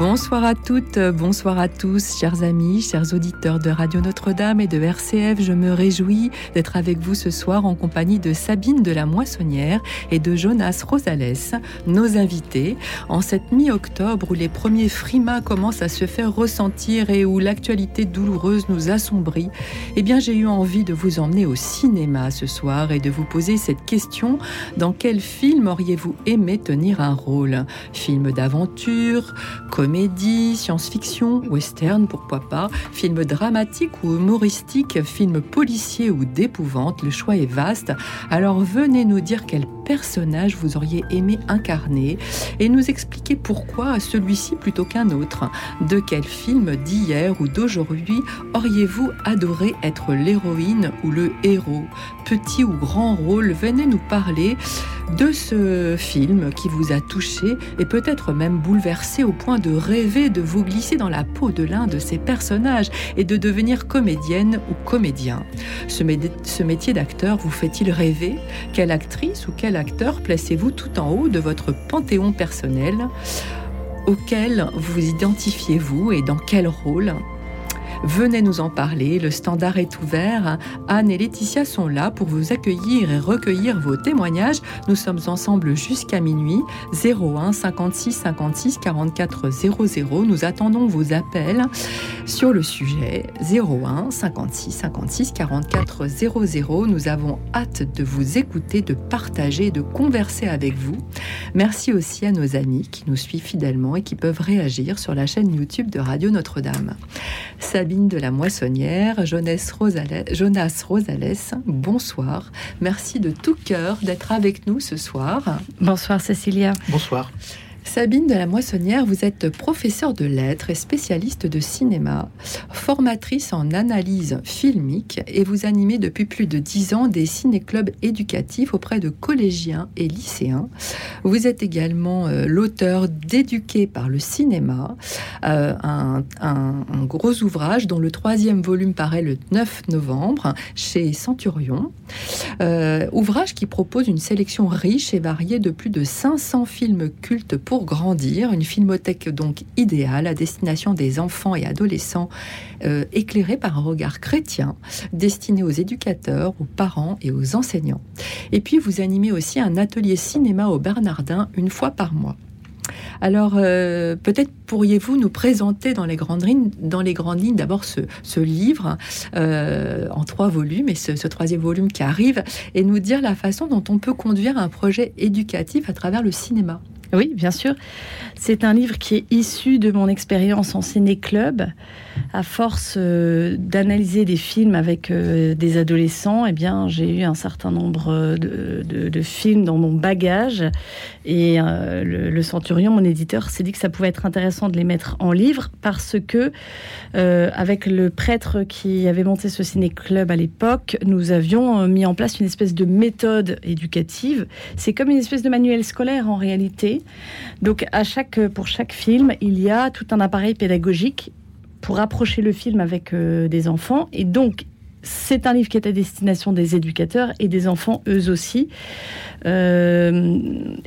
Bonsoir à toutes, bonsoir à tous, chers amis, chers auditeurs de Radio Notre-Dame et de RCF. Je me réjouis d'être avec vous ce soir en compagnie de Sabine de la Moissonnière et de Jonas Rosales, nos invités, en cette mi-octobre où les premiers frimas commencent à se faire ressentir et où l'actualité douloureuse nous assombrit. Eh bien, j'ai eu envie de vous emmener au cinéma ce soir et de vous poser cette question dans quel film auriez-vous aimé tenir un rôle? Film d'aventure, science-fiction, western, pourquoi pas, film dramatique ou humoristique, film policier ou d'épouvante, le choix est vaste. Alors venez nous dire quel personnage vous auriez aimé incarner et nous expliquer pourquoi celui-ci plutôt qu'un autre. De quel film d'hier ou d'aujourd'hui auriez-vous adoré être l'héroïne ou le héros? Petit ou grand rôle, venez nous parler de ce film qui vous a touché et peut-être même bouleversé au point de rêver de vous glisser dans la peau de l'un de ces personnages et de devenir comédienne ou comédien. Ce, métier d'acteur vous fait-il rêver? Quelle actrice ou quel acteur placez-vous tout en haut de votre panthéon personnel auquel vous identifiez-vous et dans quel rôle Venez nous en parler, le standard est ouvert. Anne et Laetitia sont là pour vous accueillir et recueillir vos témoignages. Nous sommes ensemble jusqu'à minuit. 01 56 56 44 00. Nous attendons vos appels sur le sujet 01 56 56 44 00. Nous avons hâte de vous écouter, de partager, de converser avec vous. Merci aussi à nos amis qui nous suivent fidèlement et qui peuvent réagir sur la chaîne YouTube de Radio Notre-Dame de la Moissonnière, Jonas Rosales, Jonas Rosales, bonsoir. Merci de tout cœur d'être avec nous ce soir. Bonsoir Cécilia. Bonsoir. Sabine de la Moissonnière, vous êtes professeure de lettres et spécialiste de cinéma, formatrice en analyse filmique et vous animez depuis plus de dix ans des ciné-clubs éducatifs auprès de collégiens et lycéens. Vous êtes également euh, l'auteur d'Éduquer par le cinéma, euh, un, gros ouvrage dont le troisième volume paraît le 9 novembre chez Centurion. Euh, ouvrage qui propose une sélection riche et variée de plus de 500 films cultes grandir, une filmothèque donc idéale à destination des enfants et adolescents euh, éclairés par un regard chrétien, destiné aux éducateurs, aux parents et aux enseignants. Et puis vous animez aussi un atelier cinéma au Bernardin une fois par mois. Alors, euh, peut-être pourriez-vous nous présenter dans les grandes lignes, dans d'abord ce, livre euh, en trois volumes et ce, troisième volume qui arrive et nous dire la façon dont on peut conduire un projet éducatif à travers le cinéma. Oui, bien sûr. C'est un livre qui est issu de mon expérience en ciné-club. À force euh, d'analyser des films avec euh, des adolescents, eh bien, j'ai eu un certain nombre de, films dans mon bagage. Et euh, le, Centurion, mon éditeur, s'est dit que ça pouvait être intéressant de les mettre en livre parce que, avec le prêtre qui avait monté ce ciné-club à l'époque, nous avions mis en place une espèce de méthode éducative. C'est comme une espèce de manuel scolaire en réalité donc chaque, pour chaque film, il y a tout un appareil pédagogique pour approcher le film avec euh, des enfants. Et donc, c'est un livre qui est à destination des éducateurs et des enfants eux aussi, euh,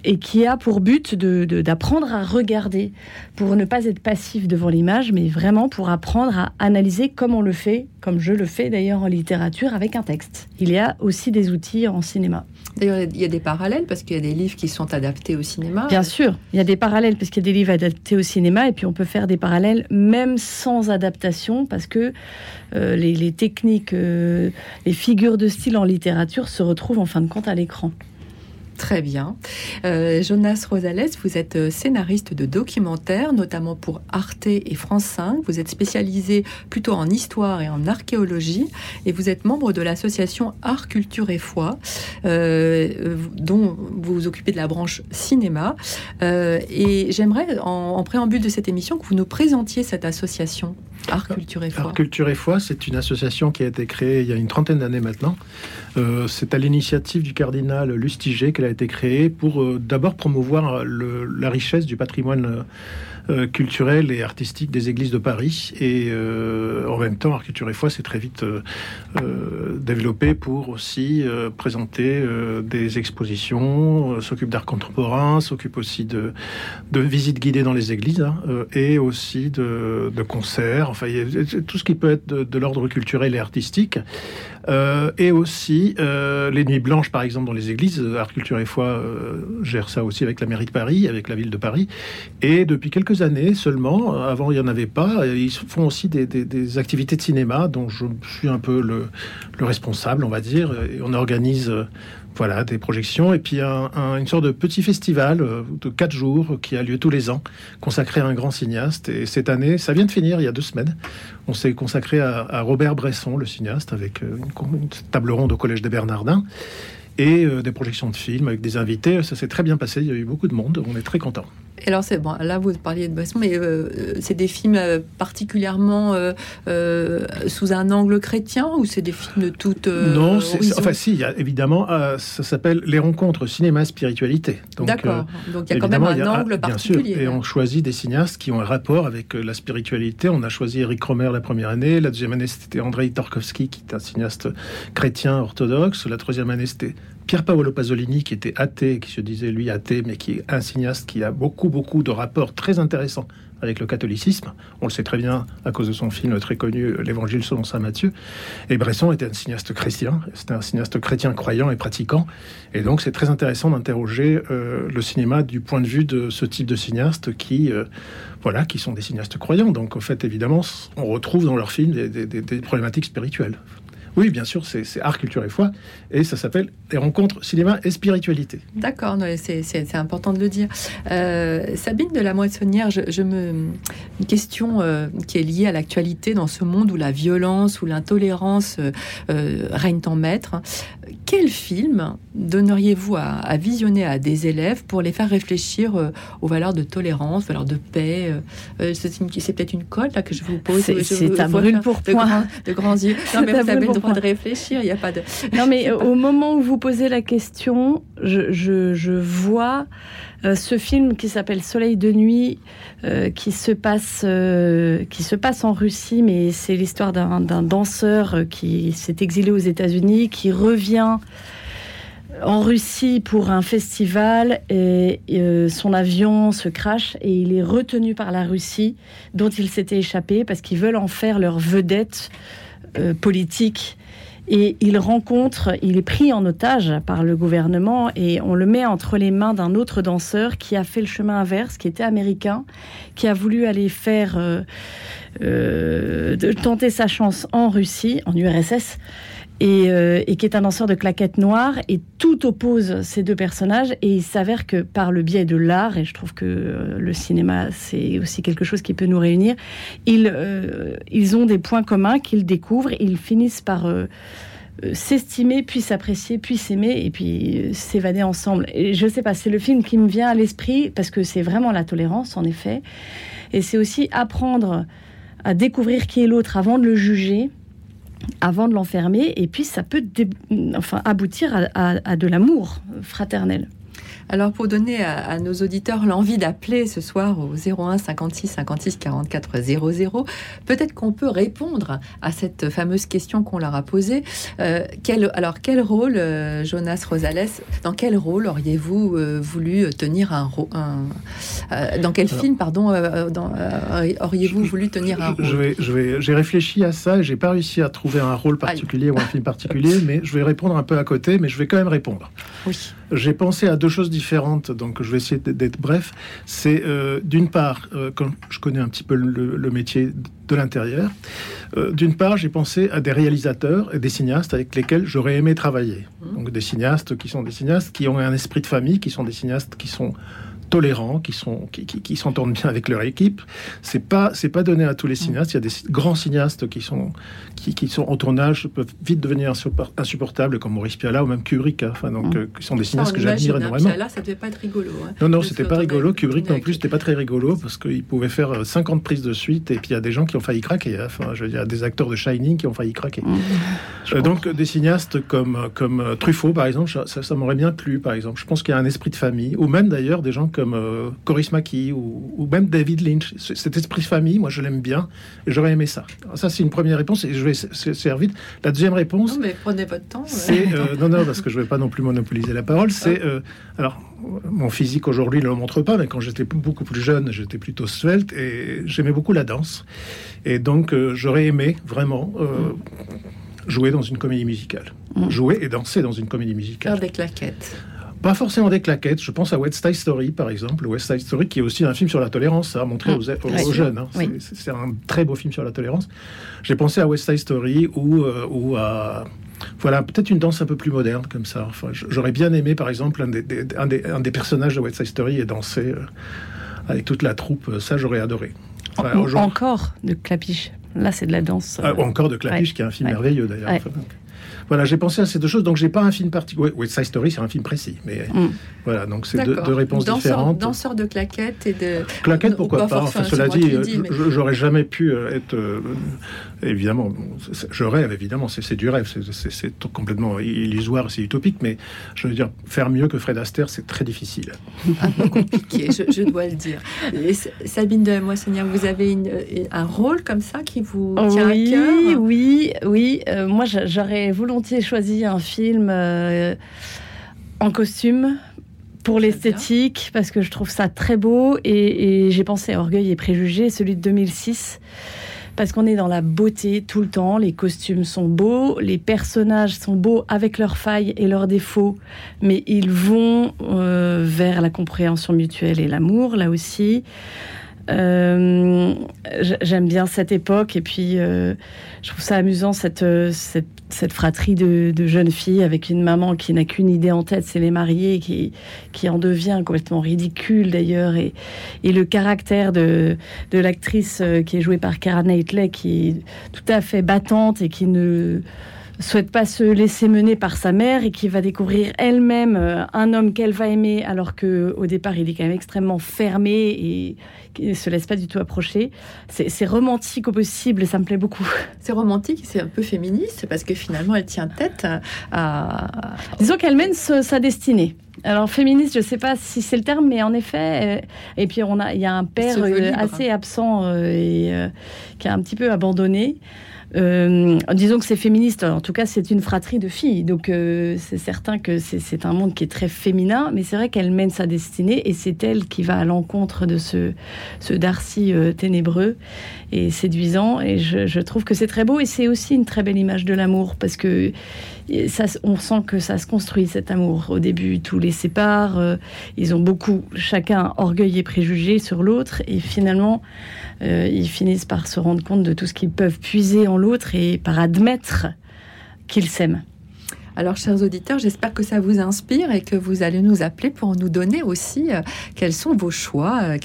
et qui a pour but d'apprendre de, à regarder, pour ne pas être passif devant l'image, mais vraiment pour apprendre à analyser comme on le fait, comme je le fais d'ailleurs en littérature avec un texte. Il y a aussi des outils en cinéma. D'ailleurs, il y a des parallèles parce qu'il y a des livres qui sont adaptés au cinéma. Bien sûr, il y a des parallèles parce qu'il y a des livres adaptés au cinéma et puis on peut faire des parallèles même sans adaptation parce que euh, les, techniques, euh, les figures de style en littérature se retrouvent en fin de compte à l'écran. Très bien. Euh, Jonas Rosales, vous êtes euh, scénariste de documentaires, notamment pour Arte et France 5. Vous êtes spécialisé plutôt en histoire et en archéologie, et vous êtes membre de l'association Art, Culture et Foi, dont vous vous occupez de la branche cinéma. et j'aimerais, en, préambule de cette émission, que vous nous présentiez cette association. Art, Culture et Foi. Art, Culture et Foi, c'est une association qui a été créée il y a une trentaine d'années maintenant. Euh, c'est à l'initiative du cardinal Lustiger qu'elle a été créée pour euh, d'abord promouvoir la richesse du patrimoine euh, culturel et artistique des églises de Paris. Et euh, en même temps, Art, Culture et Foi s'est très vite euh, développé pour aussi présenter des expositions, s'occupe d'art contemporain, s'occupe aussi de, visites guidées dans les églises hein, et aussi de, de, concerts. Enfin, tout ce qui peut être de l'ordre culturel et artistique. Et aussi les nuits blanches, par exemple, dans les églises. Art, Culture et Foi gère ça aussi avec la mairie de Paris, avec la ville de Paris. Et depuis quelques années seulement. Avant, il n'y en avait pas. Ils font aussi des, activités de cinéma dont je suis un peu le, responsable, on va dire. Et on organise voilà, des projections et puis une sorte de petit festival euh, de quatre jours qui a lieu tous les ans, consacré à un grand cinéaste. Et cette année, ça vient de finir il y a deux semaines. On s'est consacré à, Robert Bresson, le cinéaste, avec euh, une, une table ronde au Collège des Bernardins et euh, des projections de films avec des invités. Ça s'est très bien passé. Il y a eu beaucoup de monde. On est très content alors c'est bon, là vous parliez de Bresson, mais euh, c'est des films euh, particulièrement euh, sous un angle chrétien ou c'est des films de toute Non, enfin si, il y a, évidemment, ça s'appelle les rencontres cinéma spiritualité. D'accord. Donc il y a quand même un angle particulier. Bien sûr, et on choisit des cinéastes qui ont un rapport avec la spiritualité. On a choisi Eric Romer la première année, la deuxième année c'était Andrei Tarkovsky qui est un cinéaste chrétien orthodoxe, la troisième année c'était Pierre Paolo Pasolini, qui était athée, qui se disait lui athée, mais qui est un cinéaste qui a beaucoup, beaucoup de rapports très intéressants avec le catholicisme. On le sait très bien à cause de son film très connu, L'Évangile selon saint Matthieu. Et Bresson était un cinéaste chrétien, c'était un cinéaste chrétien croyant et pratiquant. Et donc c'est très intéressant d'interroger euh, le cinéma du point de vue de ce type de cinéastes qui, euh, voilà, qui sont des cinéastes croyants. Donc en fait, évidemment, on retrouve dans leurs films des problématiques spirituelles. Oui, bien sûr, c'est art, culture et foi, et ça s'appelle les rencontres cinéma et spiritualité. D'accord, c'est important de le dire. Euh, Sabine de la Moissonnière, je, me une question euh, qui est liée à l'actualité dans ce monde où la violence, ou l'intolérance euh, règnent en maître. Quel film donneriez-vous à, visionner à des élèves pour les faire réfléchir aux valeurs de tolérance, valeurs de paix C'est peut-être une colle là que je vous pose. C'est un brûle pour point. De, grands yeux. Non, mais vous avez de réfléchir, il n'y a pas de... Non, mais au moment où vous posez la question, je, vois euh, ce film qui s'appelle Soleil de nuit, euh, qui, se passe, euh, qui se passe en Russie, mais c'est l'histoire d'un danseur qui s'est exilé aux États-Unis, qui revient en Russie pour un festival et, son avion se crache et il est retenu par la Russie dont il s'était échappé parce qu'ils veulent en faire leur vedette politique et il rencontre, il est pris en otage par le gouvernement et on le met entre les mains d'un autre danseur qui a fait le chemin inverse, qui était américain, qui a voulu aller faire, euh, euh, de tenter sa chance en Russie, en URSS. Euh, et, qui est un danseur de claquettes noires, et tout oppose ces deux personnages, et il s'avère que par le biais de l'art, et je trouve que euh, le cinéma, c'est aussi quelque chose qui peut nous réunir, ils, euh, ont des points communs qu'ils découvrent, ils finissent par s'estimer, puis s'apprécier, puis s'aimer, et puis s'évader ensemble. Et je sais pas, c'est le film qui me vient à l'esprit, parce que c'est vraiment la tolérance, en effet, et c'est aussi apprendre à découvrir qui est l'autre avant de le juger, avant de l'enfermer, et puis ça peut enfin, aboutir à de l'amour fraternel. Alors pour donner à, nos auditeurs l'envie d'appeler ce soir au 01 56 56 44 00, peut-être qu'on peut répondre à cette fameuse question qu'on leur a posée. Euh, quel, alors quel rôle, euh, Jonas Rosales, dans quel rôle auriez-vous euh, voulu tenir un rôle Dans quel film, pardon, auriez-vous voulu tenir un rôle Je vais, je vais, j'ai réfléchi à ça et j'ai pas réussi à trouver un rôle particulier ou un film particulier, mais je vais répondre un peu à côté, mais je vais quand même répondre. Oui. J'ai pensé à deux choses différentes, donc je vais essayer d'être bref. C'est euh, d'une part, euh, quand je connais un petit peu le, métier de l'intérieur, euh, d'une part, j'ai pensé à des réalisateurs et des cinéastes avec lesquels j'aurais aimé travailler. Mmh. Donc des cinéastes qui sont des cinéastes qui ont un esprit de famille, qui sont des cinéastes qui sont tolérants, qui sont qui, qui, s'entendent bien avec leur équipe. C'est pas c'est pas donné à tous les cinéastes. Il y a des grands cinéastes qui sont qui, qui sont au tournage peuvent vite devenir insupportables, comme Maurice Piala ou même Kubrick. Hein. Enfin donc, euh, qui sont des cinéastes que j'admire énormément. Piala, ça devait pas être rigolo. Hein, non non, c'était pas rigolo. Kubrick non plus, c'était pas très rigolo parce qu'il pouvait faire 50 prises de suite et puis il y a des gens qui ont failli craquer. Hein. Enfin, je veux dire, des acteurs de Shining qui ont failli craquer. Mmh. donc des cinéastes comme comme Truffaut par exemple, ça, ça m'aurait bien plu par exemple. Je pense qu'il y a un esprit de famille ou même d'ailleurs des gens comme euh, Coris Maki ou, même David Lynch. Cet esprit de famille, moi, je l'aime bien j'aurais aimé ça. ça, c'est une première réponse et je vais servir vite. La deuxième réponse. Non, mais prenez votre temps. Euh, non, non, parce que je vais pas non plus monopoliser la parole. C'est euh, alors mon physique aujourd'hui ne le montre pas, mais quand j'étais beaucoup plus jeune, j'étais plutôt svelte et j'aimais beaucoup la danse. Et donc, j'aurais aimé vraiment jouer dans une comédie musicale. Mm. Jouer et danser dans une comédie musicale. Faire des claquettes. Pas forcément des claquettes. Je pense à West Side Story, par exemple. West Side Story, qui est aussi un film sur la tolérance, à montrer mm. aux, jeunes. Hein. C'est un très beau film sur la tolérance. J'ai pensé à West Side Story ou, euh, ou à voilà, peut-être une danse un peu plus moderne comme ça. Enfin, j'aurais bien aimé, par exemple, un des, un, des, personnages de West Side Story et danser euh, avec toute la troupe. Ça, j'aurais adoré. encore de clapiche. Là, c'est de la danse. Ah, encore de clapiche, qui est un film merveilleux d'ailleurs. Voilà, j'ai pensé à ces deux choses. Donc, j'ai pas un film particulier. West Side Story, c'est un film précis. Mais mm. voilà, donc c'est deux, réponses différentes. Danseur de claquettes et de. Claquettes, pourquoi pas, Enfin, Cela dit, j'aurais jamais pu euh, être. Euh, évidemment, je rêve, évidemment, c'est du rêve. C'est complètement illusoire, c'est utopique. Mais je veux dire, faire mieux que Fred Astaire, c'est très difficile. Un peu compliqué, je, dois le dire. Sabine de Moissonnière, vous avez une, un rôle comme ça qui vous tient oui, à cœur? Oui, oui. Euh, moi, j'aurais voulu choisi un film euh, en costume pour l'esthétique, parce que je trouve ça très beau. Et, j'ai pensé à Orgueil et Préjugés, celui de 2006 parce qu'on est dans la beauté tout le temps. Les costumes sont beaux, les personnages sont beaux avec leurs failles et leurs défauts, mais ils vont euh, vers la compréhension mutuelle et l'amour, là aussi. Euh, j'aime bien cette époque et puis je trouve ça amusant cette, cette cette fratrie de, jeunes filles avec une maman qui n'a qu'une idée en tête, c'est les marier, qui, qui en devient complètement ridicule d'ailleurs. Et, et le caractère de, de l'actrice euh, qui est jouée par Kara Knightley, qui est tout à fait battante et qui ne souhaite pas se laisser mener par sa mère et qui va découvrir elle-même euh, un homme qu'elle va aimer alors que au départ il est quand même extrêmement fermé et qui ne se laisse pas du tout approcher. C'est romantique au possible ça me plaît beaucoup. C'est romantique, c'est un peu féministe parce que finalement elle tient tête à... Disons qu'elle mène sa destinée. Alors féministe, je ne sais pas si c'est le terme, mais en effet, euh, et puis on a, il y a un père euh, assez absent et qui a un petit peu abandonné. Euh, disons que c'est féministe, en tout cas c'est une fratrie de filles, donc euh, c'est certain que c'est un monde qui est très féminin, mais c'est vrai qu'elle mène sa destinée et c'est elle qui va à l'encontre de ce, ce Darcy euh, ténébreux et séduisant, et je, je trouve que c'est très beau. Et c'est aussi une très belle image de l'amour parce que ça, on sent que ça se construit cet amour. Au début, tous les séparent, ils ont beaucoup, chacun orgueil et préjugés sur l'autre, et finalement, ils finissent par se rendre compte de tout ce qu'ils peuvent puiser en l'autre et par admettre qu'ils s'aiment. Alors, chers auditeurs, j'espère que ça vous inspire et que vous allez nous appeler pour nous donner aussi euh, quels sont vos choix euh,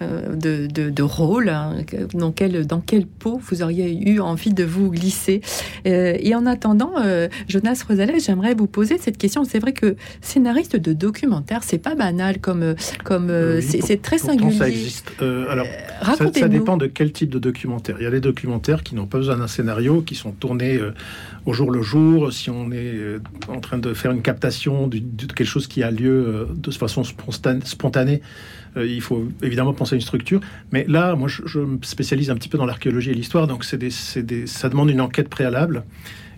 euh, de, de, rôle, hein, dans, quel, dans vous auriez eu envie de vous glisser. et en attendant, Jonas Rosales, j'aimerais vous poser cette question. C'est vrai que scénariste de documentaire, c'est pas banal comme, comme c'est très singulier. Ça existe. alors, ça, ça, dépend de quel type de documentaire. Il y a des documentaires qui n'ont pas besoin d'un scénario, qui sont tournés au jour le jour. Si on est en train de faire une captation de, quelque chose qui a lieu euh, de façon spontanée, euh, il faut évidemment penser à une structure. Mais là, moi, je, me spécialise un petit peu dans l'archéologie et l'histoire, donc ça demande une enquête préalable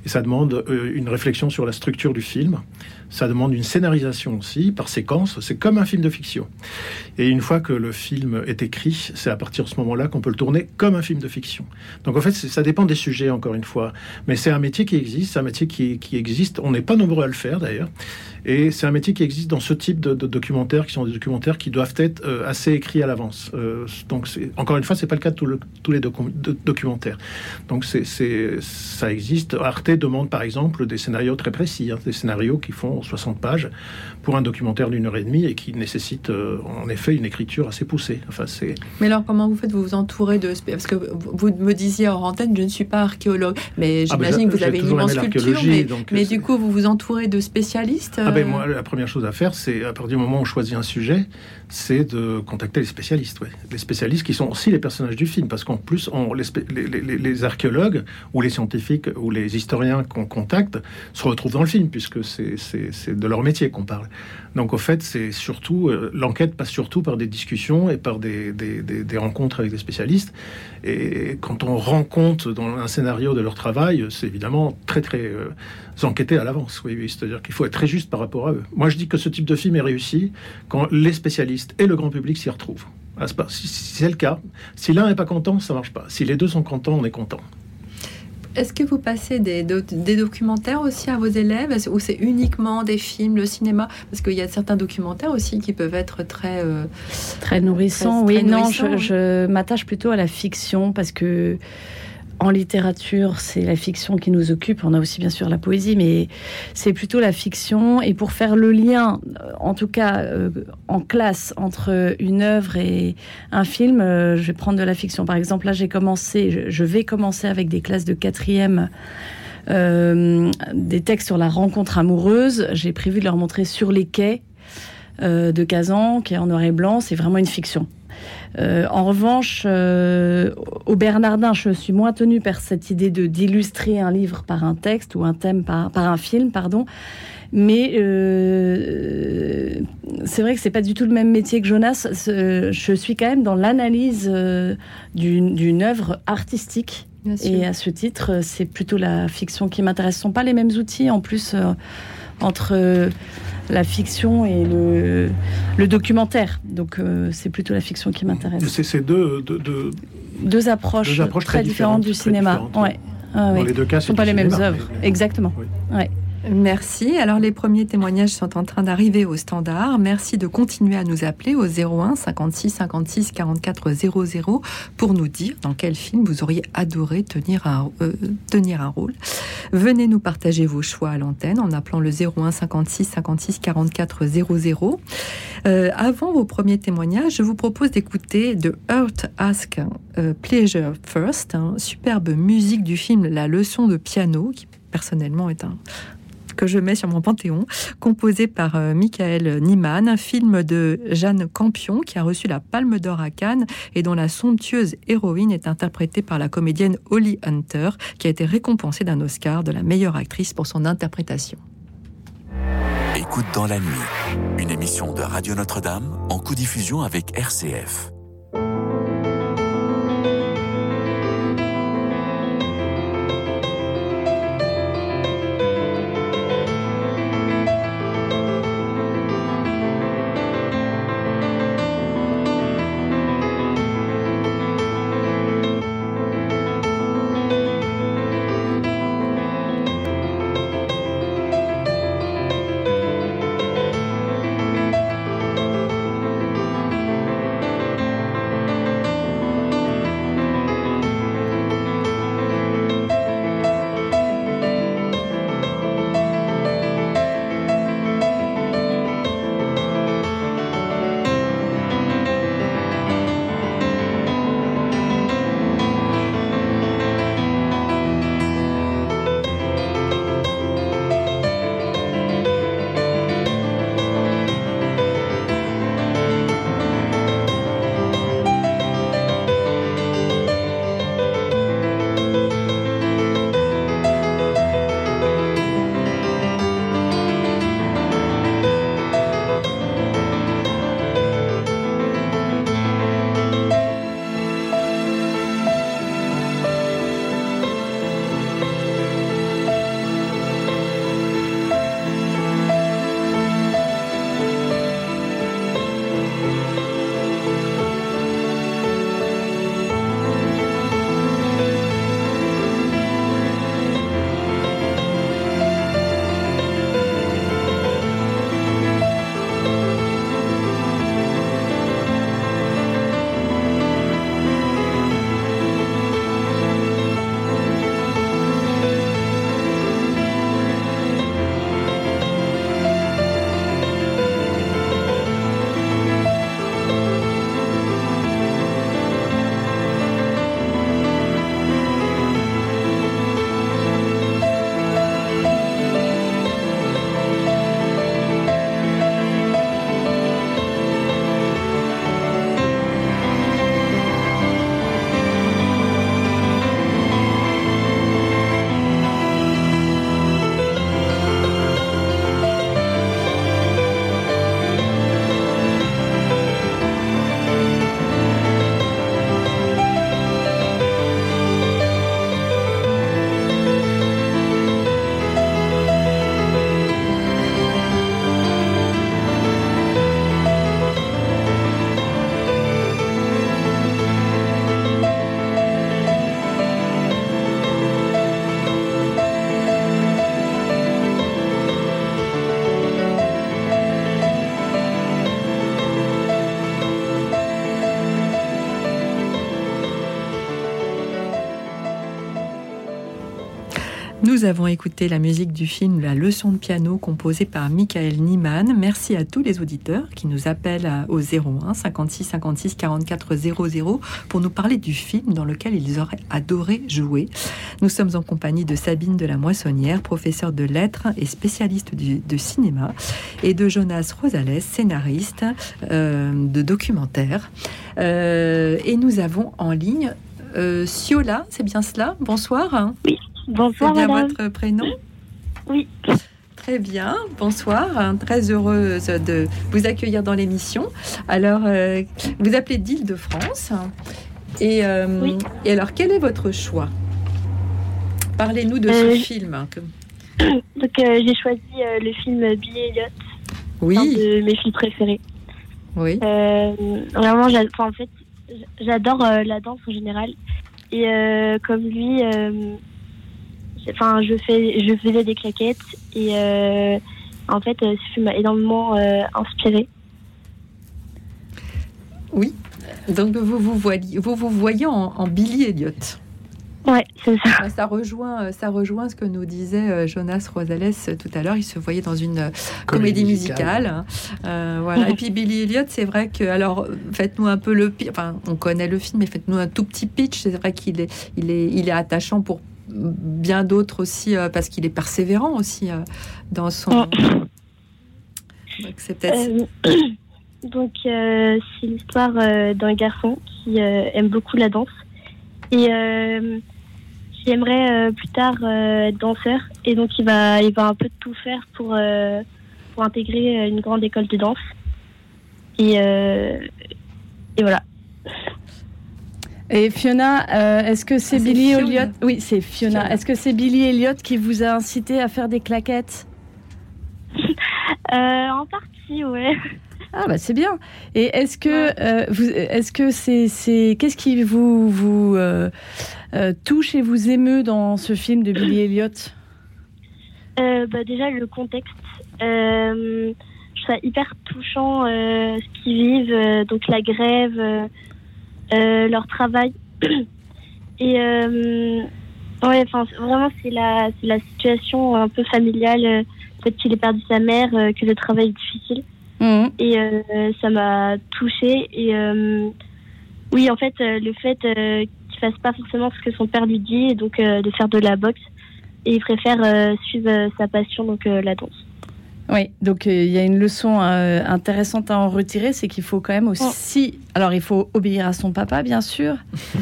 et ça demande une réflexion sur la structure du film. Ça demande une scénarisation aussi, par séquence. C'est comme un film de fiction. Et une fois que le film est écrit, c'est à partir de ce moment-là qu'on peut le tourner comme un film de fiction. Donc en fait, ça dépend des sujets, encore une fois. Mais c'est un métier qui existe, un métier qui, existe. On n'est pas nombreux à le faire, d'ailleurs. Et c'est un métier qui existe dans ce type de, documentaires, qui sont des documentaires qui doivent être euh, assez écrits à l'avance. Euh, donc, encore une fois, c'est pas le cas de tous les documentaires. Donc, ça existe. Arte Arte demande par exemple des scénarios très précis, hein, des scénarios qui font 60 pages pour un documentaire d'une heure et demie et qui nécessitent euh, en effet une écriture assez poussée. Enfin, c'est... Mais alors comment vous faites? Vous vous entourez de... Parce que vous me disiez en antenne, je ne suis pas archéologue, mais ah, j'imagine que vous avez une immense culture, mais, mais du coup vous vous entourez de spécialistes ah ben, moi, La première chose à faire, c'est à partir du moment où on choisit un sujet, c'est de contacter les spécialistes. Ouais. Les spécialistes qui sont aussi les personnages du film, parce qu'en plus, on, les, les, archéologues ou les scientifiques ou les historiens qu'on contacte se retrouvent dans le film, puisque c'est de leur métier qu'on parle. Donc, au fait, c'est surtout euh, l'enquête passe surtout par des discussions et par des, rencontres avec des spécialistes. Et quand on rencontre dans un scénario de leur travail, c'est évidemment très très euh, enquêté à l'avance. Oui c'est-à-dire qu'il faut être très juste par rapport à eux. Moi, je dis que ce type de film est réussi quand les spécialistes et le grand public s'y retrouvent. Ah, si c'est le cas, si l'un n'est pas content, ça marche pas. Si les deux sont contents, on est content. Est-ce que vous passez des, des, documentaires aussi à vos élèves? Ou c'est uniquement des films, le cinéma? Parce qu'il y a certains documentaires aussi qui peuvent être très... Euh, très nourrissants, oui. non, je, je m'attache plutôt à la fiction parce que en littérature, c'est la fiction qui nous occupe. On a aussi bien sûr la poésie, mais c'est plutôt la fiction. Et pour faire le lien, euh, en tout cas euh, en classe, entre une œuvre et un film, euh, je vais prendre de la fiction. Par exemple, là, j'ai commencé, je vais commencer avec des classes de quatrième. des textes sur la rencontre amoureuse. J'ai prévu de leur montrer sur les quais de Kazan, qui est en noir et blanc. C'est vraiment une fiction. Euh, en revanche, euh, au Bernardin, je suis moins tenue par cette idée de d'illustrer un livre par un texte ou un thème par, par un film, pardon. Mais euh, c'est vrai que c'est pas du tout le même métier que Jonas. Je suis quand même dans l'analyse d'une œuvre artistique. Et à ce titre, c'est plutôt la fiction qui m'intéresse. Ce sont pas les mêmes outils en plus entre la fiction et le, le documentaire. Donc euh, c'est plutôt la fiction qui m'intéresse. C'est deux, deux, approches, très, différentes, du cinéma. Ouais. Ah Dans les deux cas, ce ne sont pas les mêmes œuvres. Exactement. Ouais. Merci. Alors les premiers témoignages sont en train d'arriver au standard. Merci de continuer à nous appeler au 01 56 56 44 00 pour nous dire dans quel film vous auriez adoré tenir un, euh, tenir un rôle. Venez nous partager vos choix à l'antenne en appelant le 01 56 56 44 00. avant vos premiers témoignages, je vous propose d'écouter The Earth Ask euh, Pleasure First, hein, superbe musique du film La leçon de piano qui personnellement est un, que je mets sur mon panthéon, composé par euh, Michael Niemann, un film de Jeanne Campion qui a reçu la Palme d'Or à Cannes et dont la somptueuse héroïne est interprétée par la comédienne Holly Hunter, qui a été récompensée d'un Oscar de la meilleure actrice pour son interprétation. Écoute dans la nuit, une émission de Radio Notre-Dame en co-diffusion avec RCF. Nous avons écouté la musique du film La leçon de piano composée par Michael Niemann. Merci à tous les auditeurs qui nous appellent au 01 56 56 44 00 pour nous parler du film dans lequel ils auraient adoré jouer. Nous sommes en compagnie de Sabine de la Moissonnière, professeure de lettres et spécialiste de cinéma, et de Jonas Rosales, scénariste euh, de documentaire. Euh, et nous avons en ligne euh, Siola, c'est bien cela? Bonsoir. Oui. Bonsoir, C'est bien votre prénom Oui. Très bien, bonsoir. Très heureuse de vous accueillir dans l'émission. Alors, euh, vous appelez d'Île-de-France. Et, euh, et alors, quel est votre choix? Parlez-nous de ce Euh, film. Donc j'ai choisi le film Billy Elliot, un Oui, de mes films préférés. oui. Vraiment, enfin, en fait, j'adore la danse en général. Et comme lui, enfin, je fais, je faisais des claquettes et euh, en fait, euh, ce film m'a énormément euh, inspiré. Oui. Donc, vous vous voyez, vous, vous voyez en, en Billy Elliot. Ouais, c'est ça. Ça rejoint, ça rejoint ce que nous disait Jonas Rosales tout à l'heure. Il se voyait dans une comédie musicale. hein. Euh, voilà. Et puis Billy Elliot, c'est vrai que alors faites-nous un peu le enfin on connaît le film, mais faites-nous un tout petit pitch. C'est vrai qu'il est, il est, il est attachant pour bien d'autres aussi euh, parce qu'il est persévérant aussi euh, dans son. Ouais. Donc c'est peut-être. Euh, donc, euh, c'est l'histoire euh, d'un garçon qui euh, aime beaucoup la danse et qui aimerait plus tard être danseur. Et donc, il va, il va un peu tout faire pour, pour intégrer une grande école de danse. Et, et voilà. Et Fiona, euh, est-ce que c'est Ah, Billy. Elliot Oui, c'est Fiona. Fiona. Est-ce que c'est Billy Elliot qui vous a incité à faire des claquettes? Euh, en partie, ouais. Ah bah c'est bien. Et est-ce que euh, vous, est-ce que c'est, c'est, qu'est-ce qui vous vous euh, touche et vous émeut dans ce film de Billy Elliot bah, déjà, le contexte. Je trouve ça hyper touchant ce qu'ils vivent, donc la grève, leur travail. Et euh, ouais, enfin, vraiment, c'est la, la situation un peu familiale. euh, Le fait qu'il ait perdu sa mère, euh, que le travail est difficile. Mhm. Et euh, ça m'a touchée. Et euh, oui, en fait, euh, le fait euh, qu'il fasse pas forcément ce que son père lui dit, et donc euh, de faire de la boxe, et il préfère euh, suivre euh, sa passion, donc euh, la danse. Oui, donc euh, il y a une leçon euh, intéressante à en retirer, c'est qu'il faut quand même aussi. Alors il faut obéir à son papa, bien sûr,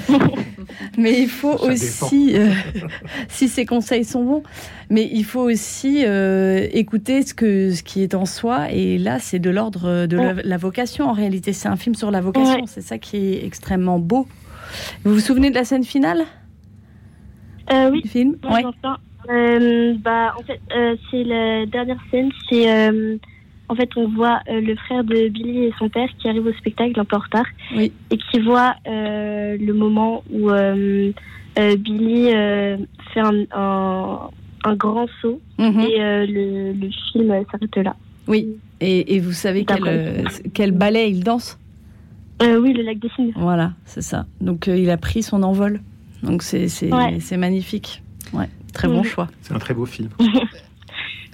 mais il faut Ça aussi, euh, si ses conseils sont bons, mais il faut aussi euh, écouter ce que ce qui est en soi. Et là, c'est de l'ordre de la, la vocation. En réalité, c'est un film sur la vocation. Ouais. C'est ça qui est extrêmement beau. Vous vous souvenez de la scène finale? Euh, oui, du film? Ouais. Euh, bah, en fait, euh, c'est la dernière scène. C'est euh, en fait, on voit le frère de Billy et son père qui arrivent au spectacle un peu en retard Oui. et qui voient euh, le moment où Billy fait un, un, un grand saut Mhm. et le, le film s'arrête là. Oui. Et, et vous savez quel, ballet il danse? Oui, le lac des cygnes. Voilà, c'est ça. Donc il a pris son envol. Donc c'est c'est Ouais. c'est magnifique. Très bon Mhm. choix. C'est un très beau film.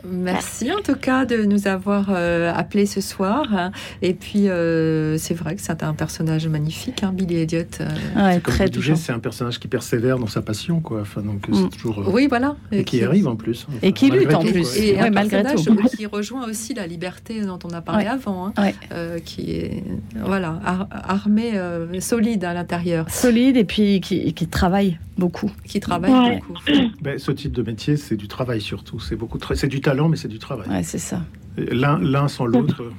Merci en tout cas de nous avoir euh, appelés ce soir. Et puis euh, c'est vrai que c'est un personnage magnifique, hein, Billy Elliot. euh. Ouais, Comme très touchant. c'est un personnage qui persévère dans sa passion, quoi. Enfin, donc Mm. c'est toujours. euh, Oui, voilà. Et qui arrive en plus. Et qui lutte, en tout, plus. quoi. Et Ouais, un malgré personnage tout. qui rejoint aussi la liberté dont on a parlé Ouais. avant, hein, Ouais. euh, qui est voilà ar- armé, euh, solide à l'intérieur, Solide et puis qui, qui travaille beaucoup. qui travaille Ouais. beaucoup. Ben, ce type de métier, c'est du travail surtout. C'est beaucoup, tra- c'est du talent, mais c'est du travail. Ouais, c'est ça. L'un, l'un sans l'autre.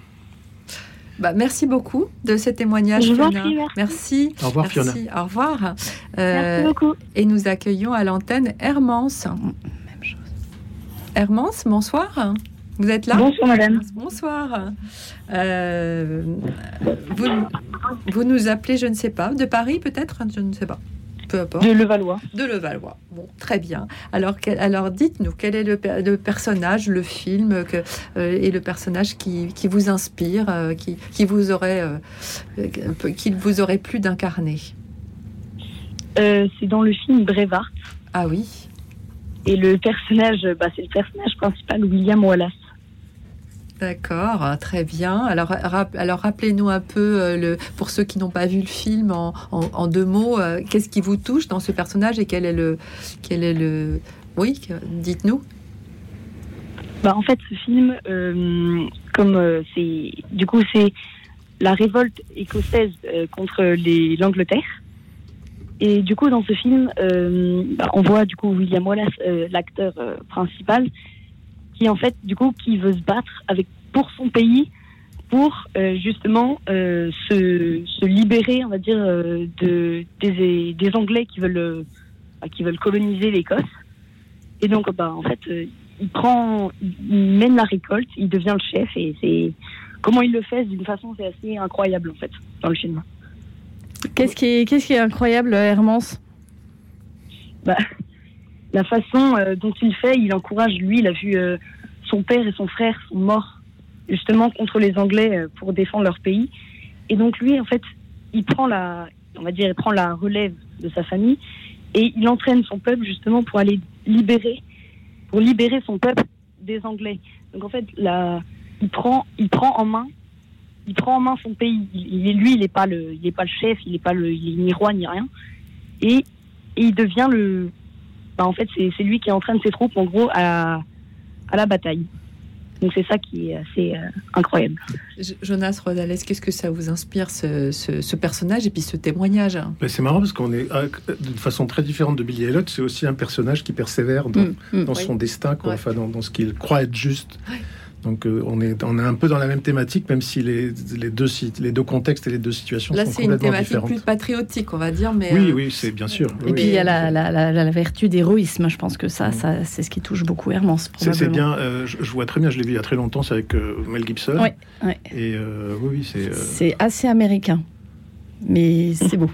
Bah, merci beaucoup de ce témoignage, Fiona. merci. Merci. Au revoir, Merci. Fiona. Au revoir. Merci Euh, beaucoup. et nous accueillons à l'antenne Hermance. Même chose. Hermance, bonsoir. Vous êtes là Bonsoir, madame. Bonsoir. Euh, vous, vous nous appelez, je ne sais pas, de Paris peut-être? Je ne sais pas. Peu importe. De Levallois. De Levallois. Bon, très bien. Alors, quel- alors dites-nous, quel est le, le personnage, le film que, euh, et le personnage qui, qui vous inspire, euh, qui, qui vous aurait, euh, qu'il vous aurait plu d'incarner? C'est dans le film Brevard. Ah oui. Et le personnage, bah, c'est le personnage principal, William Wallace. D'accord, très bien. Alors, alors rappelez-nous un peu, euh, le, pour ceux qui n'ont pas vu le film, en, deux mots, euh, qu'est-ce qui vous touche dans ce personnage et quel est le, quel est le, oui, dites-nous. Bah, en fait, ce film, euh, comme c'est, du coup, c'est la révolte écossaise contre l'Angleterre. Et du coup, dans ce film, bah, on voit du coup William Wallace, l'acteur principal, qui en fait, du coup, qui veut se battre avec pour son pays, pour euh, justement euh, se, se, libérer, on va dire, euh, de des, des, Anglais qui veulent qui veulent coloniser l'Écosse. Et donc, bah, en fait, il prend, il mène la récolte, il devient le chef, et c'est comment il le fait d'une façon, c'est assez incroyable en fait dans le film. Qu'est-ce qui est, qu'est-ce qui est incroyable, Hermance? Bah, la façon euh, dont il fait, il encourage, lui, il a vu euh, son père et son frère sont morts justement contre les Anglais euh, pour défendre leur pays. Et donc lui, en fait, il prend la, on va dire, il prend la relève de sa famille et il entraîne son peuple justement pour aller libérer, pour libérer son peuple des Anglais. Donc en fait, il prend, il prend en main, il prend en main son pays. Il, lui, il n'est pas le, il est pas le chef, il n'est pas le, ni roi ni rien. Et il devient le, bah, en fait, c'est lui qui entraîne ses troupes, en gros, à, à la bataille. Donc c'est ça qui est assez euh, incroyable. Jonas Rodales, qu'est-ce que ça vous inspire ce, ce, personnage et puis ce témoignage C'est marrant parce qu'on est euh, d'une façon très différente de Billy Elliot. C'est aussi un personnage qui persévère dans, mm. dans son destin, quoi, enfin, dans, dans, ce qu'il croit être juste. Donc euh, on, est, on est un peu dans la même thématique, même si les, les, deux, les deux contextes et les deux situations Là, sont complètement différentes. Là, c'est une thématique plus patriotique, on va dire. Mais oui, euh, oui, c'est bien sûr. Et puis il y a la, la, la, vertu d'héroïsme. Je pense que ça, mm. ça c'est ce qui touche beaucoup Hermance. C'est bien. Euh, je, vois très bien. Je l'ai vu il y a très longtemps. C'est avec Mel Gibson. Oui. Et oui, c'est. C'est assez américain, mais c'est beau.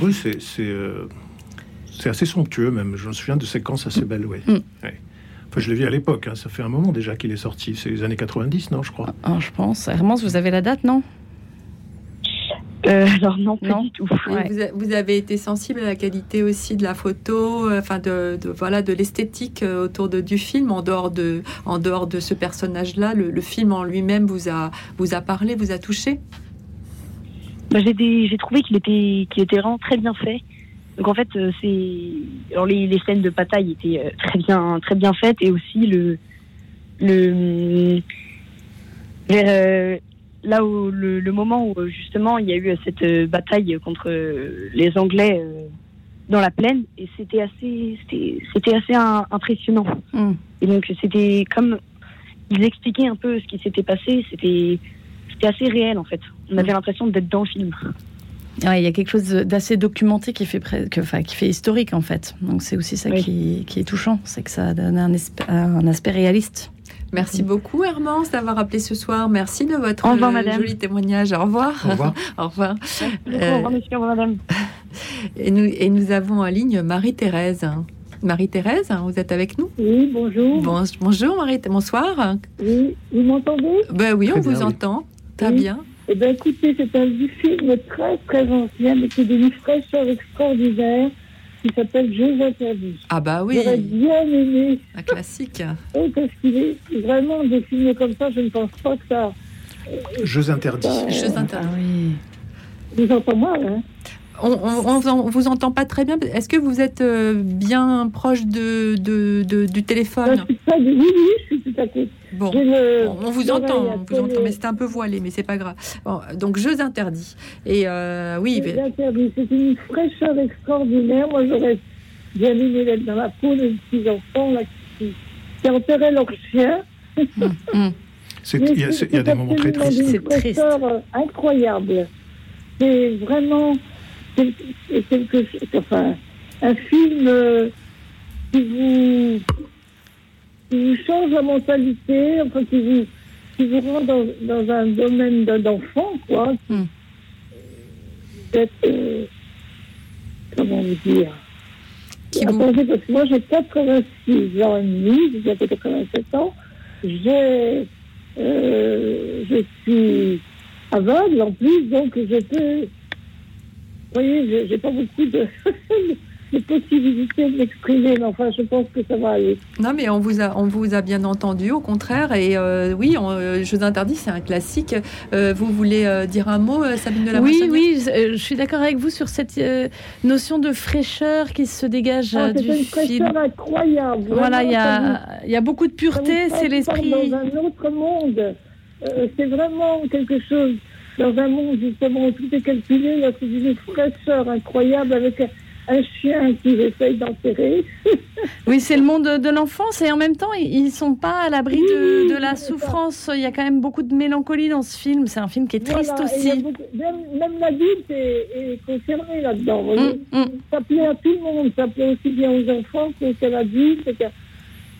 oui, c'est c'est assez somptueux même. Je me souviens de séquences assez belles. Oui. Mm je l'ai vu à l'époque, hein. ça fait un moment déjà qu'il est sorti. C'est les années 90, non, je crois. Ah, je pense. Hermance, vous avez la date, non? Euh, alors non, pas du tout. Vous, avez été sensible à la qualité aussi de la photo, euh, enfin de, voilà de l'esthétique euh, autour de, du film en dehors de en dehors de ce personnage-là. Le, film en lui-même vous a vous a parlé, vous a touché? Bah, j'ai trouvé qu'il était qu'il était vraiment très bien fait. Donc en fait, euh, c'est alors les, les, scènes de bataille étaient euh, très bien très bien faites et aussi le le vers euh, là où le, le, moment où justement il y a eu cette bataille contre les Anglais dans la plaine et c'était assez c'était assez impressionnant. Mm. Et donc c'était comme ils expliquaient un peu ce qui s'était passé, c'était c'était assez réel en fait. On avait mm. l'impression d'être dans le film il y a quelque chose d'assez documenté qui fait, que, enfin, qui fait historique en fait. Donc c'est aussi ça qui, qui, est touchant, c'est que ça donne un, un aspect réaliste. Merci beaucoup Hermance d'avoir appelé ce soir. Merci de votre joli témoignage. Au revoir. Au revoir. Au revoir. Euh, au revoir, madame. Et nous, et nous avons en ligne Marie-Thérèse. Marie-Thérèse, vous êtes avec nous? Oui, bonjour. bonjour Marie, bonsoir. Oui, vous m'entendez? Ben Oui, on vous entend. Très bien. Eh bien, écoutez, c'est un film très, très ancien, mais qui est d'une fraîcheur extraordinaire, qui s'appelle Jeux interdits. Ah bah oui. J'aurais bien aimé. Un classique. oui, parce qu'il est vraiment des films comme ça, je ne pense pas que ça... Jeux interdits. Jeux interdits. Ah oui. Vous entendez mal, hein on, on, vous entend pas très bien. Est-ce que vous êtes euh, bien proche de, de, du téléphone Oui, oui, je suis tout à fait. Bon, on vous entend, on vous entend, mais c'est un peu voilé, mais c'est pas grave. donc jeux interdits. Et euh, oui. Interdits, c'est une fraîcheur extraordinaire. Moi, j'aurais bien aimé être dans la peau de petits enfants là, qui, qui enterraient leur chien. Hum, hum. Il y, a des moments très tristes. C'est une fraîcheur euh, incroyable. C'est vraiment quelque, enfin, un film euh, qui, vous, qui vous change la mentalité, enfin, qui vous, qui vous rend dans, dans un domaine d'enfant, quoi. Vous êtes, euh, comment dire? Attendez, parce que moi j'ai 86 ans et demi, j'ai bientôt 87 ans, j'ai, euh, je suis aveugle en plus, donc je peux voyez, j'ai pas beaucoup de, les possibilités de m'exprimer, mais enfin, je pense que ça va aller. Non, mais on vous a, on vous a bien entendu, au contraire. Et euh, oui, on, euh, Jeux interdits, c'est un classique. Euh, vous voulez euh, dire un mot, Sabine de la Oui, oui, je je suis d'accord avec vous sur cette euh, notion de fraîcheur qui se dégage Ah, c'est du une film. fraîcheur incroyable. Voilà, il y vous- a, y a beaucoup de pureté, vous c'est l'esprit. Dans un autre monde. Euh, c'est vraiment quelque chose. Dans un monde justement où tout est calculé, là, c'est une fraîcheur incroyable avec un, chien qui essaye d'enterrer. Oui, c'est le monde de l'enfance et en même temps, ils ils sont pas à l'abri Oui, de, la souffrance. Il y a quand même beaucoup de mélancolie dans ce film. C'est un film qui est triste Voilà, il aussi. beaucoup- même même l'adulte est, est concerné là-dedans. Mm, mm. Ça plaît à tout le monde. Ça plaît aussi bien aux enfants qu'à l'adulte.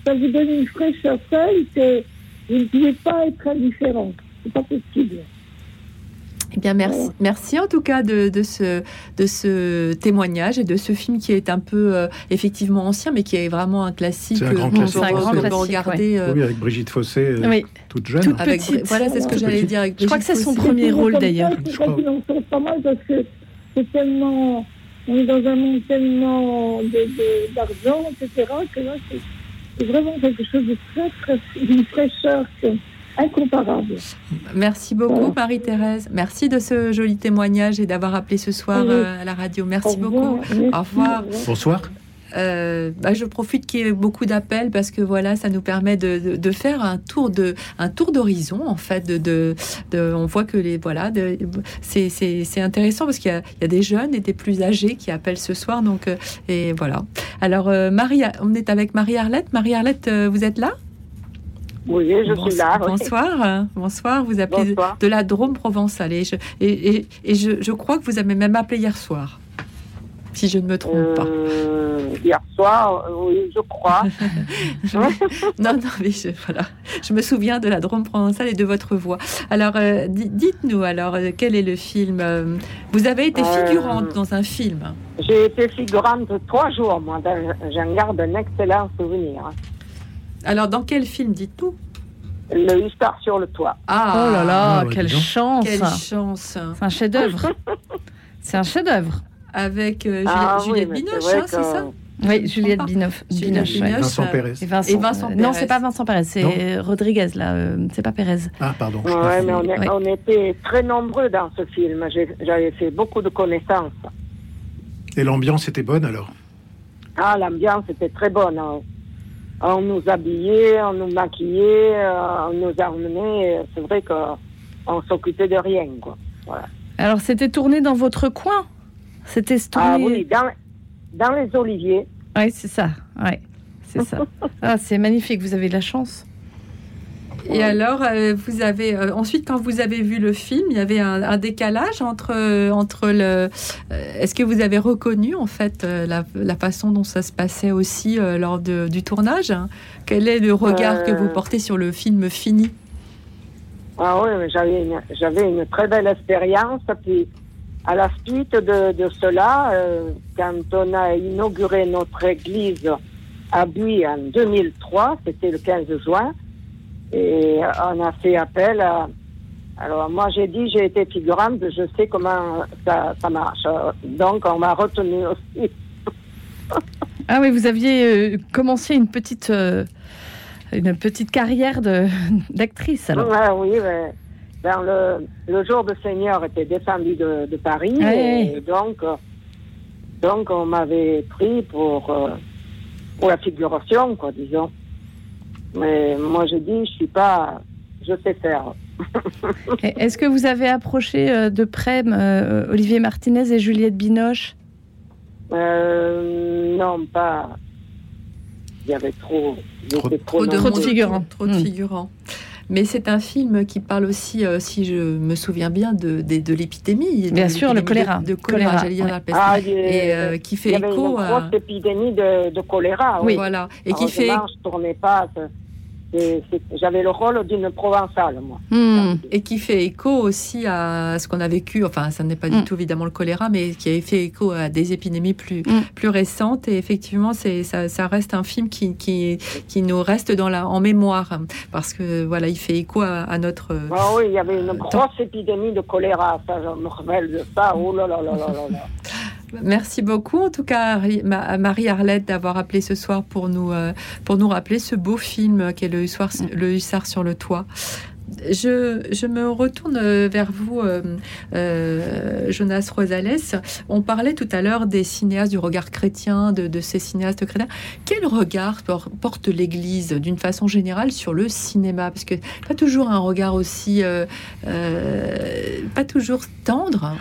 Ça vous donne une fraîcheur telle que vous ne pouvez pas être indifférent. C'est pas possible. Eh bien, merci, merci en tout cas de, de ce, de ce témoignage et de ce film qui est un peu euh, effectivement ancien, mais qui est vraiment un classique. C'est un grand euh, qu'on classique peut- un grand qu'on peut classique, regarder. euh, Oui, avec Brigitte Fossé, euh, Oui. toute jeune. Toute avec, petite. voilà, c'est ce que j'allais dire. Avec Je crois que c'est son Fossé. premier rôle, d'ailleurs. Je crois. qu'il en sort pas mal parce que c'est tellement. On est dans un monde tellement de- de- d'argent, etc., que là, c'est vraiment quelque chose de très, très. d'une fraîcheur que- incomparable. Merci beaucoup, Voilà. Marie-Thérèse. Merci de ce joli témoignage et d'avoir appelé ce soir Oui. euh, à la radio. Merci Au beaucoup. Merci. Au revoir. Bonsoir. Euh, bah, je profite qu'il y ait beaucoup d'appels parce que voilà, ça nous permet de, de- de faire un tour de un tour d'horizon en fait. De, de, de- on voit que les voilà, c'est c'est c'est intéressant parce qu'il y a, il y a des jeunes et des plus âgés qui appellent ce soir. Donc euh, et voilà. Alors euh, Marie, on est avec Marie Arlette. Marie Arlette, vous êtes là? Oui, je suis là. oui. Bonsoir, bonsoir. Vous appelez de- Bonsoir. de la Drôme provençale et je et, et, et je, je crois que vous avez même appelé hier soir, si je ne me trompe pas. Euh, hier soir, oui, je crois. Non, non, mais je, voilà. Je me souviens de la Drôme provençale et de votre voix. Alors, euh, di- dites-nous, alors, euh, quel est le film Vous avez été Euh, figurante dans un film. J'ai été figurante trois jours, moi. J'en garde un excellent souvenir. Alors, dans quel film, dites-nous? Le Hussard sur le toit. Ah, Oh là là, Ah, ouais, quelle chance quelle chance C'est un chef-d'œuvre. C'est un chef-d'œuvre. Avec euh, Juliette, Ah Juliette Binoche, c'est hein, c'est que- ça? Oui, Juliette. Binoche. Juliette Binoche, ouais. Binoche. Vincent euh, Pérez. Et Vincent. Et Vincent Euh, non, Pérez. c'est pas Vincent Pérez, c'est Rodriguez, là. euh, c'est pas Pérez. Ah, pardon. Ouais, mais on, est- Oui. on était très nombreux dans ce film. J'ai- J'avais fait beaucoup de connaissances. Et l'ambiance était bonne alors? Ah, l'ambiance était très bonne. hein. On nous habillait, on nous maquillait, euh, on nous emmenait. C'est vrai qu'on s'occupait de rien, quoi. Alors, c'était tourné dans votre coin? C'était tourné. Ah oui, dans, dans les oliviers. Ouais, c'est ça. Ouais, c'est ça. Ah, c'est magnifique. Vous avez de la chance. Et alors, euh, vous avez euh, ensuite, quand vous avez vu le film, il y avait un, un décalage entre euh, entre le. euh, Est-ce que vous avez reconnu en fait la, la façon dont ça se passait aussi lors de- du tournage hein? Quel est le regard que vous portez sur le film fini? Ah oui, j'avais une, j'avais une très belle expérience. Puis, à la suite de, de cela, quand on a inauguré notre église à Buy en 2003, c'était le 15 juin, et on a fait appel à... Alors, moi, j'ai dit, j'ai été figurante, je sais comment ça, ça marche. Donc, on m'a retenu aussi. Ah oui, vous aviez euh, commencé une petite, euh, une petite carrière d'actrice, alors. Ouais, oui, mais ben, le, le jour de Seigneur était descendu de, de Paris et donc, donc on m'avait pris pour, euh, pour la figuration, quoi, disons. Mais moi, je dis, je suis pas, je sais faire. Est-ce que vous avez approché euh, de près euh, Olivier Martinez et Juliette Binoche? Euh, non, pas. Il y avait trop. il Trop- était trop, Trop de figurants. Trop, de figurants. Mais c'est un film qui parle aussi, euh, si je me souviens bien, de, de, de l'épidémie. Bien de sûr, le choléra. De, de choléra, Choléra, j'allais dire ouais. la peste. Ah, il y et a- euh, qui il fait y avait écho une à. grosse épidémie de, de choléra. Oui. Voilà. Et qui fait je tournais pas. J'avais le rôle d'une provençale, moi. Hmm. Et qui fait écho aussi à ce qu'on a vécu, enfin, ça n'est pas du Mm. tout évidemment le choléra, mais qui a fait écho à des épidémies plus, Mm. plus récentes. Et effectivement, c'est, ça, ça reste un film qui, qui, qui nous reste dans la, en mémoire, parce que voilà, il fait écho à, à notre. Ah oui, il y avait une Euh, grosse épidémie de choléra, ça, je me rappelle de ça. Oh là là là là là là. Merci beaucoup, en tout cas, à Marie-Arlette, d'avoir appelé ce soir pour nous, euh, pour nous rappeler ce beau film qu'est le, le Hussard sur le toit. Je, me retourne vers vous, euh, euh, Jonas Rosales. On parlait tout à l'heure des cinéastes, du regard chrétien, de, ces cinéastes chrétiens. Quel regard porte l'Église d'une façon générale sur le cinéma? Parce que pas toujours un regard aussi, euh, pas toujours tendre.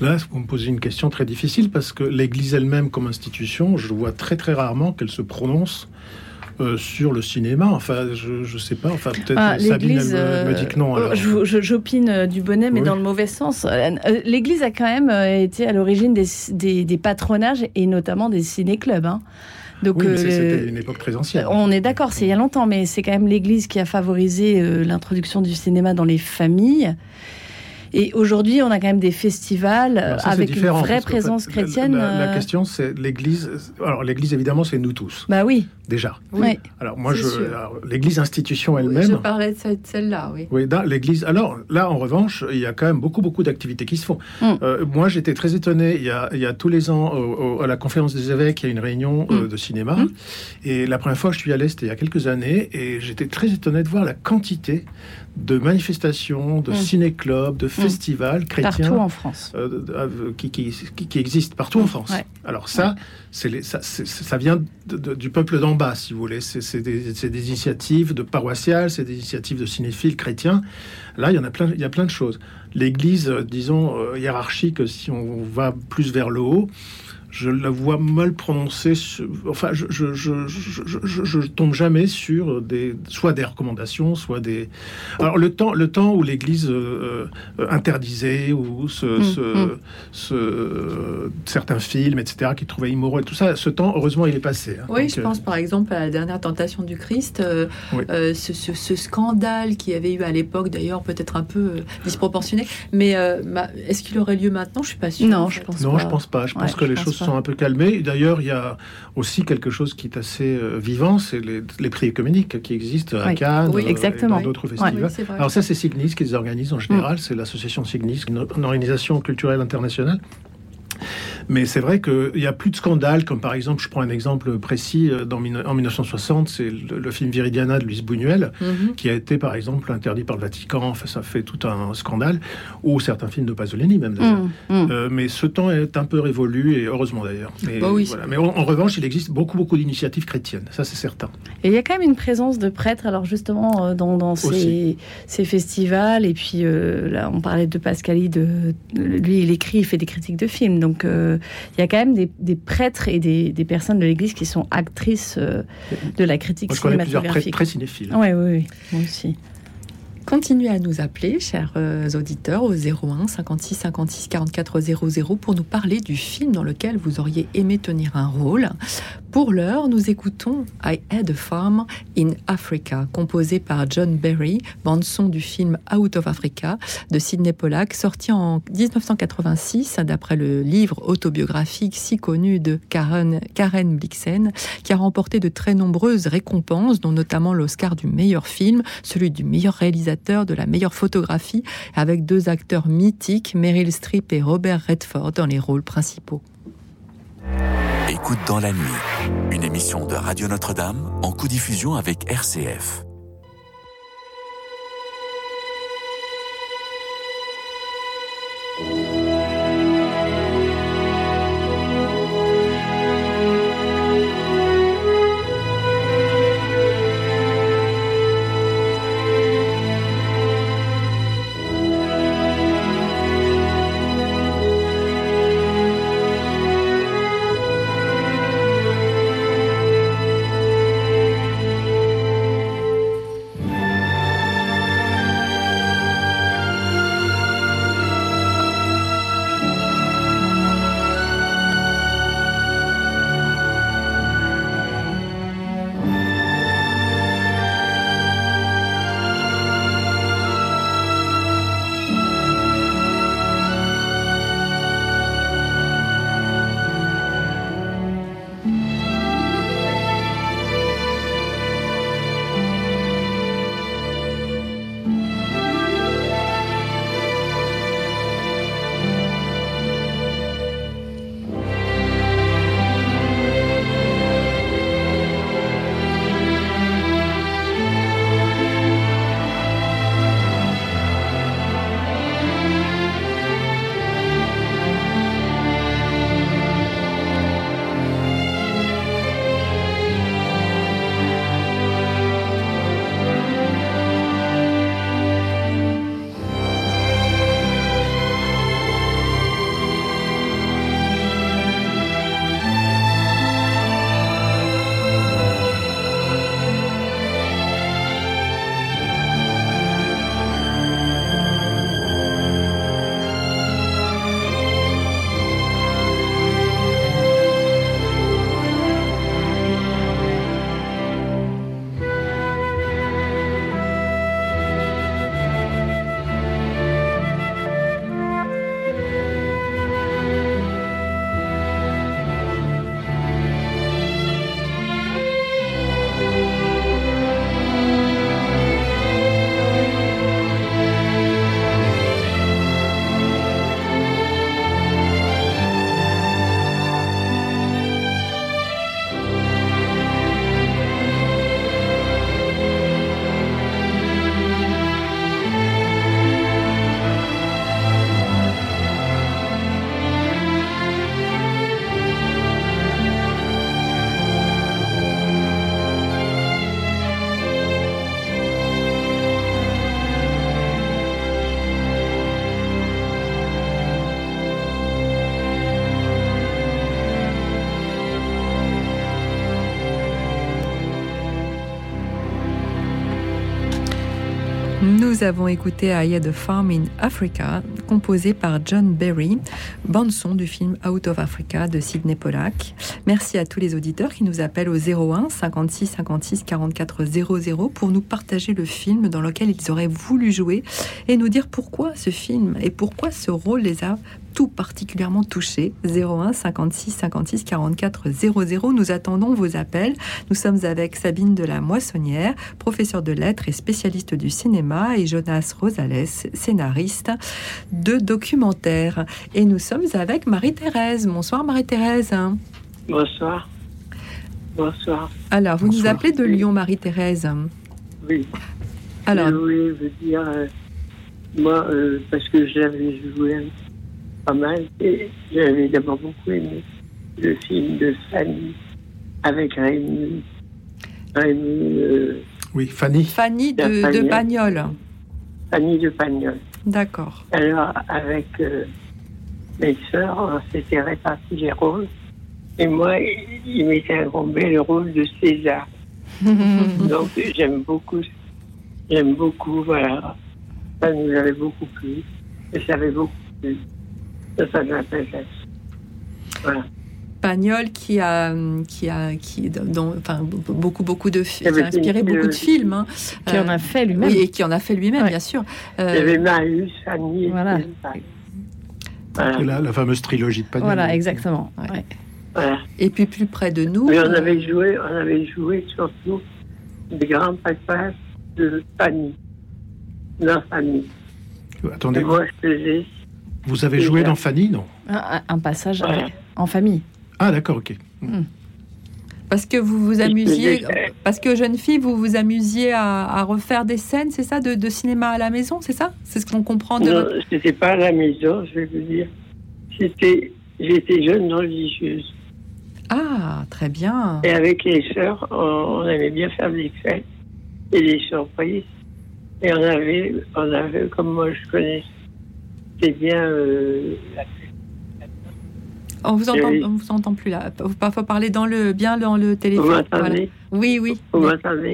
Là, vous me posez une question très difficile parce que l'Église elle-même, comme institution, je vois très très rarement qu'elle se prononce euh, sur le cinéma. Enfin, je ne sais pas. Enfin, peut-être ah, Sabine me, dit que non. Euh, j'opine euh, du bonnet, mais dans le mauvais sens. L'Église a quand même été à l'origine des, des, patronages et notamment des ciné-clubs. Hein. Donc, oui, c'était une époque très ancienne. On est d'accord, c'est il y a longtemps, mais c'est quand même l'Église qui a favorisé l'introduction du cinéma dans les familles. Et aujourd'hui, on a quand même des festivals avec une vraie présence chrétienne. La, la question, c'est l'Église. Alors, l'Église, évidemment, c'est nous tous. Bah oui déjà. Oui. Alors moi, je, l'Église institution elle-même. je parlais de celle-là, oui. Oui, l'Église. Alors là, en revanche, il y a quand même beaucoup, beaucoup d'activités qui se font. Mm. Euh, moi, j'étais très étonné. Il y, a, il y a tous les ans à la conférence des évêques, il y a une réunion euh, mm. de cinéma. Mm. Et la première fois que je suis allé, c'était il y a quelques années, et j'étais très étonné de voir la quantité de manifestations, de ciné-clubs, de festivals chrétiens. Partout en France. Euh, qui, qui, qui, existent partout en France. Alors ça, ça, vient du peuple d'en bas, si vous voulez. C'est des, des, initiatives de paroissiales, c'est des initiatives de cinéphiles chrétiens. Là, il y en a plein, il y a plein de choses. L'Église, euh, disons, euh, hiérarchique, si on va plus vers le haut, je la vois mal prononcée. enfin, je je, je, je, je, tombe jamais sur des, soit des recommandations, soit des. Alors le temps, le temps où l'Église euh, euh, interdisait ou ce, mm, ce, mm. certains films, etc., qui trouvaient immoraux et tout ça, ce temps, heureusement, il est passé. Hein. oui, je pense par exemple à la dernière tentation du Christ, euh, ce, ce, scandale qui avait eu à l'époque, d'ailleurs, peut-être un peu disproportionné, mais est-ce qu'il aurait lieu maintenant? Je suis pas sûre. Non, je pense non, je pense pas. Je pense que les choses sont un peu calmés. D'ailleurs, il y a aussi quelque chose qui est assez euh, vivant, c'est les, prix économiques qui existent à Cannes oui, exactement. et dans d'autres festivals. Alors ça, c'est Signis qui les organise en général. Mm. C'est l'association Signis, une organisation culturelle internationale mais c'est vrai qu'il y a plus de scandales, comme par exemple, je prends un exemple précis, euh, dans, en 1960, c'est le, film Viridiana de Luis Buñuel, mhm. qui a été par exemple interdit par le Vatican, enfin, ça fait tout un scandale, ou certains films de Pasolini même. Mhm. Mhm. Euh, mais ce temps est un peu révolu, et heureusement d'ailleurs. Mais, bah mais en, revanche, il existe beaucoup, beaucoup d'initiatives chrétiennes, ça c'est certain. Et il y a quand même une présence de prêtres, alors justement, euh, dans, dans ces, ces, festivals, et puis là, on parlait de Pascali, de, lui il écrit, il fait des critiques de films, donc il y a quand même des, prêtres et des, personnes de l'Église qui sont actrices euh, de la critique Moi, je cinématographique. Connais plusieurs prêtres très cinéphiles. Oui, oui, oui, moi aussi. Continuez à nous appeler, chers euh, auditeurs, au 01 56 56 44 00 pour nous parler du film dans lequel vous auriez aimé tenir un rôle. Pour l'heure, nous écoutons I Had a Farm in Africa, composé par John Berry, bande-son du film Out of Africa de Sidney Pollack, sorti en 1986 d'après le livre autobiographique si connu de Karen, Karen Blixen, qui a remporté de très nombreuses récompenses, dont notamment l'Oscar du meilleur film, celui du meilleur réalisateur de la meilleure photographie avec deux acteurs mythiques, Meryl Streep et Robert Redford dans les rôles principaux. Écoute dans la nuit, une émission de Radio Notre-Dame en co-diffusion avec RCF. Nous avons écouté I Had a Farm in Africa, composé par John Berry, bande-son du film Out of Africa de Sidney Pollack. Merci à tous les auditeurs qui nous appellent au 01 56 56 44 00 pour nous partager le film dans lequel ils auraient voulu jouer et nous dire pourquoi ce film et pourquoi ce rôle les a tout particulièrement touchés. 01 56 56 44 00. Nous attendons vos appels. Nous sommes avec Sabine de la Moissonnière, professeure de lettres et spécialiste du cinéma, et Jonas Rosales, scénariste de documentaires. Et nous sommes avec Marie-Thérèse. Bonsoir Marie-Thérèse. Bonsoir. Bonsoir. Alors, vous nous Bonsoir. appelez de Lyon, Marie-Thérèse. Oui. Alors, Je voulais vous dire, euh, moi, euh, parce que j'avais joué pas mal, et j'avais d'abord beaucoup aimé le film de Fanny avec Rémi. Rémi, euh, Oui, Fanny. Fanny de, de Pagnol. Fanny de Pagnol. D'accord. Alors, avec euh, mes sœurs, on s'était répartis les rôles. Et moi, il il m'était incombé le rôle de César. Donc, j'aime beaucoup, j'aime beaucoup, voilà. Ça nous avait beaucoup plu. Et ça avait beaucoup plu. Ça, ça m'intéresse. Voilà. Pagnol qui a, qui a, qui, dont, enfin, beaucoup, beaucoup de Il qui a inspiré une- beaucoup de films. hein. Qui en Euh, a fait lui-même. Oui, et qui en a fait lui-même, Ouais. bien sûr. Il Euh, y avait Marius, Fanny et Voilà. César. Voilà. Et la, la fameuse trilogie de Pagnol. Voilà, exactement. Ouais. Ouais. voilà. et puis plus près de nous. Mais on euh, avait joué, on avait joué surtout des grands passages de Fanny. Dans Fanny. Et Attendez, moi, je faisais vous avez joué dans Fanny, non Un, passage Voilà. en famille. Ah, d'accord, ok. Parce que vous vous amusiez, parce que jeune fille, vous vous amusiez à, à refaire des scènes, c'est ça, de, de cinéma à la maison, c'est ça? C'est ce qu'on comprend de Non, votre... c'était pas à la maison, je vais vous dire. C'était, j'étais jeune religieuse. Ah, très bien. Et avec les sœurs, on, on aimait bien faire des fêtes et des surprises. Et on avait, on avait, comme moi je connaissais bien euh, On vous entend, on vous entend plus là. Faut parler dans le, bien dans le téléphone. Vous Voilà. Oui, oui. Vous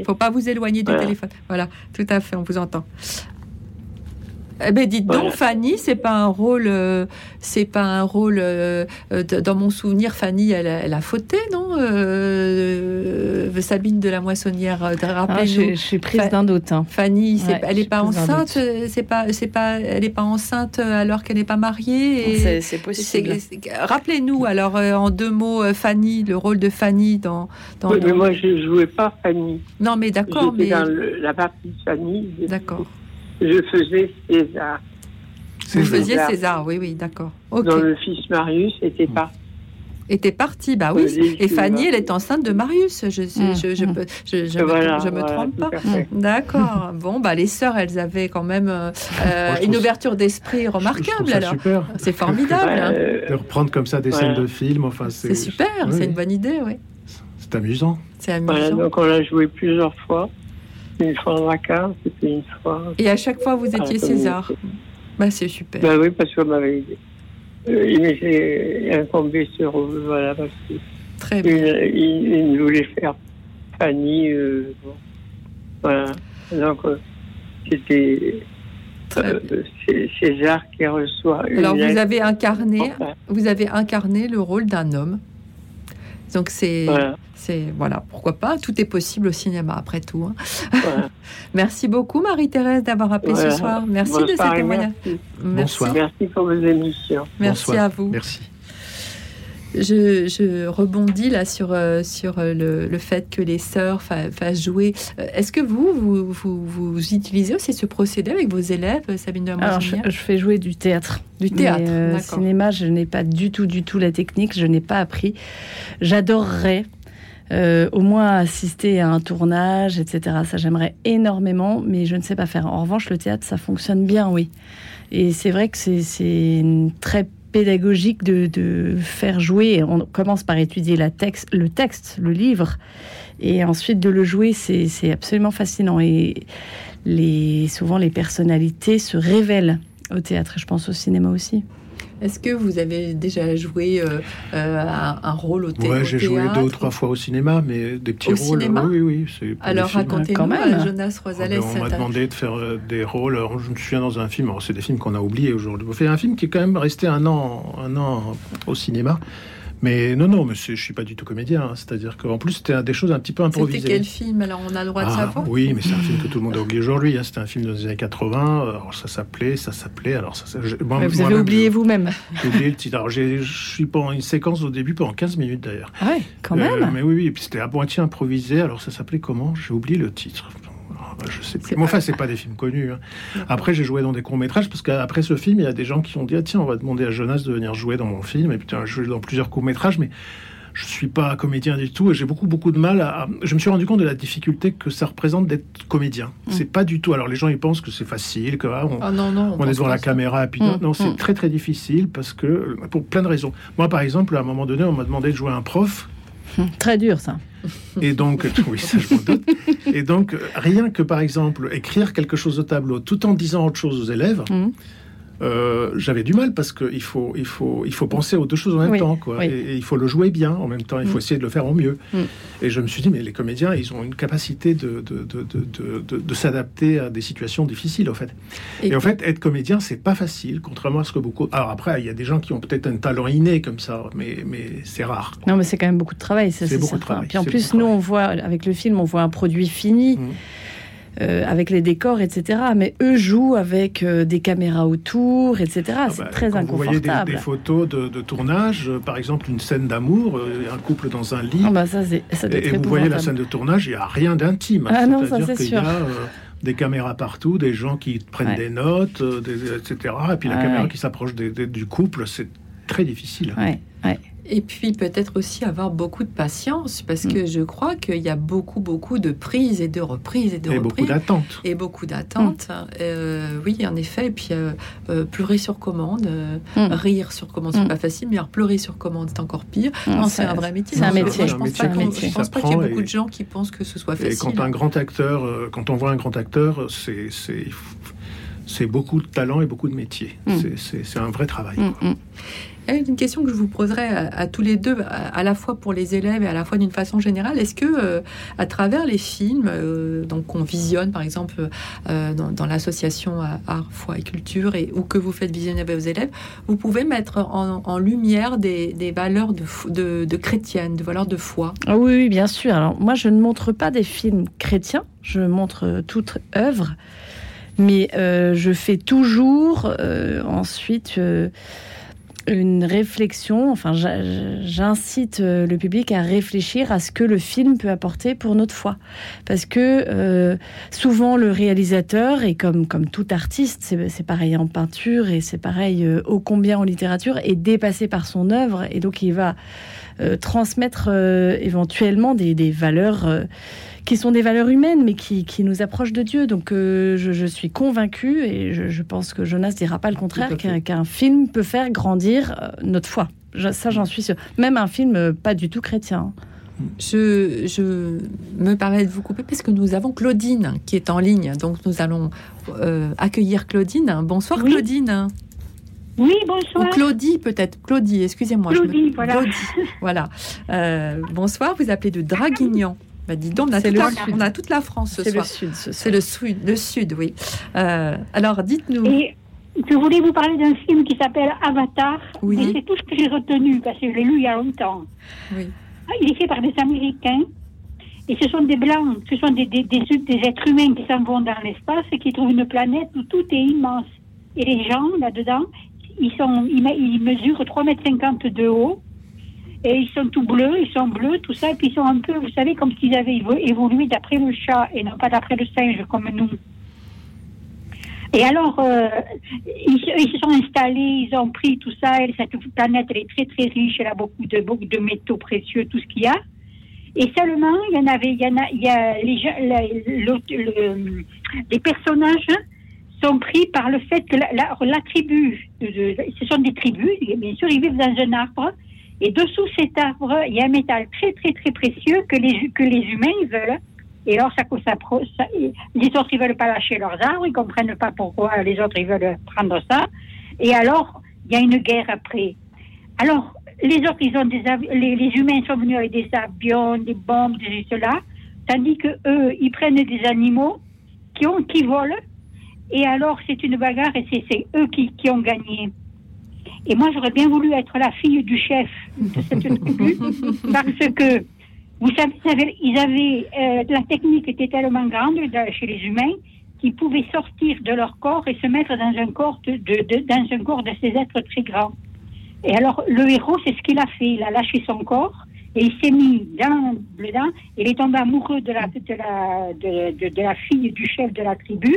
Faut pas vous éloigner du Voilà. téléphone. Voilà, tout à fait, on vous entend. Eh ben, dites donc, Voilà. Fanny, c'est pas un rôle, euh, c'est pas un rôle. euh, euh, dans mon souvenir, Fanny, elle, a- elle a fauté, non euh, Sabine de la Moissonnière, euh, Ah, je, suis prise Fa- d'un doute. hein. Fanny, c'est- Ouais, elle je est pas enceinte, c'est pas, c'est pas, elle est pas enceinte alors qu'elle n'est pas mariée. C'est- possible. Rappelez-nous alors euh, en deux mots euh, Fanny, le rôle de Fanny dans. dans, Oui, mais moi je jouais pas Fanny. Non mais d'accord, J'étais mais dans le- la partie de Fanny. d'accord. Je faisais César. Vous César. faisiez César. César, oui, oui, d'accord. Ok. Dans le fils Marius, était. Et t'es partie, bah oui. Oui, Et Fanny, elle est enceinte de Marius. Je, sais- Mm, je, je, mm. peux- je, je, me- voilà, je me voilà, trompe pas. fait. D'accord. Bon, bah les sœurs, elles avaient quand même euh, euh, Moi, une ouverture d'esprit remarquable. alors, super. c'est formidable. hein. Euh, De reprendre comme ça des Voilà. scènes de films, enfin, C'est super. oui, c'est une bonne idée, oui. C'est amusant. C'est voilà, amusant. donc on l'a joué plusieurs fois. Une fois en vacances, puis une fois. Et à chaque fois, vous étiez César. communauté. Bah c'est super. Ben oui, parce qu'on m'avait euh, il m'était incombé rôle, voilà, parce qu'il Très bien. il, il me voulait faire Fanny, euh, bon. voilà. Donc, euh, c'était euh, César qui reçoit une Alors vous avez incarné, Enfin, vous avez incarné le rôle d'un homme. Donc c'est, voilà, c'est voilà, pourquoi pas Tout est possible au cinéma après tout. hein. voilà. Merci beaucoup Marie-Thérèse d'avoir appelé Voilà. ce soir. Merci de Bonsoir ce et témoignage. merci. Merci. Bonsoir. Merci pour vos émissions. Merci Bonsoir. à vous. Merci. Je, je rebondis là sur, euh, sur euh, le, le fait que les sœurs fa- fassent jouer. Euh, Est-ce que vous vous, vous, vous utilisez aussi ce procédé avec vos élèves, Sabine de Alors, je, je fais jouer du théâtre. Du théâtre, Mais, euh, cinéma, je n'ai pas du tout, du tout la technique. Je n'ai pas appris. J'adorerais euh, au moins assister à un tournage, etc. Ça, j'aimerais énormément, mais je ne sais pas faire. En revanche, le théâtre, ça fonctionne bien, oui. Et c'est vrai que c'est- très pédagogique de, de faire jouer. On commence par étudier la texte, le texte, le livre, et ensuite de le jouer, c'est c'est absolument fascinant. Et les, souvent, les personnalités se révèlent au théâtre, et je pense au cinéma aussi. Est-ce que vous avez déjà joué euh, euh, un, un, rôle au, thé ouais, j'ai joué deux ou trois fois au cinéma, mais des petits au rôles. Cinéma oui, oui. oui Alors racontez-nous, Jonas Rosales. on m'a demandé de faire des rôles. Alors, je me souviens dans un film, c'est des films qu'on a oubliés aujourd'hui. On fait un film qui est quand même resté un an, un an au cinéma. Mais non, non, mais je suis pas du tout comédien. Hein. C'est-à-dire qu'en plus, c'était des choses un petit peu improvisées. C'était quel film Alors, on a le droit de ah, savoir? Oui, mais c'est un film que tout le monde a oublié aujourd'hui. Hein. C'était un film des années 80. Alors, ça s'appelait, ça s'appelait. Alors, ça, vous avez oublié vous-même. J'ai oublié le titre. Alors, je suis pendant une séquence au début, pendant 15 minutes d'ailleurs. Ah ouais, quand même. Euh, mais oui, oui. Et puis c'était à moitié improvisé. Alors, ça s'appelait comment? J'ai oublié le titre. Bah, je sais plus. Mais enfin, c'est pas des films connus. Hein. Après, j'ai joué dans des courts métrages parce qu'après ce film, il y a des gens qui ont dit ah, tiens, on va demander à Jonas de venir jouer dans mon film. Et puis, je joué dans plusieurs courts métrages, mais je suis pas comédien du tout et j'ai beaucoup beaucoup de mal à. Je me suis rendu compte de la difficulté que ça représente d'être comédien. Mm. C'est pas du tout. Alors les gens ils pensent que c'est facile, que ah, on, ah, non, non, on, est devant la caméra. Et puis non, mm. non c'est mm. très très difficile parce que pour plein de raisons. Moi par exemple, à un moment donné, on m'a demandé de jouer un prof. Très dur ça. Et donc, oui, ça je m'en doute. Et donc, rien que par exemple écrire quelque chose au tableau tout en disant autre chose aux élèves, euh, j'avais du mal parce qu'il faut, il faut, il faut penser aux deux choses en même temps. Quoi. Et, il faut le jouer bien en même temps. Il faut mm. essayer de le faire au mieux. Mm. Et je me suis dit, mais les comédiens, ils ont une capacité de, de, de, de, s'adapter à des situations difficiles, en fait. Et, en fait, être comédien, c'est pas facile, contrairement à ce que beaucoup. Alors après, il y a des gens qui ont peut-être un talent inné comme ça, mais, mais c'est rare. Non, mais c'est quand même beaucoup de travail. C'est beaucoup de travail. Puis en plus, nous, on voit, avec le film, on voit un produit fini. Mm. Euh, avec les décors, etc. Mais eux jouent avec euh, des caméras autour, etc. Ah c'est bah, très inconfortable. Vous voyez des, photos de, tournage, euh, par exemple une scène d'amour, un couple dans un lit. Ah bah ça, ça et, vous voyez la scène de tournage, il n'y a rien d'intime. Ah non, ça c'est sûr. Y a, des caméras partout, des gens qui prennent des notes, etc. Et puis la caméra qui s'approche du couple, c'est très difficile. Ouais, ouais. Et puis peut-être aussi avoir beaucoup de patience, parce que mm. je crois qu'il y a beaucoup, beaucoup de prises et de reprises et de et Beaucoup d'attentes. Et beaucoup d'attentes. Mm. Euh, oui, en effet. Et puis euh, euh, pleurer sur commande, mm. rire sur commande, c'est pas facile, mais alors pleurer sur commande, c'est encore pire. non, c'est un vrai métier. C'est un métier. je pense pas, qu'il y ait beaucoup de gens qui pensent que ce soit facile. Et quand un grand acteur, quand on voit un grand acteur, c'est c'est beaucoup de talent et beaucoup de métier. C'est un vrai travail. Une question que je vous poserai à, tous les deux, à, la fois pour les élèves et à la fois d'une façon générale. Est-ce que, euh, à travers les films, euh, donc qu'on visionne, par exemple, euh, dans, l'association Art, Foi et Culture, et, ou que vous faites visionner vos élèves, vous pouvez mettre en, lumière des, valeurs de, de, chrétiennes, de valeurs de foi? Ah oui, bien sûr. Alors, moi, je ne montre pas des films chrétiens, je montre toute œuvre, mais je fais toujours ensuite une réflexion, enfin j'incite euh, le public à réfléchir à ce que le film peut apporter pour notre foi. Parce que euh, souvent le réalisateur, et comme, comme tout artiste, c'est pareil en peinture et c'est pareil euh, ô combien en littérature, est dépassé par son œuvre et donc il va transmettre éventuellement des, des valeurs qui sont des valeurs humaines, mais qui, qui nous approchent de Dieu. Donc euh, je, je, suis convaincue, et je, je, pense que Jonas dira pas le contraire, qu'un film peut faire grandir euh, notre foi. Ça, j'en suis sûre. Même un film euh, pas du tout chrétien. Je, je, me permets de vous couper parce que nous avons Claudine qui est en ligne. Donc nous allons accueillir Claudine. Bonsoir Claudine. Oui, bonsoir. Ou Claudie peut-être. Claudie, excusez-moi. Claudie, voilà. Claudie, voilà. bonsoir, vous appelez de Draguignan. Bah, dis donc, on a, toute la, on a, toute la, France ce soir. C'est le sud, C'est le sud, le sud, oui. Euh, alors, dites-nous. je voulais vous parler d'un film qui s'appelle Avatar. Oui. Et c'est tout ce que j'ai retenu, parce que je l'ai lu il y a longtemps. Oui. Ah, il est fait par des Américains. Et ce sont des Blancs, ce sont des, des, des, des êtres humains qui s'en vont dans l'espace et qui trouvent une planète où tout est immense. Et les gens, là-dedans, ils, sont, ils, ils mesurent 3,50 m de haut et ils sont tout bleus, ils sont bleus, tout ça, et puis ils sont un peu, vous savez, comme s'ils avaient évolué d'après le chat et non pas d'après le singe comme nous. Et alors, euh, ils, se sont installés, ils ont pris tout ça, et cette planète, est très très riche, elle a beaucoup de, beaucoup de métaux précieux, tout ce qu'il y a. Et seulement, il y en avait, il y a, il les, les personnages sont pris par le fait que la, tribu, ce sont des tribus, bien sûr, ils vivent dans un arbre, et dessous cet arbre, il y a un métal très, très, très précieux que les, que les humains veulent. Et alors, ça, ça, ça, les autres, ils veulent pas lâcher leurs arbres, ils comprennent pas pourquoi les autres, ils veulent prendre ça. Et alors, il y a une guerre après. Alors, les autres, ils ont des les, les, humains sont venus avec des avions, des bombes, des cela, tandis que eux, ils prennent des animaux qui ont, qui volent, et alors c'est une bagarre et c'est eux qui, qui ont gagné. Et moi, j'aurais bien voulu être la fille du chef de cette tribu, parce que, vous savez, ils avaient, euh, la technique était tellement grande chez les humains qu'ils pouvaient sortir de leur corps et se mettre dans un corps de, de, dans un corps de ces êtres très grands. Et alors, le héros, c'est ce qu'il a fait. Il a lâché son corps et il s'est mis dans le dent. Il est tombé amoureux de la, de la, de, de la fille du chef de la tribu.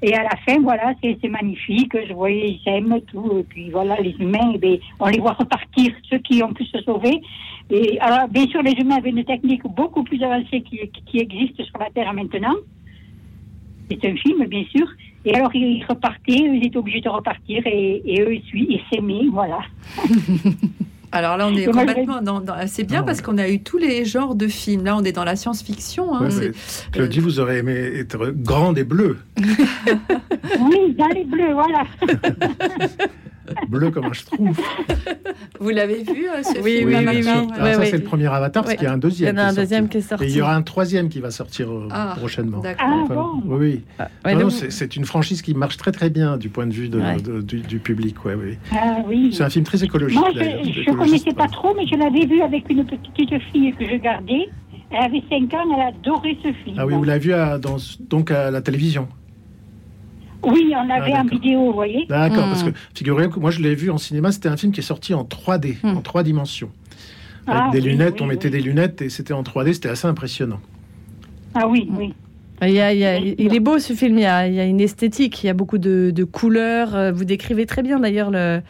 Et à la fin, voilà, c'est magnifique. Je voyais, ils s'aiment tout. Et puis voilà, les humains, eh bien, on les voit repartir, ceux qui ont pu se sauver. Et alors, bien sûr, les humains avaient une technique beaucoup plus avancée qui, qui existe sur la Terre maintenant. C'est un film, bien sûr. Et alors, ils repartaient, ils étaient obligés de repartir et, eux, ils s'aimaient, voilà. Alors là, on est complètement dans. c'est bien parce qu'on a eu tous les genres de films. Là, on est dans la science-fiction. Hein, Claudie, vous aurez aimé être grande et bleue. oui, dans les bleus, voilà. bleu comme un schtroumpf. Vous l'avez vu, euh, ce oui, film Oui, oui, oui. ça, c'est le premier Avatar, parce qu'il y a un deuxième. Il y en a un deuxième qui est sorti. Et il y aura un troisième qui va sortir euh, ah, prochainement. Ah, bon. Oui, oui. Ah, c'est une franchise qui marche très très bien du point de vue de, du, public. Ouais, oui. Ah, oui. C'est un film très écologique. Moi, je ne connaissais pas trop, mais je l'avais vu avec une petite fille que je gardais. Elle avait 5 ans, elle adorait ce film. Ah oui, vous l'avez vu à, dans, donc à la télévision oui, on avait ah, en vidéo, vous voyez. D'accord, parce que hmm. figurez-vous que moi je l'ai vu en cinéma, c'était un film qui est sorti en 3D, hmm. en trois dimensions. Avec ah, des lunettes, on mettait des lunettes et c'était en 3D, c'était assez impressionnant. Ah oui, oui. Il, il, est beau ce film, il y, a, il y, a, une esthétique, il y a beaucoup de, de couleurs. Euh, vous décrivez très bien d'ailleurs le,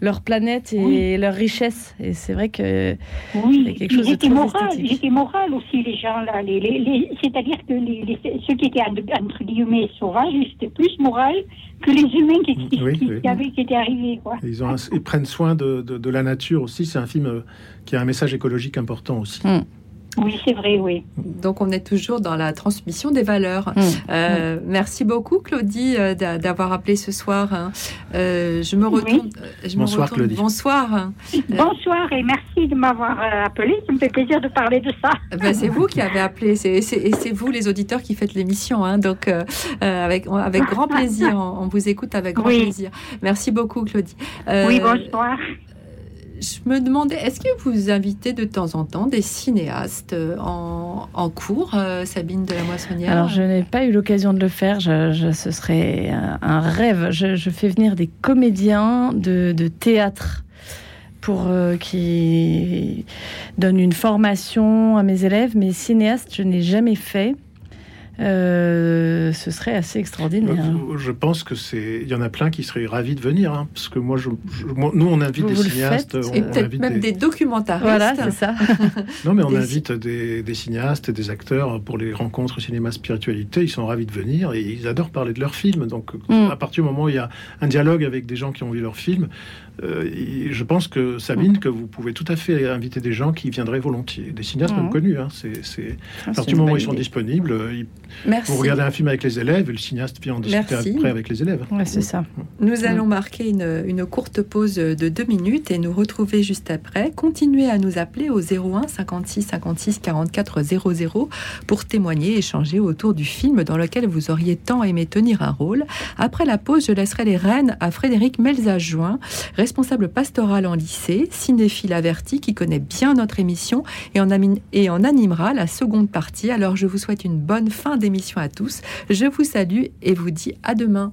leur planète et leur richesse. Et c'est vrai que oui, quelque chose de moral, Ils étaient moral aussi, les gens là. Les, les, C'est-à-dire que les, ceux qui étaient entre guillemets sauvages, c'était plus moral que les humains qui, qui, qui, Avaient, qui étaient arrivés. Quoi. Ils, ont ils prennent soin de, de, de, la nature aussi. C'est un film euh, qui a un message écologique important aussi. Hmm. Oui, c'est vrai, oui. Donc on est toujours dans la transmission des valeurs. Mmh. Euh, merci beaucoup Claudie euh, d'avoir appelé ce soir. Hein. Euh, je me retourne. Je Bonsoir me Claudie. Bonsoir. Bonsoir et merci de m'avoir appelé. Ça me fait plaisir de parler de ça. Ben, c'est vous qui avez appelé et c'est vous les auditeurs qui faites l'émission. Hein. Donc avec, avec grand plaisir, on, vous écoute avec grand plaisir. Merci beaucoup Claudie. oui, bonsoir je me demandais, est-ce que vous invitez de temps en temps des cinéastes euh, en, cours, euh, Sabine de la Moissonnière Alors, je n'ai pas eu l'occasion de le faire. Ce serait un, rêve. Je, fais venir des comédiens de, théâtre pour euh, qui donnent une formation à mes élèves, mais cinéastes, je n'ai jamais fait. Euh, ce serait assez extraordinaire. Je pense que c'est, il y en a plein qui seraient ravis de venir, hein, parce que moi, je, nous, on invite des cinéastes, on, et peut-être même des, documentaristes. Voilà, c'est ça. non, mais on invite des, des, cinéastes et des acteurs pour les rencontres cinéma spiritualité. Ils sont ravis de venir et ils adorent parler de leurs films. Donc, mm. à partir du moment où il y a un dialogue avec des gens qui ont vu leurs films, euh, je pense que Sabine, que vous pouvez tout à fait inviter des gens qui viendraient volontiers, des cinéastes même connus. Hein, c'est, ah, à partir du moment où ils sont disponibles, euh, vous regardez un film avec les élèves et le cinéaste vient en discuter après avec les élèves. Ouais, c'est ça. Nous allons marquer une, une, courte pause de deux minutes et nous retrouver juste après. Continuez à nous appeler au 01 56 56 44 00 pour témoigner, échanger autour du film dans lequel vous auriez tant aimé tenir un rôle. Après la pause, je laisserai les rênes à Frédéric Melzajoin, responsable pastoral en lycée, cinéphile averti qui connaît bien notre émission et en, animera la seconde partie. Alors je vous souhaite une bonne fin d'émission à tous. Je vous salue et vous dis à demain.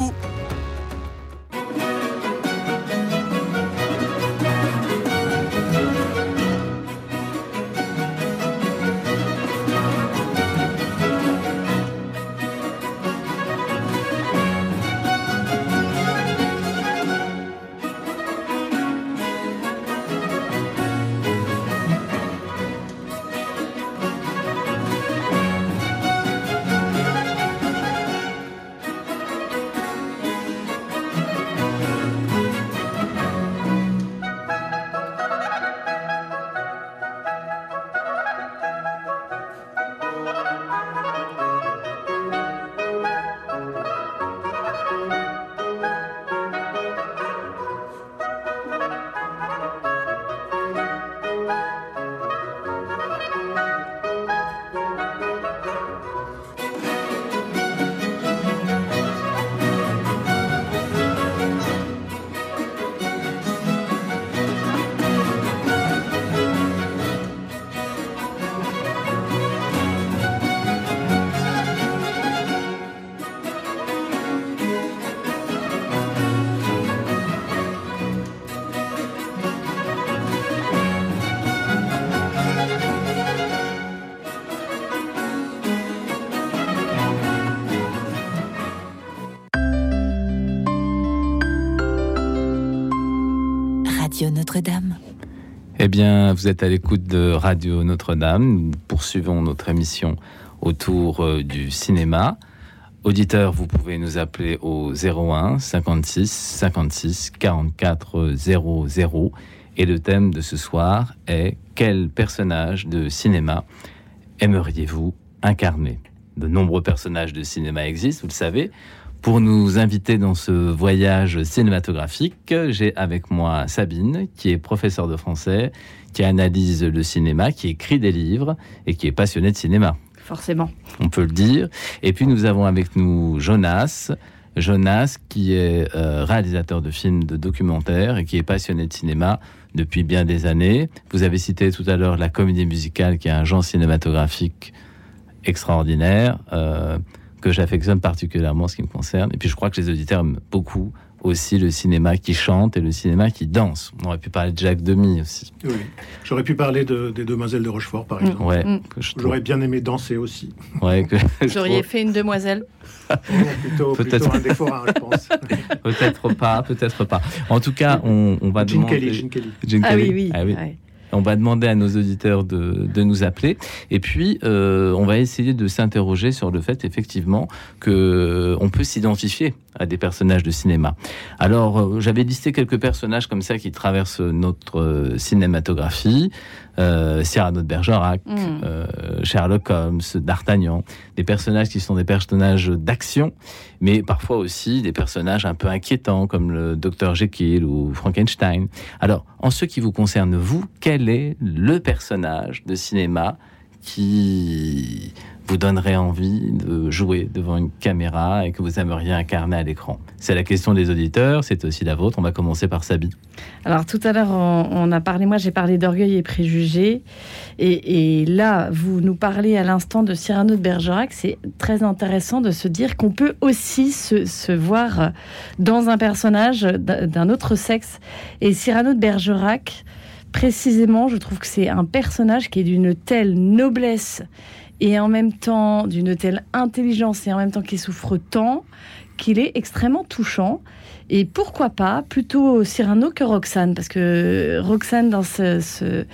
Notre-Dame. Bien, vous êtes à l'écoute de Radio Notre-Dame. Nous poursuivons notre émission autour euh, du cinéma. Auditeurs, vous pouvez nous appeler au 01 56 56 44 00. Et le thème de ce soir est Quel personnage de cinéma aimeriez-vous incarner? De nombreux personnages de cinéma existent, vous le savez. Pour nous inviter dans ce voyage cinématographique, j'ai avec moi Sabine, qui est professeure de français, qui analyse le cinéma, qui écrit des livres et qui est passionnée de cinéma. Forcément. On peut le dire. Et puis nous avons avec nous Jonas. Jonas, qui est euh, réalisateur de films, de documentaires et qui est passionné de cinéma depuis bien des années. Vous avez cité tout à l'heure la comédie musicale, qui est un genre cinématographique extraordinaire. Euh, que j'affectionne particulièrement ce qui me concerne. Et puis je crois que les auditeurs aiment beaucoup aussi le cinéma qui chante et le cinéma qui danse. On aurait pu parler de Jacques Demy aussi. Oui, j'aurais pu parler de, des Demoiselles de Rochefort, par exemple. Ouais, mm. J'aurais bien aimé danser aussi. Ouais, que Vous auriez fait une demoiselle plutôt, plutôt un des forains, je pense. peut-être pas, peut-être pas. En tout cas, on, on va Gene demander... Kelly, Gene Kelly. ah oui, oui. Ah, oui. On va demander à nos auditeurs de, de nous appeler. Et puis, euh, on va essayer de s'interroger sur le fait, effectivement, que on peut s'identifier à des personnages de cinéma. Alors, euh, j'avais listé quelques personnages comme ça qui traversent notre euh, cinématographie. Euh, Cyrano de Bergerac, mm. euh, Sherlock Holmes, D'Artagnan, des personnages qui sont des personnages d'action, mais parfois aussi des personnages un peu inquiétants comme le docteur Jekyll ou Frankenstein. Alors, en ce qui vous concerne, vous, quel est le personnage de cinéma qui vous donnerait envie de jouer devant une caméra et que vous aimeriez incarner à l'écran C'est la question des auditeurs, c'est aussi la vôtre. On va commencer par Sabi. Alors tout à l'heure, on, a parlé, moi j'ai parlé d'orgueil et préjugés. Et, là, vous nous parlez à l'instant de Cyrano de Bergerac. C'est très intéressant de se dire qu'on peut aussi se, se voir dans un personnage d'un autre sexe. Et Cyrano de Bergerac, précisément, je trouve que c'est un personnage qui est d'une telle noblesse et en même temps d'une telle intelligence et en même temps qu'il souffre tant qu'il est extrêmement touchant. Et pourquoi pas plutôt Cyrano que Roxane Parce que Roxane, dans cette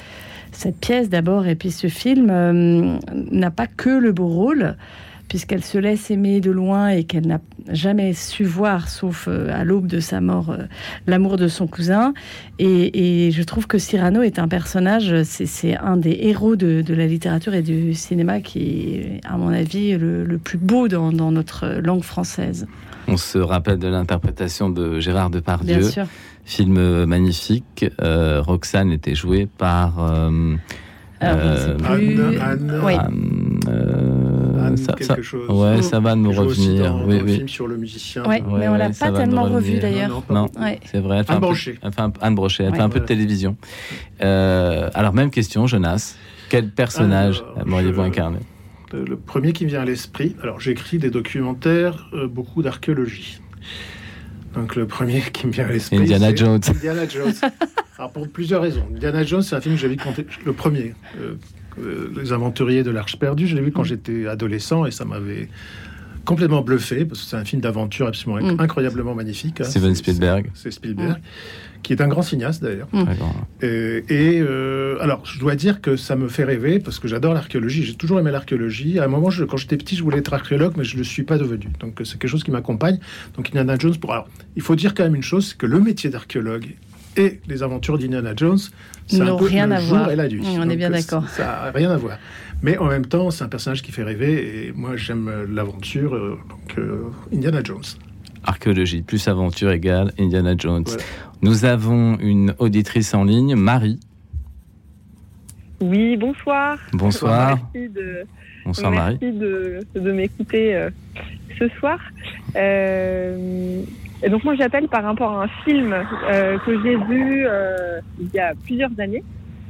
pièce d'abord et puis ce film, euh, n'a pas que le beau rôle. Puisqu'elle se laisse aimer de loin et qu'elle n'a jamais su voir, sauf euh, à l'aube de sa mort, euh, l'amour de son cousin. Et, je trouve que Cyrano est un personnage, c'est un des héros de, la littérature et du cinéma qui est, à mon avis, le, plus beau dans, notre langue française. On se rappelle de l'interprétation de Gérard Depardieu. Bien sûr. Film magnifique. Euh, Roxane était jouée par... Anne, ça, quelque chose. Ouais, ça va nous revenir. Dans, oui, dans oui. film sur le musicien. Ouais, mais on l'a pas tellement revu d'ailleurs. Non, c'est vrai. Anne Brochet. Anne Brochet. Elle fait un peu de télévision. Euh, alors même question, Jonas. Quel personnage aimeriez-vous incarner? Le premier qui me vient à l'esprit. Alors j'écris des documentaires, euh, beaucoup d'archéologie. Donc le premier qui me vient à l'esprit. Indiana Jones. Indiana Jones. Alors pour plusieurs raisons. Indiana Jones, c'est un film que j'ai vu quand le premier. Euh, euh, les aventuriers de l'Arche perdue. Je l'ai vu quand mm. j'étais adolescent et ça m'avait complètement bluffé parce que c'est un film d'aventure absolument mm. incroyablement magnifique. Hein. Steven Spielberg. C'est Spielberg, qui est un grand cinéaste d'ailleurs. Mm. Et, euh, alors, je dois dire que ça me fait rêver parce que j'adore l'archéologie. J'ai toujours aimé l'archéologie. À un moment, quand j'étais petit, je voulais être archéologue, mais je ne le suis pas devenu. Donc, c'est quelque chose qui m'accompagne. Donc, Indiana Jones. Pour alors, il faut dire quand même une chose, c'est que le métier d'archéologue et les aventures d'Indiana Jones, c'est un peu rien à voir. et la nuit. on est bien d'accord. Ça n'a rien à voir. Mais en même temps, c'est un personnage qui fait rêver et moi j'aime l'aventure, euh, donc euh, Indiana Jones. Archéologie plus aventure égale Indiana Jones. Nous avons une auditrice en ligne, Marie. Oui, bonsoir. Bonsoir. Merci de, bonsoir merci de, de m'écouter euh, ce soir. Et donc moi j'appelle par rapport à un film euh, que j'ai vu euh, il y a plusieurs années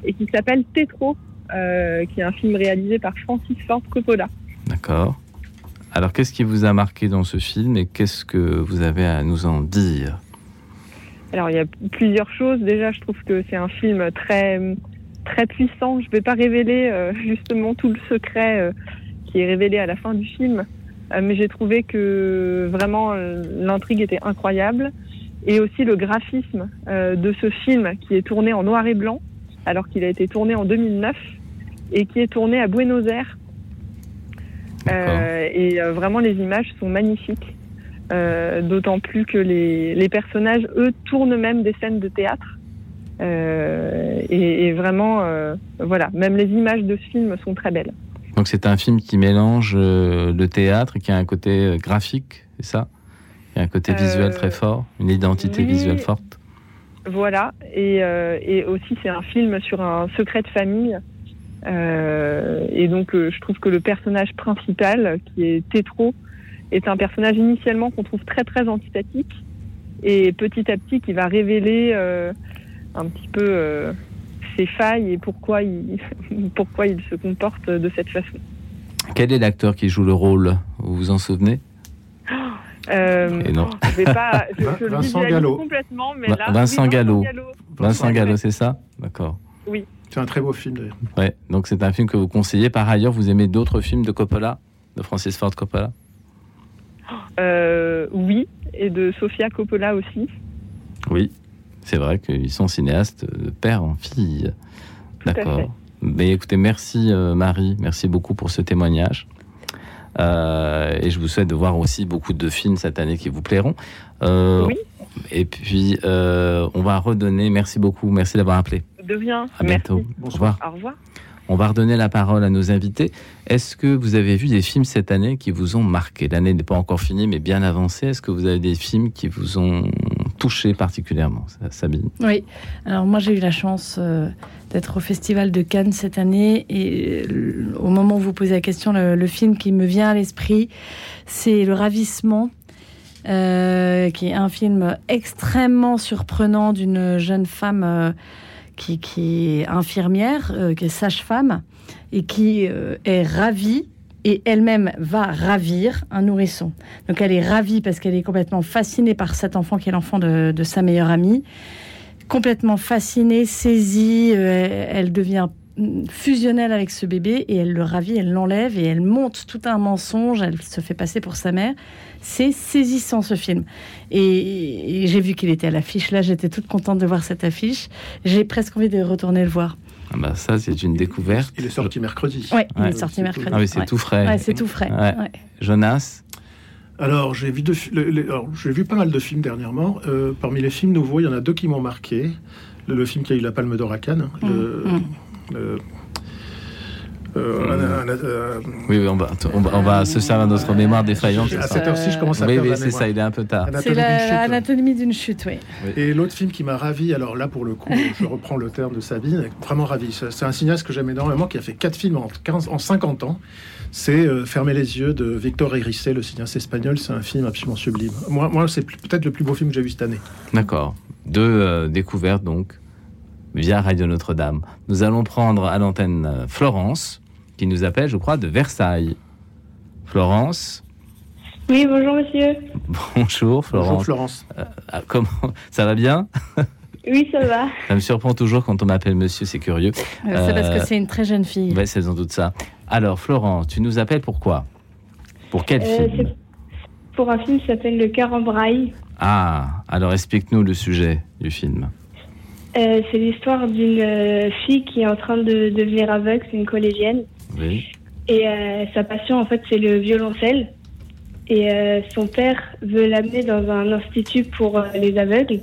et qui s'appelle Tétro, euh, qui est un film réalisé par Francis Ford Coppola. D'accord. Alors qu'est-ce qui vous a marqué dans ce film et qu'est-ce que vous avez à nous en dire? Alors il y a plusieurs choses. Déjà je trouve que c'est un film très très puissant. Je ne vais pas révéler justement tout le secret qui est révélé à la fin du film. Euh, mais j'ai trouvé que vraiment euh, l'intrigue était incroyable et aussi le graphisme euh, de ce film qui est tourné en noir et blanc alors qu'il a été tourné en 2009 et qui est tourné à Buenos Aires. et vraiment les images sont magnifiques. D'autant plus que les, les, personnages, eux, tournent même des scènes de théâtre. Et, et, vraiment, voilà, même les images de ce film sont très belles. Donc c'est un film qui mélange euh, le théâtre, qui a un côté euh, graphique, c'est ça? Il y a un côté visuel très euh, fort, une identité visuelle forte. Voilà, et, et aussi c'est un film sur un secret de famille. et donc je trouve que le personnage principal, qui est Tétro, est un personnage initialement qu'on trouve très très antipathique, et petit à petit qui va révéler un petit peu ses failles et pourquoi il, pourquoi il se comporte de cette façon. Quel est l'acteur qui joue le rôle Vous vous en souvenez? Euh, et non. Je vais pas, je, Vincent Gallo. complètement, mais là, Vincent, Gallo. Vincent Gallo, c'est ça? D'accord. Oui. C'est un très beau film d'ailleurs. Ouais, donc c'est un film que vous conseillez. Par ailleurs, vous aimez d'autres films de Coppola, de Francis Ford Coppola? Euh, Oui, et de Sofia Coppola aussi. Oui, c'est vrai qu'ils sont cinéastes de père en fille. D'accord. Mais écoutez, merci euh, Marie, merci beaucoup pour ce témoignage. Euh, et je vous souhaite de voir aussi beaucoup de films cette année qui vous plairont. Euh, oui. Et puis, on va redonner. Merci beaucoup. Merci d'avoir appelé. De rien. À bientôt. Au revoir. Au revoir. On va redonner la parole à nos invités. Est-ce que vous avez vu des films cette année qui vous ont marqué? L'année n'est pas encore finie, mais bien avancée. Est-ce que vous avez des films qui vous ont touché particulièrement, Sabine Oui. Alors moi, j'ai eu la chance euh, d'être au Festival de Cannes cette année. Et euh, au moment où vous posez la question, le, film qui me vient à l'esprit, c'est Le Ravissement. Euh, qui est un film extrêmement surprenant d'une jeune femme qui, est infirmière, qui est sage-femme, et qui est ravie et elle-même va ravir un nourrisson. Donc elle est ravie parce qu'elle est complètement fascinée par cet enfant qui est l'enfant de, sa meilleure amie. Complètement fascinée, saisie, euh, elle devient fusionnelle avec ce bébé et elle le ravit, elle l'enlève et elle monte tout un mensonge, elle se fait passer pour sa mère. C'est saisissant ce film. Et, j'ai vu qu'il était à l'affiche. Là, j'étais toute contente de voir cette affiche. J'ai presque envie de retourner le voir. Ah bah ça, c'est une découverte. Il est sorti mercredi. Oui, il est sorti mercredi. Ah oui, c'est tout frais. Ouais, c'est tout frais. Jonas alors, j'ai vu, pas mal de films dernièrement. Euh, parmi les films nouveaux, il y en a deux qui m'ont marqué. Le, film qui a eu la Palme d'Or à Cannes, mmh, mmh. Euh, euh, oui, on va, on va, on va se servir à notre mémoire défaillante. À cette heure-ci, je commence à Oui, oui c'est ça, il est un peu tard. C'est l'anatomie d'une chute, oui. Et l'autre film qui m'a ravi, alors là, pour le coup, je reprends le terme de Sabine, vraiment ravi. C'est un cinéaste que j'aime énormément, qui a fait quatre films en, 15, en 50 ans. C'est euh, Fermer les yeux de Victor Hérissé, le cinéaste espagnol. C'est un film absolument sublime. Moi, moi c'est peut-être le plus beau film que j'ai vu cette année. D'accord. Deux découvertes, donc, via Radio Notre-Dame. Nous allons prendre à l'antenne Florence qui nous appelle, je crois, de Versailles. Florence Oui, bonjour monsieur. Bonjour Florence. Bonjour Florence. Euh, ah, comment Ça va bien? Oui, ça va. Ça me surprend toujours quand on m'appelle monsieur, c'est curieux. Euh, c'est parce que c'est une très jeune fille. Oui, c'est sans doute ça. Alors Florence, tu nous appelles pourquoi Pour quel euh, film? Pour un film qui s'appelle Le cœur en braille. Ah, alors explique-nous le sujet du film. C'est l'histoire d'une fille qui est en train de devenir aveugle, c'est une collégienne. Et euh, sa passion, en fait, c'est le violoncelle. Et euh, son père veut l'amener dans un institut pour euh, les aveugles.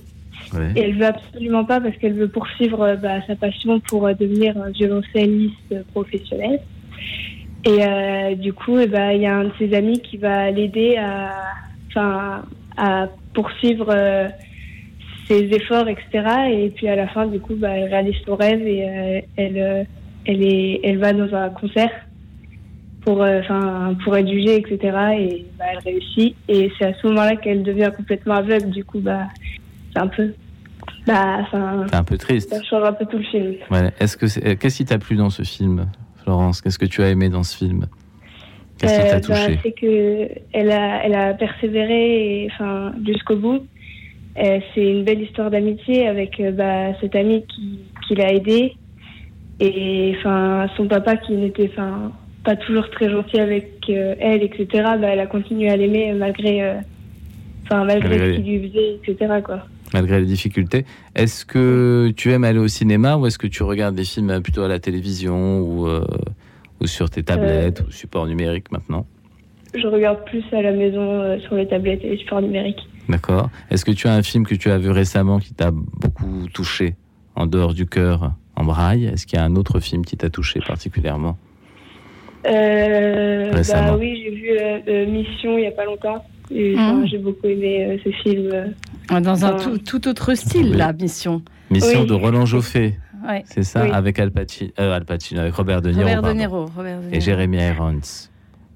Et elle veut absolument pas parce qu'elle veut poursuivre bah, sa passion pour devenir violoncelliste professionnel. Et du coup, eh ben, il y a un de ses amis qui va l'aider à, à poursuivre ses efforts, etc. Et puis à la fin, du coup, bah, elle réalise son rêve et elle elle, est, elle va dans un concert pour, euh, pour être jugée, etc. Et bah, elle réussit. Et c'est à ce moment-là qu'elle devient complètement aveugle. Du coup, bah, c'est un peu. Bah, c'est un peu triste. Ça change un peu tout le film. Est-ce que qu'est-ce qui t'a plu dans ce film, Florence? Qu'est-ce que tu as aimé dans ce film? Qu'est-ce qui t'a euh, bah, touché? C'est que elle a, elle a persévéré, enfin, jusqu'au bout. Euh, c'est une belle histoire d'amitié avec bah, cet ami qui, qui l'a aidée et enfin, son papa qui n'était enfin pas toujours très gentil avec euh, elle, etc. Bah, elle a continué à l'aimer malgré, euh, enfin malgré, ce qu'il lui faisait, etc. Quoi. Malgré les difficultés. Est-ce que tu aimes aller au cinéma ou est-ce que tu regardes des films plutôt à la télévision ou, euh, ou sur tes tablettes ou support numérique maintenant? Je regarde plus à la maison sur les tablettes et les supports numériques. D'accord. Est-ce que tu as un film que tu as vu récemment qui t'a beaucoup touché en dehors du cœur en braille? Est-ce qu'il y a un autre film qui t'a touché particulièrement? Euh, bah oui, j'ai vu euh, euh, Mission il n'y a pas longtemps. Mmh. J'ai beaucoup aimé ce film. Dans un tout, autre style, la Mission. Mission de Roland Joffé. C'est ça, avec Al Pacino, Al Pacino, avec Robert De Niro, Robert de Niro, Robert et Jeremy Irons.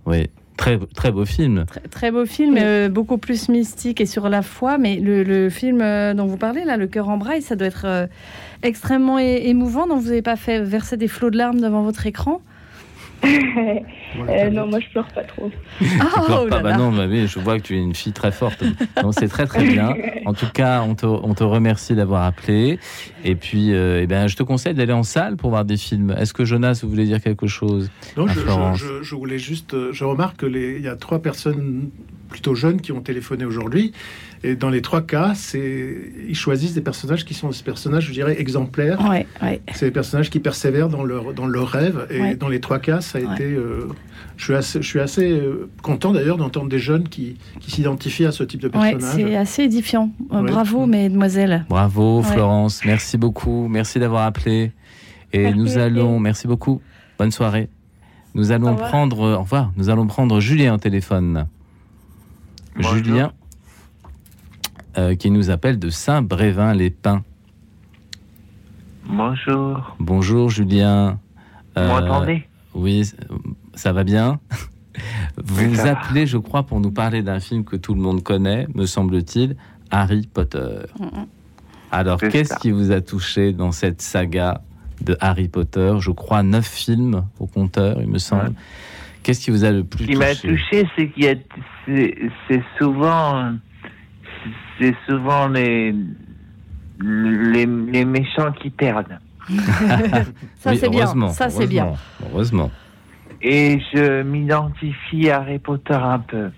Oui, Très, très beau film. Très, beau film, euh, beaucoup plus mystique et sur la foi. Mais le, film euh, dont vous parlez, là, Le cœur en braille, ça doit être euh, extrêmement émouvant. Donc vous n'avez pas fait verser des flots de larmes devant votre écran euh, non, moi je pleure pas trop. Ah, oh pas bah non, bah je vois que tu es une fille très forte. Donc c'est très très bien. En tout cas, on te, on te remercie d'avoir appelé. Et puis, euh, eh ben, je te conseille d'aller en salle pour voir des films. Est-ce que Jonas, vous voulez dire quelque chose Non, je, je, je, voulais juste. Euh, je remarque qu'il y a trois personnes plutôt jeunes qui ont téléphoné aujourd'hui. Et dans les trois cas, c'est ils choisissent des personnages qui sont des personnages, je dirais, exemplaires. Ouais, ouais. C'est des personnages qui persévèrent dans leur dans leur rêve. Et dans les trois cas, ça a été. Euh, je suis assez, je suis assez euh, content d'ailleurs d'entendre des jeunes qui, qui s'identifient à ce type de personnage. c'est assez édifiant. Euh, bravo, mesdemoiselles. Bravo, Florence. Merci beaucoup. Merci d'avoir appelé. Et nous allons. Merci beaucoup. Bonne soirée. Nous allons prendre. Au revoir. Nous allons prendre Julien au téléphone. Julien, euh, qui nous appelle de Saint-Brévin-les-Pins. Bonjour. Bonjour Julien. Vous euh, m'entendez? Oui, ça va bien Vous appelez, je crois, pour nous parler d'un film que tout le monde connaît, me semble-t-il, Harry Potter. Alors, qu'est-ce qui vous a touché dans cette saga de Harry Potter? Je crois neuf films au compteur, il me semble. Qu'est-ce qui vous a le plus touché Ce qui m'a touché, c'est qu'il y a, c'est souvent, c'est souvent les, les, méchants qui perdent. ça c'est bien. Ça c'est bien. Heureusement. Et je m'identifie à Harry Potter un peu.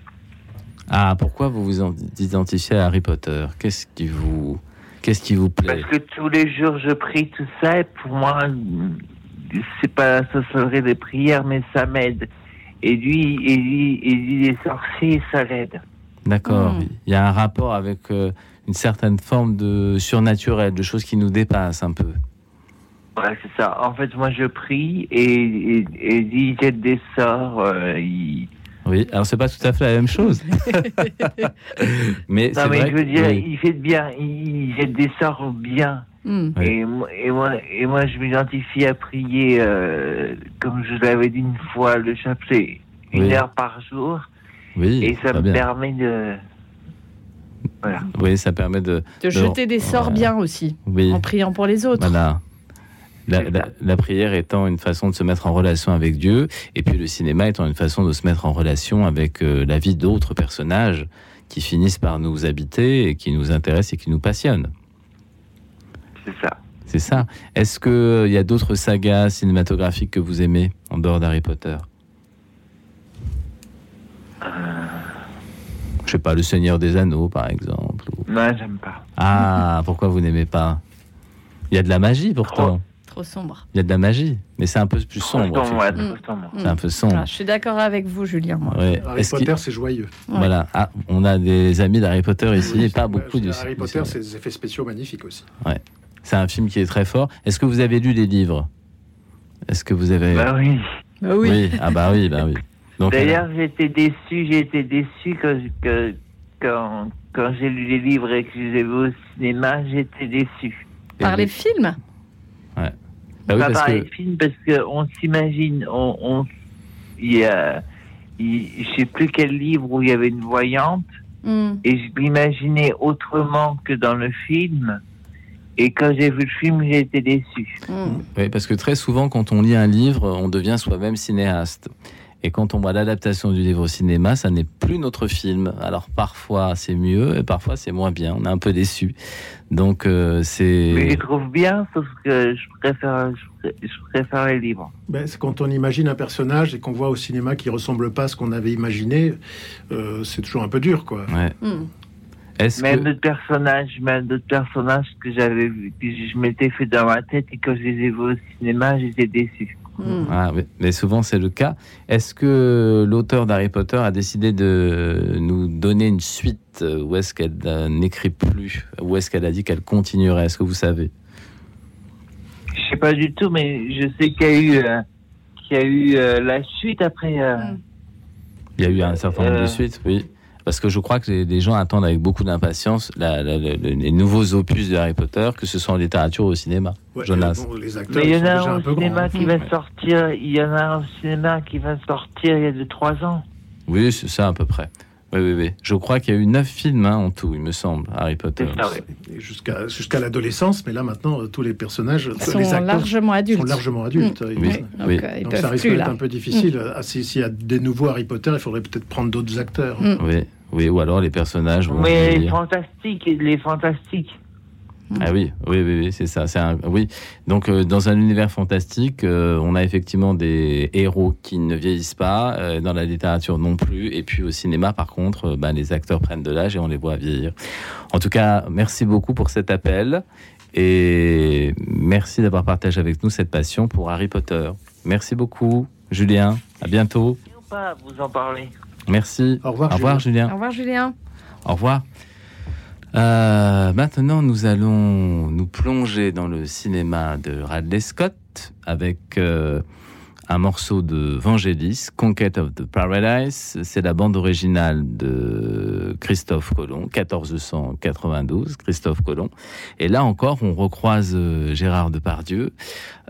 Ah, pourquoi vous vous identifiez à Harry Potter? Qu'est-ce qui vous, Qu'est-ce qui vous plaît? Parce que tous les jours je prie tout ça et pour moi, c'est pas ça serait des prières, mais ça m'aide. Et lui, et lui, et lui, les sorciers, ça l'aide. D'accord. Hmm. Il y a un rapport avec euh, une certaine forme de surnaturel, de choses qui nous dépassent un peu. Ouais, c'est ça. En fait, moi, je prie et, et, et il jette des sorts. Euh, oui, alors c'est pas tout à fait la même chose. mais non, mais je veux dire, il fait bien, il jette des sorts bien. Et, et, moi, et moi, je m'identifie à prier, euh, comme je l'avais dit une fois, le chapelet, une heure par jour. Oui, et ça me permet de. Voilà. Oui, ça permet de. De, jeter des sorts bien aussi. Oui. En priant pour les autres. Voilà. La, prière étant une façon de se mettre en relation avec Dieu, et puis le cinéma étant une façon de se mettre en relation avec euh, la vie d'autres personnages qui finissent par nous habiter et qui nous intéressent et qui nous passionnent. C'est ça. C'est ça. Est-ce qu'il euh, y a d'autres sagas cinématographiques que vous aimez en dehors d'Harry Potter? Euh... Je sais pas, Le Seigneur des Anneaux, par exemple. Non, j'aime pas. Ah, pourquoi vous n'aimez pas? Il y a de la magie pourtant. Trop sombre. Il y a de la magie, mais c'est un peu plus sombre. C'est un peu sombre. je suis d'accord avec vous, Julien. Harry Potter, c'est joyeux. Voilà. Ah, on a des amis d'Harry Potter ici et pas beaucoup de. Harry Potter, c'est des effets spéciaux magnifiques aussi. Ouais. C'est un film qui est très fort. Est-ce que vous avez lu les livres? Est-ce que vous avez. Bah oui. Bah oui. Ah bah oui, bah oui. D'ailleurs, j'étais déçu, j'ai été déçu que, quand, quand j'ai lu les livres et que je les ai vus au cinéma, j'étais déçu. Par les films? Ouais. Bah pas par les films, parce qu'on s'imagine, on, on, il y a, je sais plus quel livre où il y avait une voyante, hmm. et je l'imaginais autrement que dans le film. Et quand j'ai vu le film, j'ai été déçu. Hmm. Oui, parce que très souvent, quand on lit un livre, on devient soi-même cinéaste. Et quand on voit l'adaptation du livre au cinéma, ça n'est plus notre film. Alors parfois c'est mieux et parfois c'est moins bien. On est un peu déçu. Donc euh, c'est. Mais je trouve bien, sauf que je préfère, je préfère les livres. Ben, c'est quand on imagine un personnage et qu'on voit au cinéma qui ressemble pas à ce qu'on avait imaginé, euh, c'est toujours un peu dur, quoi. Ouais. Hmm. Même d'autres personnages, même d'autres personnages que j'avais, que je m'étais fait dans ma tête et quand je les ai vus au cinéma, j'étais déçu. Hmm. Mais souvent c'est le cas. Est-ce que l'auteur d'Harry Potter a décidé de nous donner une suite ou est-ce qu'elle n'écrit plus Ou est-ce qu'elle a dit qu'elle continuerait? Est-ce que vous savez? Je sais pas du tout, mais je sais qu'il y a eu, euh, qu'il y a eu euh, la suite après. Euh. Il y a eu un certain nombre de suites, oui. Parce que je crois que les, gens attendent avec beaucoup d'impatience les nouveaux opus de Harry Potter, que ce soit en littérature ou au cinéma. Jonas. Mais il y en a un au cinéma qui va sortir. Il y en a un au cinéma qui va sortir il y a de trois ans. Oui, c'est ça à peu près. Oui, oui, oui. Je crois qu'il y a eu neuf films hein, en tout, il me semble, Harry Potter. Jusqu'à jusqu'à l'adolescence, mais là maintenant, euh, tous les personnages, sont les acteurs largement adultes. sont largement adultes. Mmh. Oui, oui. Donc, ça risque d'être un peu difficile. Mmh. S'il y a des nouveaux Harry Potter, il faudrait peut-être prendre d'autres acteurs. Mmh. Oui. Oui, ou alors les personnages. Vont Mais les fantastiques, les fantastiques. Ah oui, oui, oui, oui c'est ça. C'est un, oui. Donc euh, dans un univers fantastique, euh, on a effectivement des héros qui ne vieillissent pas, euh, dans la littérature non plus, et puis au cinéma, par contre, bah, les acteurs prennent de l'âge et on les voit vieillir. En tout cas, merci beaucoup pour cet appel et merci d'avoir partagé avec nous cette passion pour Harry Potter. Merci beaucoup, Julien. À bientôt. Pas vous en parler. Merci. Au revoir, Au revoir Julien. Au revoir, Julien. Au revoir. Euh, maintenant, nous allons nous plonger dans le cinéma de Radley Scott avec euh, un morceau de Vangelis, Conquest of the Paradise. C'est la bande originale de Christophe Colomb, 1492, Christophe Colomb. Et là encore, on recroise euh, Gérard Depardieu.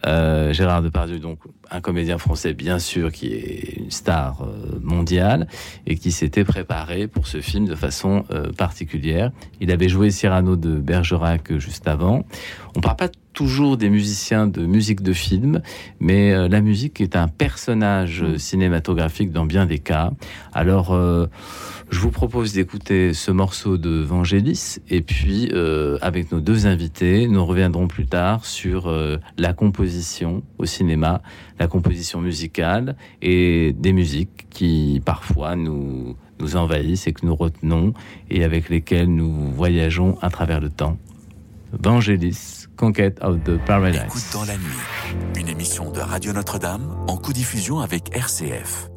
Euh, Gérard Depardieu, donc un comédien français bien sûr qui est une star euh, mondiale et qui s'était préparé pour ce film de façon particulière. Il avait joué Cyrano de Bergerac juste avant. On parle pas toujours des musiciens de musique de film, mais euh, la musique est un personnage mmh. cinématographique dans bien des cas. Alors je vous propose d'écouter ce morceau de Vangelis et puis euh, avec nos deux invités, nous reviendrons plus tard sur euh, la composition au cinéma, la composition musicale et des musiques qui parfois nous, nous envahissent et que nous retenons et avec lesquelles nous voyageons à travers le temps. Vangelis, Conquête of the Paradise. Écoute dans la nuit, une émission de Radio Notre-Dame en co-diffusion avec RCF.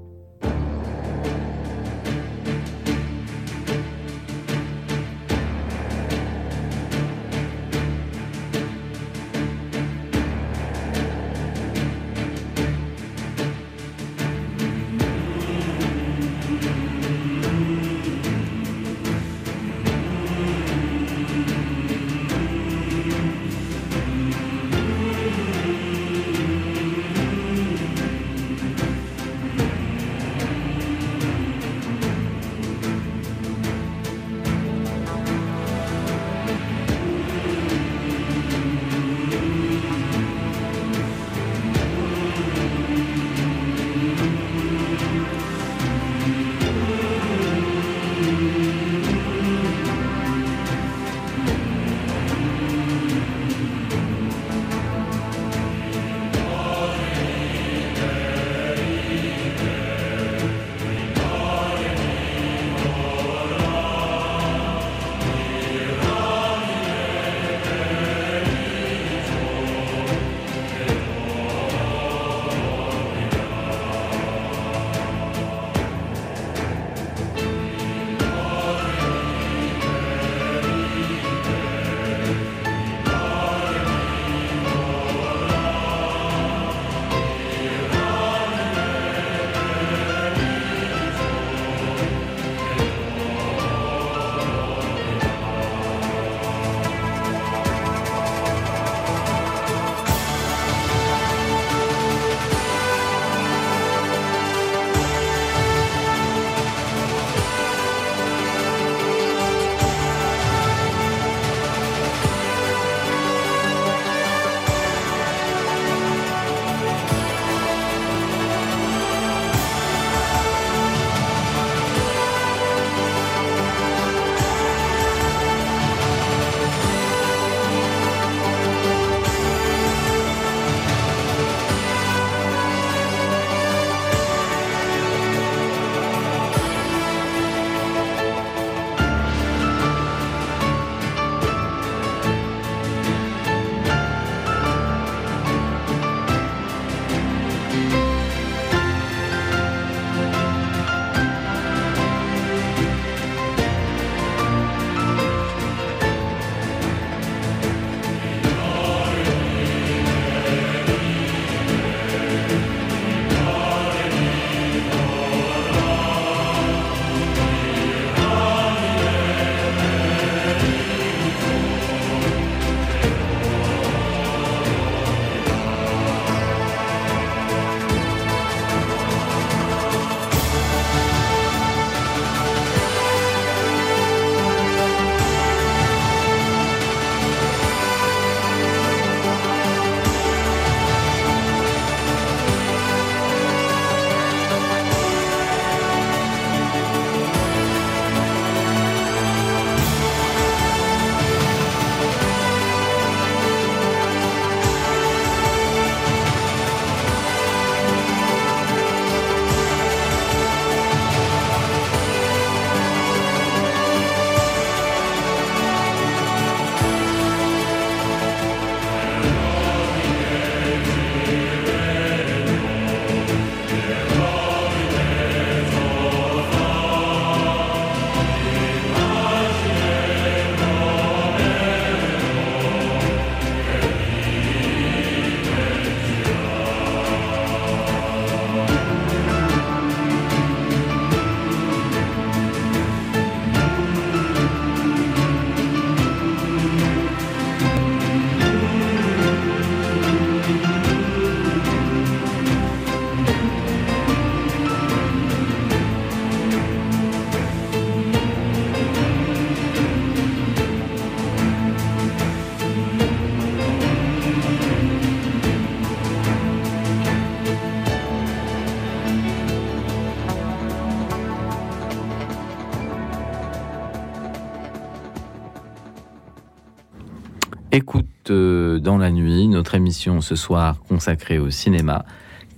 Dans la nuit, notre émission ce soir consacrée au cinéma.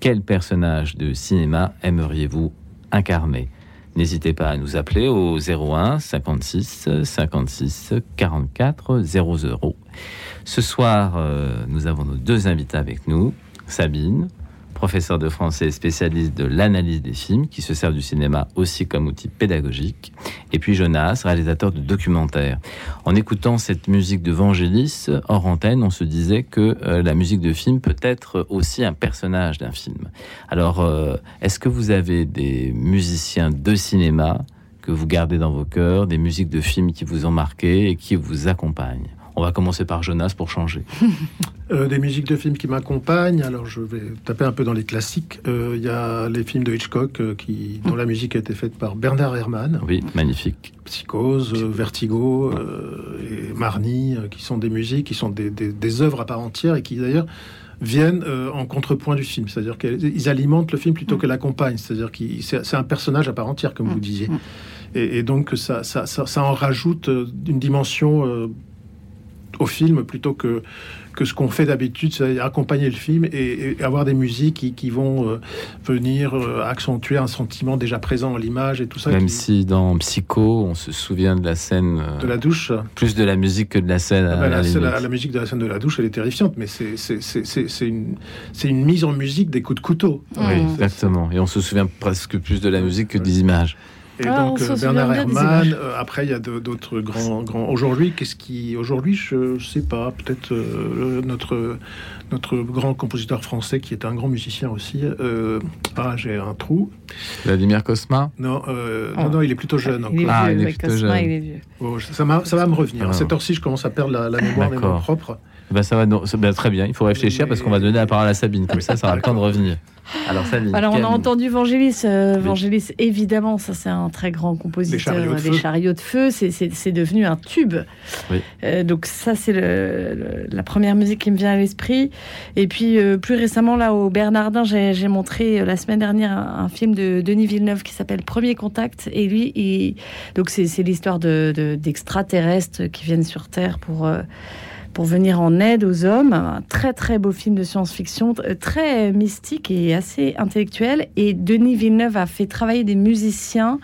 Quel personnage de cinéma aimeriez-vous incarner? N'hésitez pas à nous appeler au 01 56 56 44 00. Ce soir, euh, nous avons nos deux invités avec nous. Sabine, professeur de français spécialiste de l'analyse des films, qui se sert du cinéma aussi comme outil pédagogique. Et puis Jonas, réalisateur de documentaires. En écoutant cette musique de Vangelis, hors antenne, on se disait que euh, la musique de film peut être aussi un personnage d'un film. Alors, euh, est-ce que vous avez des musiciens de cinéma que vous gardez dans vos cœurs, des musiques de films qui vous ont marqué et qui vous accompagnent? On va commencer par Jonas pour changer. Euh, des musiques de films qui m'accompagnent. Alors, je vais taper un peu dans les classiques. Euh, il y a les films de Hitchcock euh, qui, dont la musique a été faite par Bernard Herrmann. Oui, magnifique. Psychose, Vertigo et Marnie, qui sont des musiques, qui sont des, des, œuvres à part entière et qui d'ailleurs viennent en contrepoint du film. C'est-à-dire qu'ils alimentent le film plutôt que l'accompagnent. C'est-à-dire que c'est un personnage à part entière, comme vous disiez. Mm. Et, donc, ça, ça, ça, ça, en rajoute une dimension au film plutôt que, que ce qu'on fait d'habitude, c'est accompagner le film et, avoir des musiques qui, vont euh, venir euh, accentuer un sentiment déjà présent à l'image et tout ça. Même si dans Psycho, on se souvient de la scène euh, de la douche, plus de la musique que de la scène. Ah ben, la, musique de la scène de la douche, elle est terrifiante, mais c'est une, une mise en musique des coups de couteau. Oui, exactement. Et on se souvient presque plus de la musique que des images. Et ah, donc euh, Bernard Herrmann. Euh, après, il y a d'autres grands, grands. Aujourd'hui, qu'est-ce qui Aujourd'hui, je sais pas. Peut-être euh, notre notre grand compositeur français qui est un grand musicien aussi. ah, j'ai un trou. Vladimir Cosma. Non, non, non, il est plutôt jeune. Il est ah, vieux, il est plutôt jeune. Il est vieux. Oh, ça, ça va me revenir. À cette heure-ci, je commence à perdre la, la mémoire des noms propres. Ben ça va, ben, très bien. Il faut réfléchir parce qu'on va donner la parole à Sabine. Comme ça, ça aura le temps de revenir. Alors, Alors on a entendu Vangelis. Euh, Vangelis, évidemment, ça c'est un très grand compositeur des chariots de feu. C'est devenu un tube. Euh, donc ça c'est la première musique qui me vient à l'esprit. Et puis euh, plus récemment là au Bernardin, j'ai montré la semaine dernière un, film de Denis Villeneuve qui s'appelle Premier Contact. Et lui, donc c'est l'histoire d'extraterrestres de, qui viennent sur Terre pour pour venir en aide aux hommes. Un très très beau film de science-fiction, très mystique et assez intellectuel. Et Denis Villeneuve a fait travailler des musiciens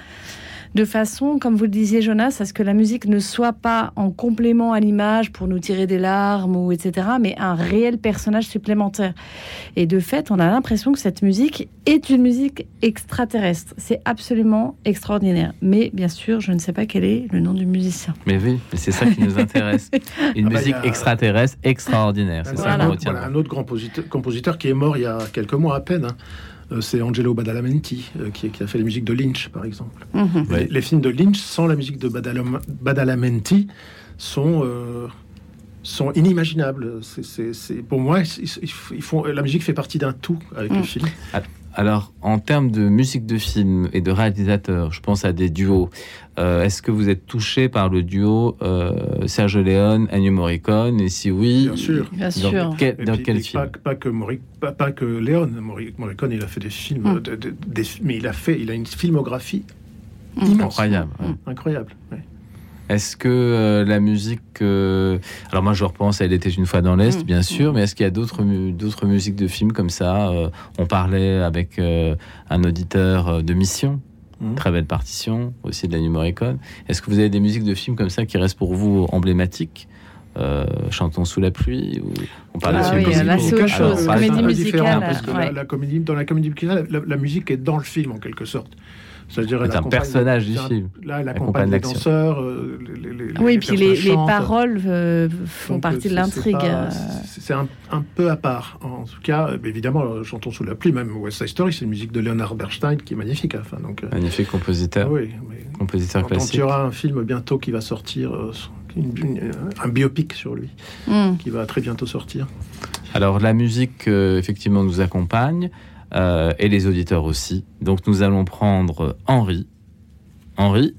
de façon, comme vous le disiez Jonas, à ce que la musique ne soit pas en complément à l'image pour nous tirer des larmes ou etc., mais un réel personnage supplémentaire. Et de fait, on a l'impression que cette musique est une musique extraterrestre. C'est absolument extraordinaire. Mais bien sûr, je ne sais pas quel est le nom du musicien. Mais oui, c'est ça qui nous intéresse. Une ah bah, musique extraterrestre extraordinaire. C'est ça Un autre grand compositeur, qui est mort il y a quelques mois à peine. Hein. Euh, c'est Angelo Badalamenti euh, qui, a fait la musique de Lynch, par exemple. Mhm. les, films de Lynch sans la musique de Badalamenti sont euh, sont inimaginables. C'est pour moi, ils, font, la musique fait partie d'un tout avec le mhm. film. Alors, en termes de musique de film et de réalisateur, je pense à des duos. Euh, est-ce que vous êtes touché par le duo euh, Sergio Leone, Ennio Morricone? Et si oui, bien sûr. Bien dans, sûr. Quel, dans quel film? pas, que pas, que Leone. Morricone, il a fait des films, mm. mais il a fait, il a une filmographie mm. incroyable. Incroyable. Est-ce que euh, la musique. Euh, alors, moi, je repense à Elle était une fois dans l'Est, mm. bien sûr, mais est-ce qu'il y a d'autres, d'autres musiques de films comme ça euh, On parlait avec un auditeur de Mission. Mm. Très belle partition, aussi de la Morricone. Est-ce que vous avez des musiques de films comme ça qui restent pour vous emblématiques chantons sous la pluie ou on parle ah oui, là c'est autre chose comédie musicale la, comédie, dans la comédie musicale la, musique est dans le film en quelque sorte c'est un personnage du film. Là, elle accompagne les danseurs. Euh, oui, puis les, paroles euh, font partie de l'intrigue. Euh. C'est un, peu à part. En tout cas, évidemment, chantons sous la pluie, même West Side Story, c'est une musique de Leonard Bernstein qui est magnifique. Enfin, donc, magnifique compositeur. Oui, compositeur classique. Il y aura un film bientôt qui va sortir, un biopic sur lui, hmm. qui va très bientôt sortir. Alors, la musique, effectivement, nous accompagne. Euh, et les auditeurs aussi. Donc nous allons prendre Henri. Henri,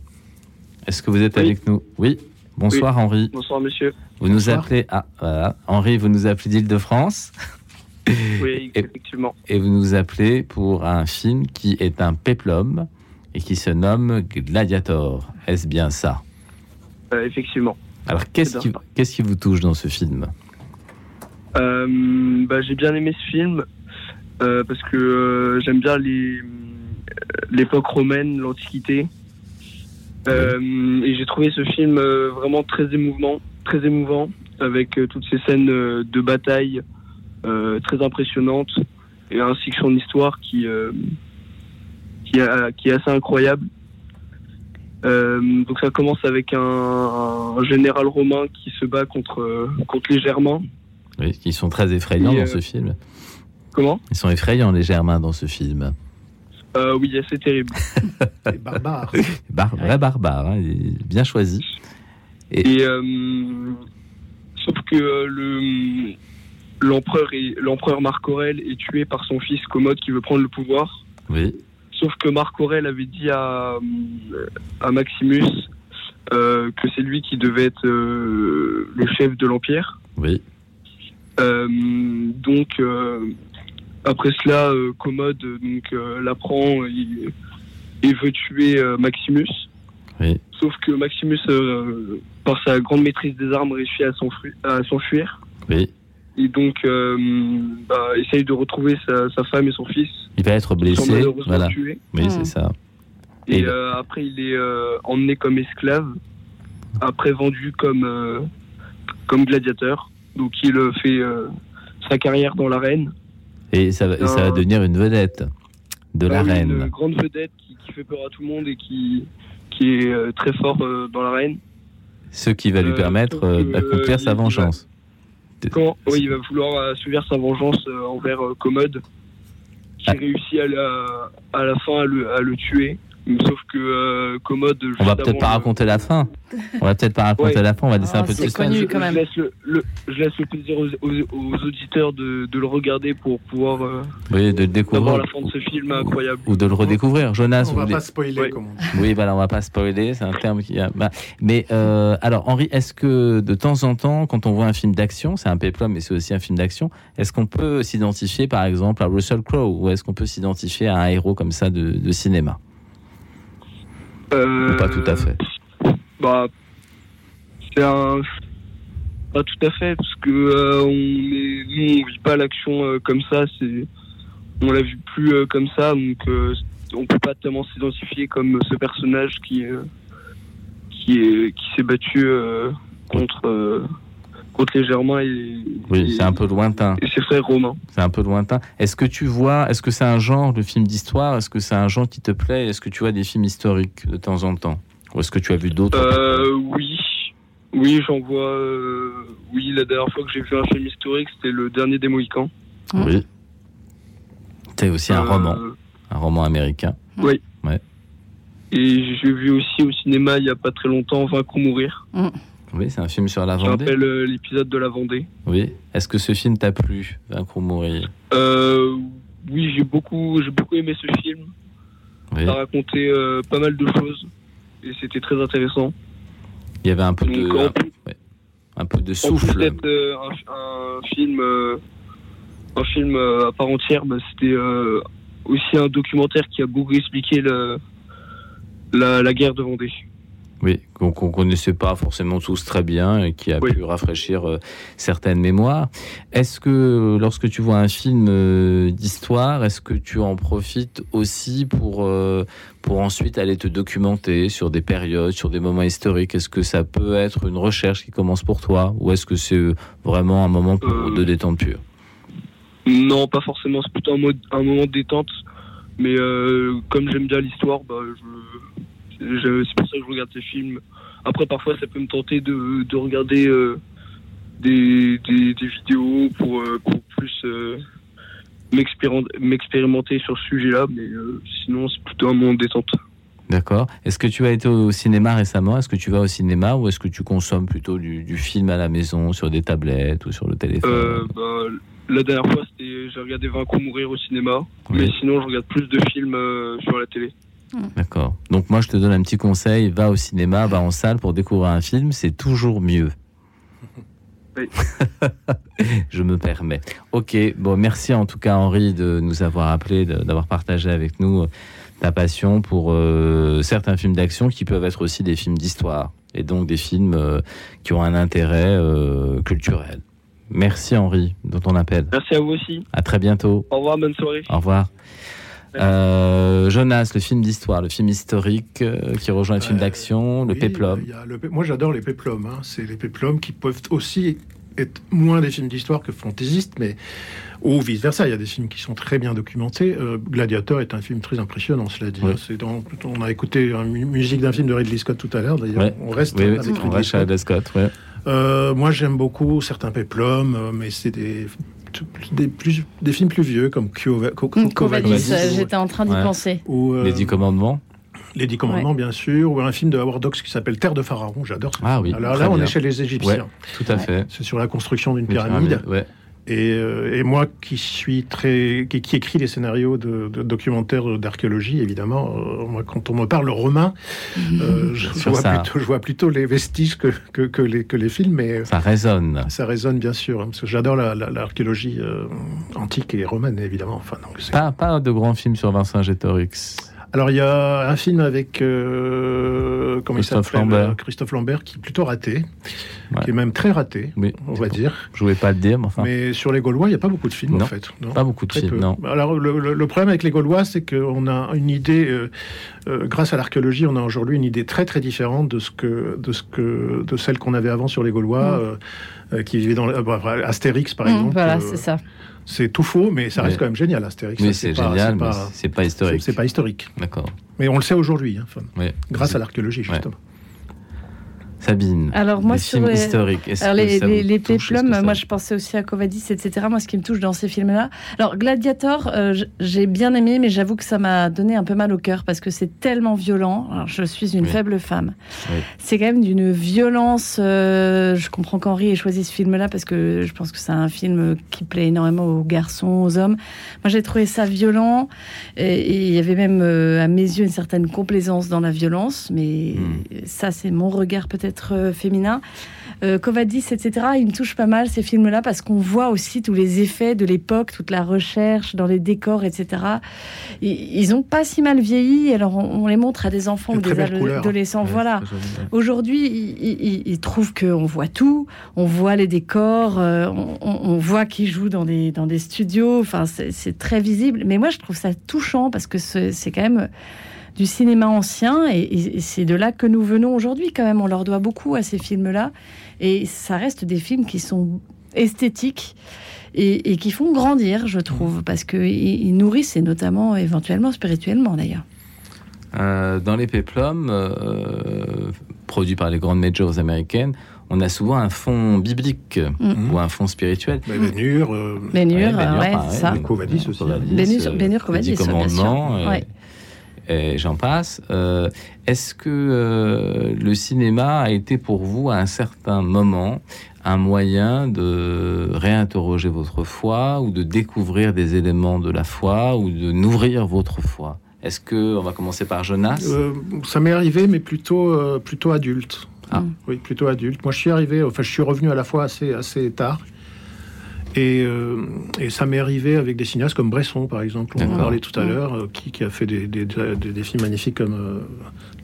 est-ce que vous êtes avec nous? Oui. Bonsoir Henri. Bonsoir monsieur. Vous nous appelez ah voilà Henri, vous nous appelez d'Île-de-France. Oui, effectivement. Et, vous nous appelez pour un film qui est un péplum et qui se nomme Gladiator. Est-ce bien ça? Euh, Effectivement. Alors qu'est-ce qui, qu'est-ce qui vous touche dans ce film? Euh, bah, J'ai bien aimé ce film. Euh, parce que euh, j'aime bien les, l'époque romaine, l'Antiquité. et j'ai trouvé ce film vraiment très émouvant, très émouvant, avec toutes ces scènes de bataille très impressionnantes, et ainsi que son histoire qui, qui, qui est assez incroyable. Euh, donc ça commence avec un, général romain qui se bat contre, contre les Germains. Oui, qui sont très effrayants dans ce euh, film. Comment Ils sont effrayants les Germains dans ce film. Euh, oui, c'est terrible. barbare. Bar vrai barbare, hein, bien choisi. Et, sauf que le l'empereur l'empereur Marc Aurèle est tué par son fils Commode qui veut prendre le pouvoir. Oui. Sauf que Marc Aurèle avait dit à, à Maximus euh, que c'est lui qui devait être euh, le chef de l'Empire. Oui. Euh, donc, après cela, Commode donc, l'apprend et, veut tuer Maximus. Oui. Sauf que Maximus, par sa grande maîtrise des armes, réussit à s'enfuir. Oui et donc euh, bah, essaye de retrouver sa, femme et son fils. Il va être blessé, voilà. Oui, c'est hmm. ça. Et, euh, après, il est euh, emmené comme esclave, après vendu comme comme gladiateur. Donc, il fait sa carrière dans l'arène. Et ça, va, ça va devenir une vedette de bah l'arène. Une grande vedette qui, qui, fait peur à tout le monde et qui qui est très fort dans l'arène. Ce qui va lui permettre d'accomplir sa vengeance. Quand oui, il va vouloir assouvir sa vengeance euh, envers euh, Commode, qui ah. réussit à la, à la fin à le, à le tuer. Sauf que euh, Commode. On va peut-être pas raconter la fin. On va peut-être pas raconter la fin. On va laisser un ah, peu de suspense. Je, laisse le, je laisse le plaisir aux, auditeurs de, de, le regarder pour pouvoir. Euh, oui, de découvrir. la fin de ce film incroyable. Ou de le redécouvrir. Jonas. On va pas spoiler. Comment oui, voilà, on va pas spoiler. C'est un terme qui. A... Bah, mais euh, alors, Henri, est-ce que de temps en temps, quand on voit un film d'action, c'est un péplum, mais c'est aussi un film d'action, est-ce qu'on peut s'identifier, par exemple, à Russell Crowe, ou est-ce qu'on peut s'identifier à un héros comme ça de, de cinéma? Euh, pas tout à fait. Bah, c'est un. Pas tout à fait, parce que euh, on est, nous, on vit pas l'action euh, comme ça. C'est, on l'a vu plus comme ça, donc on peut pas tellement s'identifier comme ce personnage qui, qui est, qui s'est battu contre contre les Germains et. Oui, c'est un peu lointain. Et ses frères romains. C'est un peu lointain. Est-ce que tu vois, est-ce que c'est un genre de film d'histoire? Est-ce que c'est un genre qui te plaît? Est-ce que tu vois des films historiques de temps en temps? Ou est-ce que tu as vu d'autres? Euh, Oui. Oui, j'en vois. Euh, oui, la dernière fois que j'ai vu un film historique, c'était le dernier des Mohicans. Oui. C'est aussi un euh, roman. Un roman américain. Oui. Ouais. Et j'ai vu aussi au cinéma il n'y a pas très longtemps Vaincre ou mourir. Oui, c'est un film sur la Vendée. J'appelle euh, l'épisode de la Vendée. Oui. Est-ce que ce film t'a plu, Vaincre ou mourir? Euh, Oui, j'ai beaucoup, j'ai beaucoup aimé ce film. Oui. Ça racontait euh, pas mal de choses et c'était très intéressant. Il y avait un peu de, un, peu de souffle. Peut-être un, film, un film à part entière, bah, c'était aussi un documentaire qui a beaucoup expliqué le, la, la guerre de Vendée. Oui, qu'on ne connaissait pas forcément tous très bien et qui a pu rafraîchir euh, certaines mémoires. Est-ce que lorsque tu vois un film euh, d'histoire, est-ce que tu en profites aussi pour, euh, pour ensuite aller te documenter sur des périodes, sur des moments historiques? Est-ce que ça peut être une recherche qui commence pour toi ou est-ce que c'est vraiment un moment de détente pure? Non, pas forcément. C'est plutôt un, mode, un moment de détente. Mais comme j'aime bien l'histoire, bah, je c'est pour ça que je regarde ces films. Après, parfois, ça peut me tenter de, de regarder euh, des, des, vidéos pour, euh, pour plus euh, m'expérimenter sur ce sujet-là, mais sinon, c'est plutôt un moment détente. D'accord. Est-ce que tu as été au cinéma récemment? Est-ce que tu vas au cinéma ou est-ce que tu consommes plutôt du, du, film à la maison, sur des tablettes ou sur le téléphone? Bah, La dernière fois, j'ai regardé 20 coups mourir au cinéma, mais sinon, je regarde plus de films sur la télé. D'accord. Donc moi, je te donne un petit conseil, va au cinéma, va en salle pour découvrir un film, c'est toujours mieux. Oui. je me permets. Ok, bon, merci en tout cas Henri de nous avoir appelé, d'avoir partagé avec nous euh, ta passion pour euh, certains films d'action qui peuvent être aussi des films d'histoire et donc des films euh, qui ont un intérêt culturel. Merci Henri de ton appel. Merci à vous aussi. À très bientôt. Au revoir, bonne soirée. Au revoir. Euh, Jonas, le film d'histoire, le film historique euh, qui rejoint le film d'action, le péplum. Moi, j'adore les péplums. Hein. C'est les péplums qui peuvent aussi être moins des films d'histoire que fantaisistes, mais ou vice versa. Il y a des films qui sont très bien documentés. Euh, Gladiator est un film très impressionnant, cela dit. on a écouté une musique d'un film de Ridley Scott tout à l'heure. D'ailleurs, on reste avec Ridley Scott. moi, j'aime beaucoup certains péplums, mais c'est des des, plus, des films plus vieux comme Covadis. J'étais en train d'y penser. Ou, Les Dix Commandements. Les Dix Commandements, bien sûr, ou un film de Howard Hawks qui s'appelle Terre de Pharaon. J'adore. Ah oui. Alors là, on est chez les Égyptiens. tout à fait. C'est sur la construction d'une pyramide. pyramide euh, et, moi qui suis très, qui, écrit les scénarios de, documentaires d'archéologie, évidemment, euh, moi quand on me parle romain, euh, je, vois plutôt, je, vois plutôt, les vestiges que, que, les, que les films, mais ça résonne. Ça résonne bien sûr, hein, parce que j'adore l'archéologie antique et romaine, évidemment. Enfin, donc, pas, pas de grands films sur Vincent Gétorix. Alors il y a un film avec euh, Christophe Lambert. Christophe Lambert qui est plutôt raté, qui est même très raté, on va dire. Je voulais pas le dire, mais enfin. Mais sur les Gaulois, il n'y a pas beaucoup de films en fait. pas beaucoup de films. Non. Alors le, problème avec les Gaulois, c'est qu'on a une idée, euh, euh, grâce à l'archéologie, on a aujourd'hui une idée très très différente de ce que de ce que de celle qu'on avait avant sur les Gaulois, mm. qui vivaient dans Astérix par mm, exemple. Voilà, c'est ça. C'est tout faux, mais ça reste quand même génial, Astérix. Oui, c'est génial, mais c'est pas historique. C'est pas historique. D'accord. Mais on le sait aujourd'hui, hein, grâce à l'archéologie, justement. Sabine. Alors moi sur les historiques, alors les, les, péplums, moi je pensais aussi à Covadis, etc. Moi ce qui me touche dans ces films-là, alors Gladiator, euh, j'ai bien aimé, mais j'avoue que ça m'a donné un peu mal au cœur parce que c'est tellement violent. Alors, je suis une faible femme. C'est quand même d'une violence. Euh, je comprends qu'Henri ait choisi ce film-là parce que je pense que c'est un film qui plaît énormément aux garçons, aux hommes. Moi j'ai trouvé ça violent et il y avait même euh, à mes yeux une certaine complaisance dans la violence, mais hmm. ça c'est mon regard peut-être euh, féminin. Euh, Covadis, etc. Il me touche pas mal ces films-là parce qu'on voit aussi tous les effets de l'époque, toute la recherche dans les décors, etc. Ils n'ont pas si mal vieilli. Alors on, les montre à des enfants ou des adolescents. voilà. Aujourd'hui, ils, trouvent qu'on voit tout. On voit les décors. Euh, on, voit qu'ils jouent dans des dans des studios. Enfin, c'est très visible. Mais moi, je trouve ça touchant parce que c'est quand même du cinéma ancien, et, c'est de là que nous venons aujourd'hui quand même. On leur doit beaucoup à ces films-là, et ça reste des films qui sont esthétiques et, qui font grandir, je trouve, parce qu'ils nourrissent, et notamment éventuellement spirituellement d'ailleurs. Euh, dans les péplums, euh, produits par les grandes majors américaines, on a souvent un fond biblique mm. ou un fond spirituel. Bénur, euh, Bénur, ouais, ça. Covadis aussi. Bénur, Bénur Covadis, bien sûr et j'en passe. Euh, est-ce que euh, le cinéma a été pour vous à un certain moment un moyen de réinterroger votre foi ou de découvrir des éléments de la foi ou de nourrir votre foi? Est-ce que on va commencer par Jonas? Euh, Ça m'est arrivé, mais plutôt plutôt adulte. Ah. Oui, plutôt adulte. Moi, je suis arrivé, enfin, je suis revenu à la fois assez assez tard. Euh, et, ça m'est arrivé avec des cinéastes comme Bresson, par exemple, on en parlait tout à l'heure, euh, qui, a fait des, des, films magnifiques comme euh,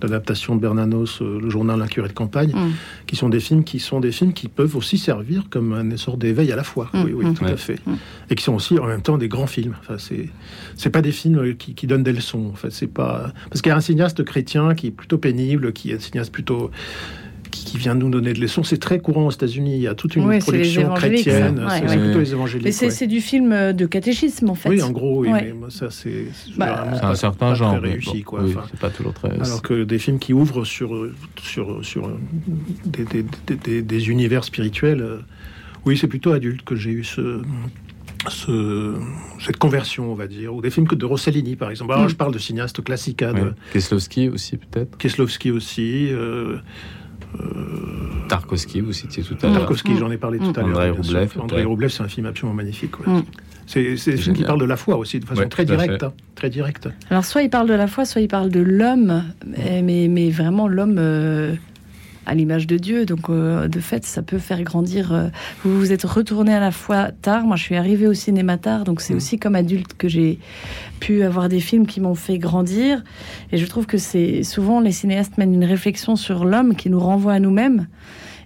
l'adaptation de Bernanos, Le journal d'un curé de campagne, mm. qui sont des films qui sont des films qui peuvent aussi servir comme un essor d'éveil à la fois. Mm. Oui, oui, tout à fait. Mm. Et qui sont aussi en même temps des grands films. Enfin, c'est c'est pas des films qui, qui, donnent des leçons. En fait, c'est pas parce qu'il y a un cinéaste chrétien qui est plutôt pénible, qui est un cinéaste plutôt qui, vient nous donner de leçons. C'est très courant aux États-Unis. Il y a toute une production chrétienne. c'est plutôt les évangéliques. Mais c'est du film euh, de catéchisme, en fait. Oui, en gros, oui. Mais ça, c'est bah, un certain genre. Très réussi, quoi. c'est pas toujours très. Alors que des films qui ouvrent sur, sur, sur des, des, des, univers spirituels, euh, oui, c'est plutôt adulte que j'ai eu ce, ce, cette conversion, on va dire, ou des films de Rossellini, par exemple. Alors, mm. je parle de cinéastes classiques. De... Kieslowski aussi, peut-être Kieslowski aussi. Euh, Tarkovsky, vous citiez tout à l'heure. Tarkovsky, j'en ai parlé tout à l'heure. André Roublev. André Roublev, c'est un film absolument magnifique. Mm. C'est un film qui parle de la foi aussi, de façon très directe. Hein, très directe. Alors, soit il parle de la foi, soit il parle de l'homme, mais, mais, vraiment l'homme euh, à l'image de Dieu. Donc, euh, de fait, ça peut faire grandir. Euh, vous vous êtes retourné à la fois tard. Moi, je suis arrivée au cinéma tard, donc c'est mm. aussi comme adulte que j'ai pu avoir des films qui m'ont fait grandir. Et je trouve que c'est souvent les cinéastes mènent une réflexion sur l'homme qui nous renvoie à nous-mêmes.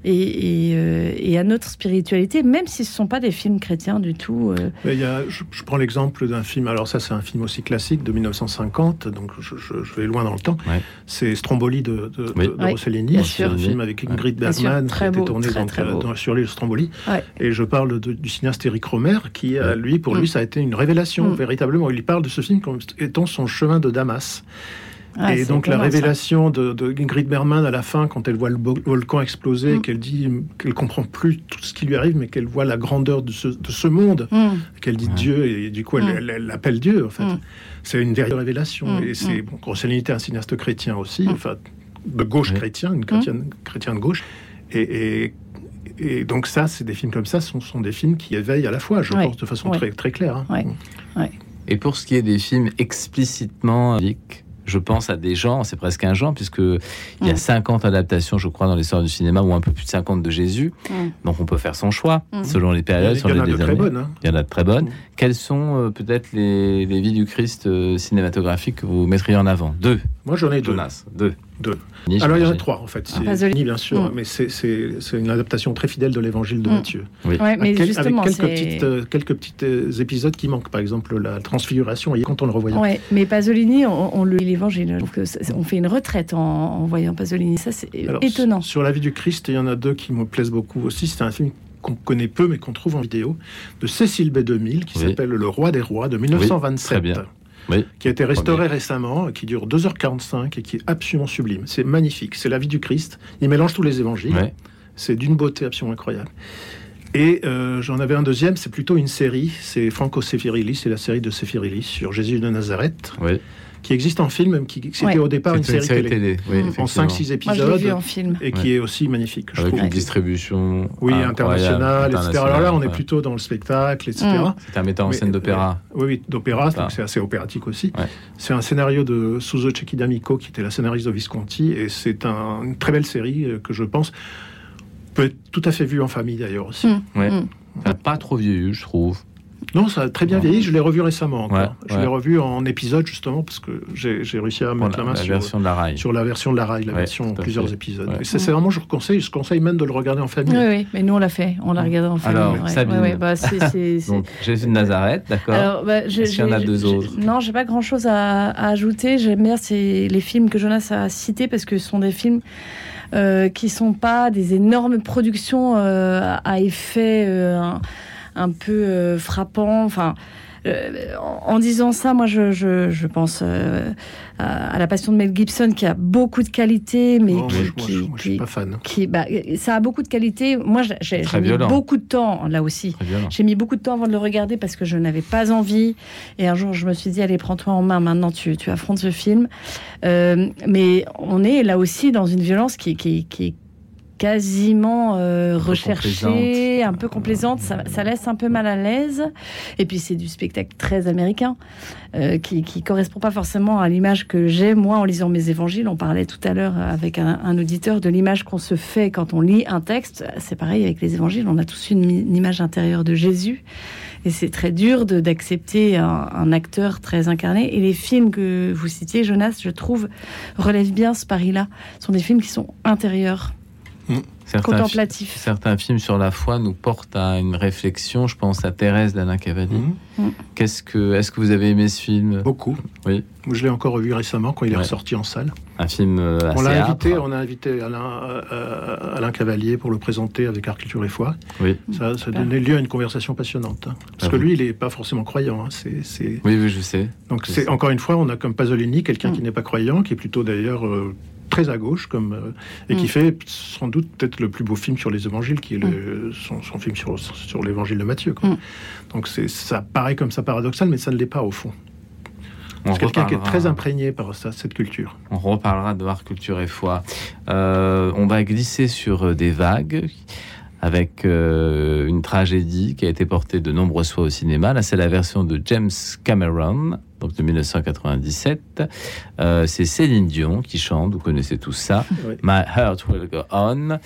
Et, à notre spiritualité, même si ce ne sont pas des films chrétiens du tout. Il y a, je, prends l'exemple d'un film, alors ça c'est un film aussi classique de 1950, donc je, vais loin dans le temps. C'est Stromboli de, de, Rossellini, c'est un film avec Ingrid Bergman qui a été tourné sur l'île Stromboli. Et je parle du cinéaste Eric Romer, qui, lui, pour lui, mm. ça a été une révélation, mm. véritablement. Il parle de ce film comme étant son chemin de Damas. Ah, et donc la révélation de, de, Ingrid Bergman à la fin, quand elle voit le volcan exploser, mm. qu'elle dit qu'elle comprend plus tout ce qui lui arrive, mais qu'elle voit la grandeur de ce, de ce monde, qu'elle dit Dieu, et du coup elle, elle, appelle Dieu, en fait. C'est une véritable révélation. Et c'est, bon, Rossellini était un cinéaste chrétien aussi, enfin, de gauche chrétien, une chrétienne, chrétien de gauche. Et, et, donc ça, c'est des films comme ça, sont, sont des films qui éveillent à la fois, je pense, de façon très, très claire. Hein. Et pour ce qui est des films explicitement je pense à des genres, c'est presque un genre, puisque il y a 50 mm. adaptations, je crois, dans l'histoire du cinéma, ou un peu plus de 50 de Jésus. Mm. Donc on peut faire son choix, mm. selon les périodes, il y, en a de très bonnes. Hein. Il y en a de très bonnes. Quelles sont euh, peut-être les, les, vies du Christ euh, cinématographiques que vous mettriez en avant? Deux. Moi j'en ai deux. Deux. Deux. Alors il y en a trois en fait. C'est Pasolini bien sûr, mais c'est une adaptation très fidèle de l'évangile de Matthieu. Oui. mais justement, avec quelques, petites, euh, quelques petits épisodes qui manquent. Par exemple la transfiguration, quand on le revoyait. Ouais, mais Pasolini, on, on lit l'évangile. On fait une retraite en, voyant Pasolini. Ça c'est étonnant. Sur la vie du Christ, il y en a deux qui me plaisent beaucoup aussi. C'est un film qu'on connaît peu mais qu'on trouve en vidéo, de Cécile B. 2000, qui s'appelle Le Roi des Rois, de 1927. Qui a été restauré récemment, qui dure 2h45 et qui est absolument sublime. C'est magnifique, c'est la vie du Christ. Il mélange tous les évangiles. C'est d'une beauté absolument incroyable. Et euh, j'en avais un deuxième, c'est plutôt une série, c'est Franco Sefirelli, c'est la série de Sefirelli sur Jésus de Nazareth. Oui qui existe en film, qui c'était au départ une série, télé, en 5-6 épisodes, en film. et qui est aussi magnifique. Je Avec une distribution oui, internationale, etc. Alors là, on est plutôt dans le spectacle, etc. Mm. C'est un metteur en scène d'opéra. oui, oui d'opéra, donc c'est assez opératique aussi. C'est un scénario de Suzo Cecchi qui était la scénariste de Visconti, et c'est une très belle série euh, que je pense peut être tout à fait vue en famille d'ailleurs aussi. Mm. Ouais. Mm. Pas trop vieux, je trouve. Non, ça a très bien vieilli. Je l'ai revu récemment. je l'ai revu en épisode justement parce que j'ai réussi à mettre la main sur, version de la rail. sur la version de la rail, la version en plusieurs épisodes. C'est vraiment, je conseille, je conseille même de le regarder en famille. Oui, oui mais nous on l'a fait, on l'a regardé en famille. Alors, Sabine. Bah, Jésus de Nazareth, d'accord. Bah, Est-ce qu'il y en a deux autres? Non, j'ai pas grand-chose à, ajouter. J'aime bien les films que Jonas a cités parce que ce sont des films. Euh, qui sont pas des énormes productions euh, à effet euh, un peu euh, frappant. Enfin, euh, en disant ça, moi, je, je, pense euh, à, la Passion de Mel Gibson qui a beaucoup de qualités, mais qui, moi, je, suis pas fan. Qui, bah, ça a beaucoup de qualités. Moi, j'ai mis beaucoup de temps là aussi. J'ai mis beaucoup de temps avant de le regarder parce que je n'avais pas envie. Et un jour, je me suis dit, allez, prends-toi en main. Maintenant, tu, tu affrontes ce film. mais on est là aussi dans une violence qui, qui, qui, quasiment euh, recherchée, un peu complaisante. Ça, laisse un peu mal à l'aise. Et puis c'est du spectacle très américain euh, qui, qui correspond pas forcément à l'image que j'ai moi en lisant mes évangiles. On parlait tout à l'heure avec un, auditeur de l'image qu'on se fait quand on lit un texte. C'est pareil avec les évangiles. On a tous une, une image intérieure de Jésus. Et c'est très dur d'accepter un, un, acteur très incarné. Et les films que vous citiez, Jonas, je trouve, relèvent bien ce pari-là. Ce sont des films qui sont intérieurs. Certains contemplatif. certains films sur la foi nous portent à une réflexion. Je pense à Thérèse d'Alain Cavalier. Mm. Qu'est-ce que, est-ce que vous avez aimé ce film? Beaucoup. Oui. Je l'ai encore revu récemment quand il est ressorti en salle. Un film euh, assez on l'a invité, on a invité Alain, euh, Alain, Cavalier pour le présenter avec Art Culture et Foi. Oui. Ça, ça donnait lieu à une conversation passionnante. Hein. Parce ah que lui, il n'est pas forcément croyant. Hein. C'est, Oui, oui, je sais. Donc c'est encore une fois, on a comme Pasolini quelqu'un mm. qui n'est pas croyant, qui est plutôt d'ailleurs euh, très à gauche, comme, euh, et qui mm. fait sans doute peut-être le plus beau film sur les évangiles, qui est le, mm. son, film sur, sur l'évangile de Matthieu. Quoi. Mm. Donc ça paraît comme ça paradoxal, mais ça ne l'est pas au fond. C'est quelqu'un qui est très imprégné par ça, cette culture. On reparlera de art, culture et foi. Euh, on va glisser sur euh, des vagues avec une tragédie qui a été portée de nombreuses fois au cinéma. Là, c'est la version de James Cameron donc de 1997. Euh, c'est Céline Dion qui chante, vous connaissez tout ça. My Heart Will Go On.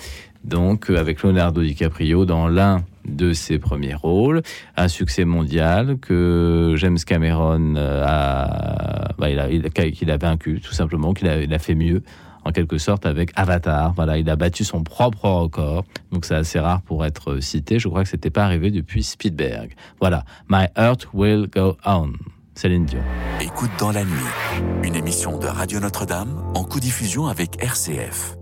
Donc, euh, avec Leonardo DiCaprio dans l'un de ses premiers rôles, un succès mondial que James Cameron euh, a, bah, il a, vaincu, tout simplement, qu'il a, il a fait mieux en quelque sorte avec Avatar. Voilà, il a battu son propre record, donc c'est assez rare pour être cité. Je crois que c'était pas arrivé depuis Spielberg. Voilà, My Heart Will Go On. Céline Dion. Écoute dans la nuit, une émission de Radio Notre-Dame en co-diffusion avec RCF.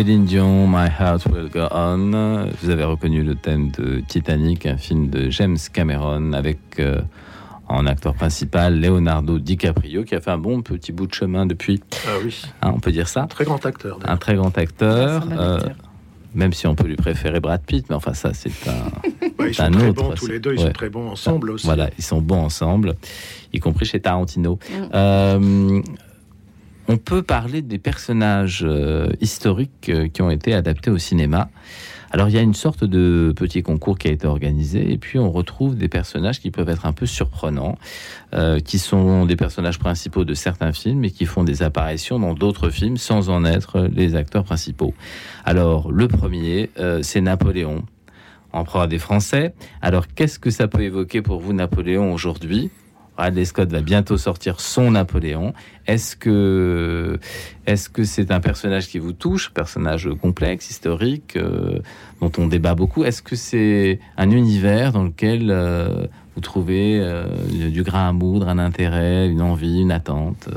Céline Dion, My Heart Will Go On. Vous avez reconnu le thème de Titanic, un film de James Cameron avec euh, en acteur principal Leonardo DiCaprio qui a fait un bon petit bout de chemin depuis. Ah oui. Hein, on peut dire ça? Un très grand acteur. Un très grand acteur. Euh, même si on peut lui préférer Brad Pitt, mais enfin ça c'est un, bah, ils sont un très autre. Bons, tous les deux, ils sont très bons ensemble aussi. Voilà, ils sont bons ensemble, y compris chez Tarantino. Mm. Euh, on peut parler des personnages euh, historiques euh, qui ont été adaptés au cinéma. Alors il y a une sorte de petit concours qui a été organisé et puis on retrouve des personnages qui peuvent être un peu surprenants, euh, qui sont des personnages principaux de certains films et qui font des apparitions dans d'autres films sans en être les acteurs principaux. Alors le premier, c'est Napoléon, empereur des Français. Alors qu'est-ce que ça peut évoquer pour vous Napoléon aujourd'hui? Radley Scott va bientôt sortir son Napoléon. Est-ce que est-ce c'est un personnage qui vous touche, personnage complexe, historique, euh, dont on débat beaucoup? Est-ce que c'est un univers dans lequel euh, vous trouvez euh, du grain à moudre, un intérêt, une envie, une attente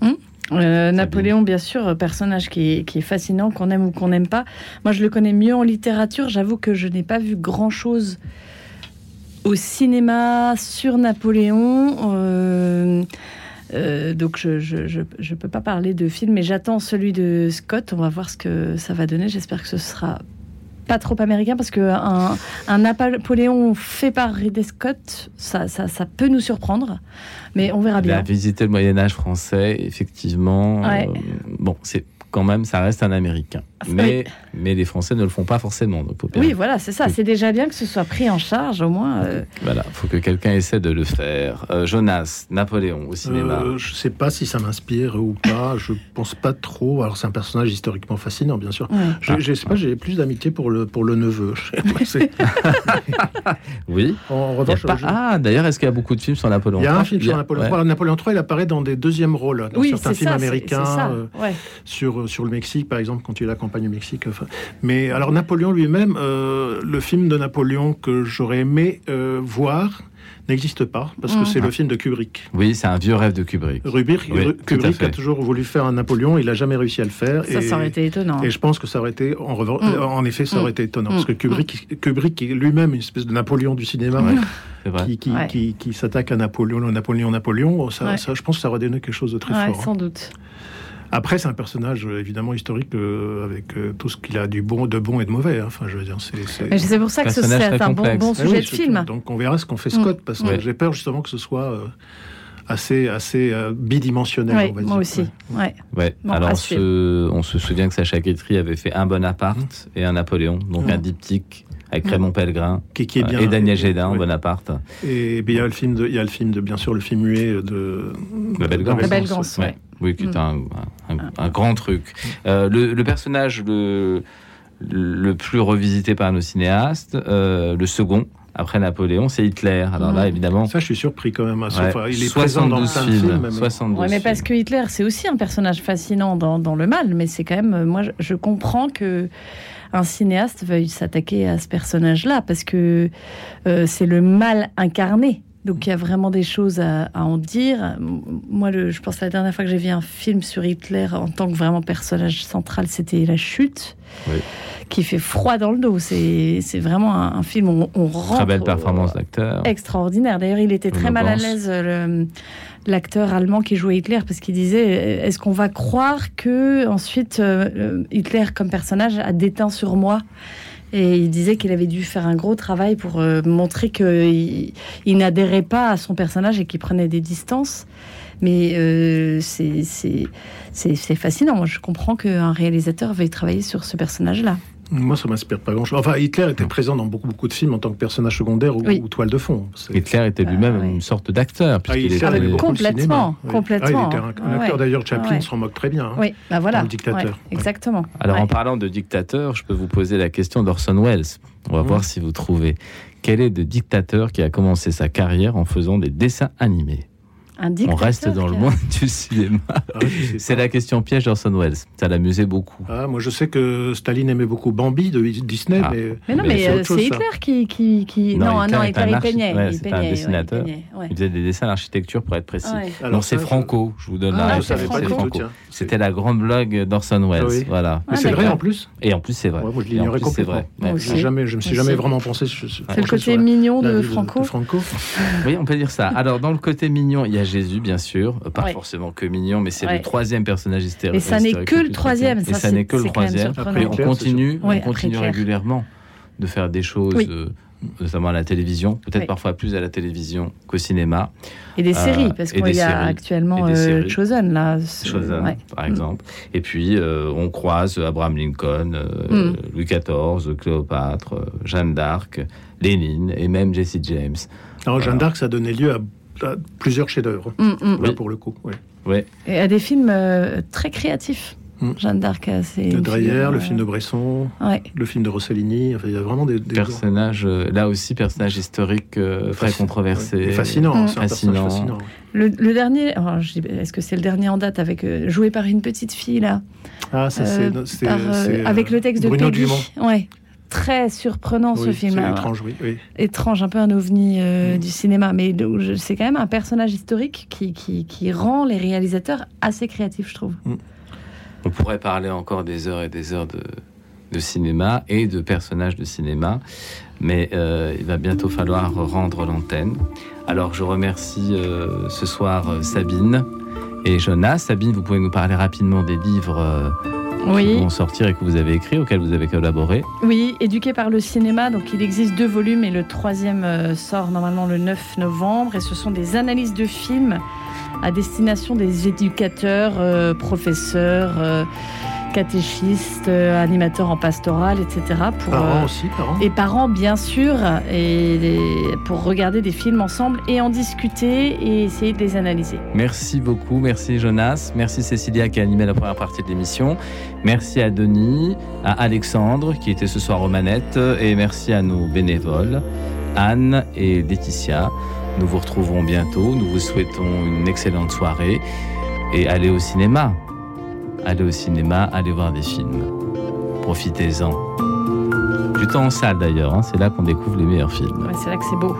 hum Napoléon, bien sûr, personnage qui est, qui est fascinant, qu'on aime ou qu'on n'aime pas. Moi, je le connais mieux en littérature. J'avoue que je n'ai pas vu grand-chose au cinéma sur Napoléon. Euh, euh, donc je je, peux pas parler de film, mais j'attends celui de Scott. On va voir ce que ça va donner. J'espère que ce sera pas trop américain parce que un, Napoléon fait par Ridley Scott, ça, ça, ça, peut nous surprendre, mais on verra bien. Il a visité le Moyen Âge français, effectivement. Euh, bon, c'est quand même, ça reste un Américain. Mais, mais les Français ne le font pas forcément. Donc oui, voilà, c'est ça. C'est déjà bien que ce soit pris en charge, au moins. Euh. Voilà, il faut que quelqu'un essaie de le faire. Euh, Jonas, Napoléon au cinéma. Euh, je ne sais pas si ça m'inspire ou pas. Je pense pas trop. Alors, c'est un personnage historiquement fascinant, bien sûr. Je, ne sais pas, j'ai plus d'amitié pour le, pour le neveu. oui. En revanche, Ah, d'ailleurs, est-ce qu'il y a beaucoup de films sur Napoléon Il y a un film sur Napoléon Napoléon III, il apparaît dans des deuxièmes rôles, dans certains films américains, sur, sur le Mexique, par exemple, quand il a campagne au Mexique. Mais alors Napoléon lui-même, euh, le film de Napoléon que j'aurais aimé euh, voir n'existe pas parce que c'est le film de Kubrick. Oui, c'est un vieux rêve de Kubrick. Kubrick, Kubrick a toujours voulu faire un Napoléon, il n'a jamais réussi à le faire. Ça, ça aurait été étonnant. Et je pense que ça aurait été, en, mm. en effet, ça aurait été étonnant parce que mm. Kubrick, Kubrick est lui-même une espèce de Napoléon du cinéma. Qui, qui, qui, qui s'attaque à Napoléon, Napoléon, Napoléon, ça, ça, je pense que ça aurait donné quelque chose de très fort. Hein. Sans doute. Après, c'est un personnage euh, évidemment historique euh, avec euh, tout ce qu'il a du bon, de bon et de mauvais. Hein. Enfin, je veux dire, c'est. pour ça que c'est un bon, bon, sujet de film. Donc, on verra ce qu'on fait Scott, parce que j'ai peur justement que ce soit assez, assez bidimensionnel. on va moi aussi. Ouais. ouais. Alors, on se, souvient que Sacha Guitry avait fait un Bonaparte et un Napoléon, donc un diptyque avec Raymond Pellegrin qui, est bien, et Daniel Gédin, Bonaparte. Et, il y a le film de, il y a le film de, bien sûr, le film muet de La Belle oui, qui est un, grand truc. Euh, le, personnage le, le plus revisité par nos cinéastes, euh, le second, après Napoléon, c'est Hitler. Alors là, mm. évidemment. Ça, je suis surpris quand même. Hein. il est présent dans le film. 72 mais parce que Hitler, c'est aussi un personnage fascinant dans, dans le mal, mais c'est quand même. Moi, je comprends que un cinéaste veuille s'attaquer à ce personnage-là parce que euh, c'est le mal incarné. Donc il y a vraiment des choses à, en dire. Moi, le, je pense que la dernière fois que j'ai vu un film sur Hitler en tant que vraiment personnage central, c'était La Chute, qui fait froid dans le dos. C'est vraiment un, film où on, rentre... Très belle performance d'acteur. Extraordinaire. D'ailleurs, il était très mal à l'aise, l'acteur allemand qui jouait Hitler, parce qu'il disait, est-ce qu'on va croire que ensuite euh, Hitler comme personnage a déteint sur moi et il disait qu'il avait dû faire un gros travail pour euh, montrer qu'il il, n'adhérait pas à son personnage et qu'il prenait des distances. Mais euh, c'est fascinant. Moi, je comprends qu'un réalisateur veuille travailler sur ce personnage-là. Moi, ça m'inspire pas grand-chose. Enfin, Hitler était présent dans beaucoup, beaucoup de films en tant que personnage secondaire ou, toile de fond. Hitler était lui-même ah, une sorte d'acteur. Ah, il était complètement, complètement. Ah, il était un, acteur. D'ailleurs, Chaplin s'en moque très bien. Hein, oui, bah voilà. dictateur. exactement. Alors, en parlant de dictateur, je peux vous poser la question d'Orson Welles. On va mmh. voir si vous trouvez. Quel est le dictateur qui a commencé sa carrière en faisant des dessins animés? On reste dans le monde du cinéma. Ah, c'est la question piège d'Orson Welles. Ça l'amusait beaucoup. Ah, moi, je sais que Staline aimait beaucoup Bambi de Disney, ah. mais. Mais non, mais, euh, c'est Hitler qui, qui, qui, Non, non, Hitler, il peignait. il un dessinateur. il, faisait des dessins d'architecture pour être précis. Non, c'est Franco. Je vous donne la réponse. C'est Franco. C'était la grande blague d'Orson Welles. Voilà. Mais c'est vrai en plus. Et en plus, c'est vrai. Moi, je l'ignorais complètement. Jamais, je me suis jamais vraiment pensé. C'est le côté mignon de Franco. Oui, on peut dire ça. Alors, dans le côté mignon, il y a Jésus, bien sûr. Pas forcément que mignon, mais c'est le troisième personnage historique. Et ça n'est que le troisième. Et ça n'est que le troisième. Après, on continue, on continue régulièrement de faire des choses. Euh, notamment à la télévision, peut-être parfois plus à la télévision qu'au cinéma. Et des séries, euh, parce qu'il y a actuellement euh, Chosen, là. Chosen, par exemple. Et puis, on croise Abraham Lincoln, mm. Louis XIV, Cléopâtre, Jeanne d'Arc, Lénine et même Jesse James. Alors, Jeanne d'Arc, ça donnait lieu à plusieurs chefs-d'œuvre, mm, mm. pour le coup. Ouais. Et à des films euh, très créatifs. Mm. Jeanne d'Arc, c'est. De Dreyer, le film de Bresson, le film de Rossellini. Enfin, il y a vraiment des, personnages. Euh, là aussi, personnages historiques euh, très controversés. Fascinant, fascinant. fascinant. Le, dernier, est-ce que c'est le dernier en date avec joué par une petite fille là? Ah, ça c'est avec le texte Bruno de Peggy. Ouais très surprenant ce film. étrange, oui, Étrange, un peu un ovni euh, mm. du cinéma, mais c'est quand même un personnage historique qui, qui, rend les réalisateurs assez créatifs, je trouve. Mm. On pourrait parler encore des heures et des heures de, de cinéma et de personnages de cinéma, mais euh, il va bientôt falloir rendre l'antenne. Alors je remercie euh, ce soir Sabine et Jonas. Sabine, vous pouvez nous parler rapidement des livres oui. qui vont sortir et que vous avez écrit, auxquels vous avez collaboré. Oui, éduqué par le cinéma. Donc il existe deux volumes et le troisième euh, sort normalement le 9 novembre. Et ce sont des analyses de films à destination des éducateurs, euh, professeurs. Euh, catéchistes, euh, animateurs en pastoral, etc. Pour, parents euh, aussi, parents. Et parents, bien sûr, et pour regarder des films ensemble et en discuter et essayer de les analyser. Merci beaucoup, merci Jonas, merci Cécilia qui a animé la première partie de l'émission, merci à Denis, à Alexandre qui était ce soir aux manettes, et merci à nos bénévoles, Anne et Laetitia. Nous vous retrouverons bientôt, nous vous souhaitons une excellente soirée et allez au cinéma allez au cinéma, allez voir des films. Profitez-en. Du temps en salle d'ailleurs, hein, c'est là qu'on découvre les meilleurs films. c'est là que c'est beau.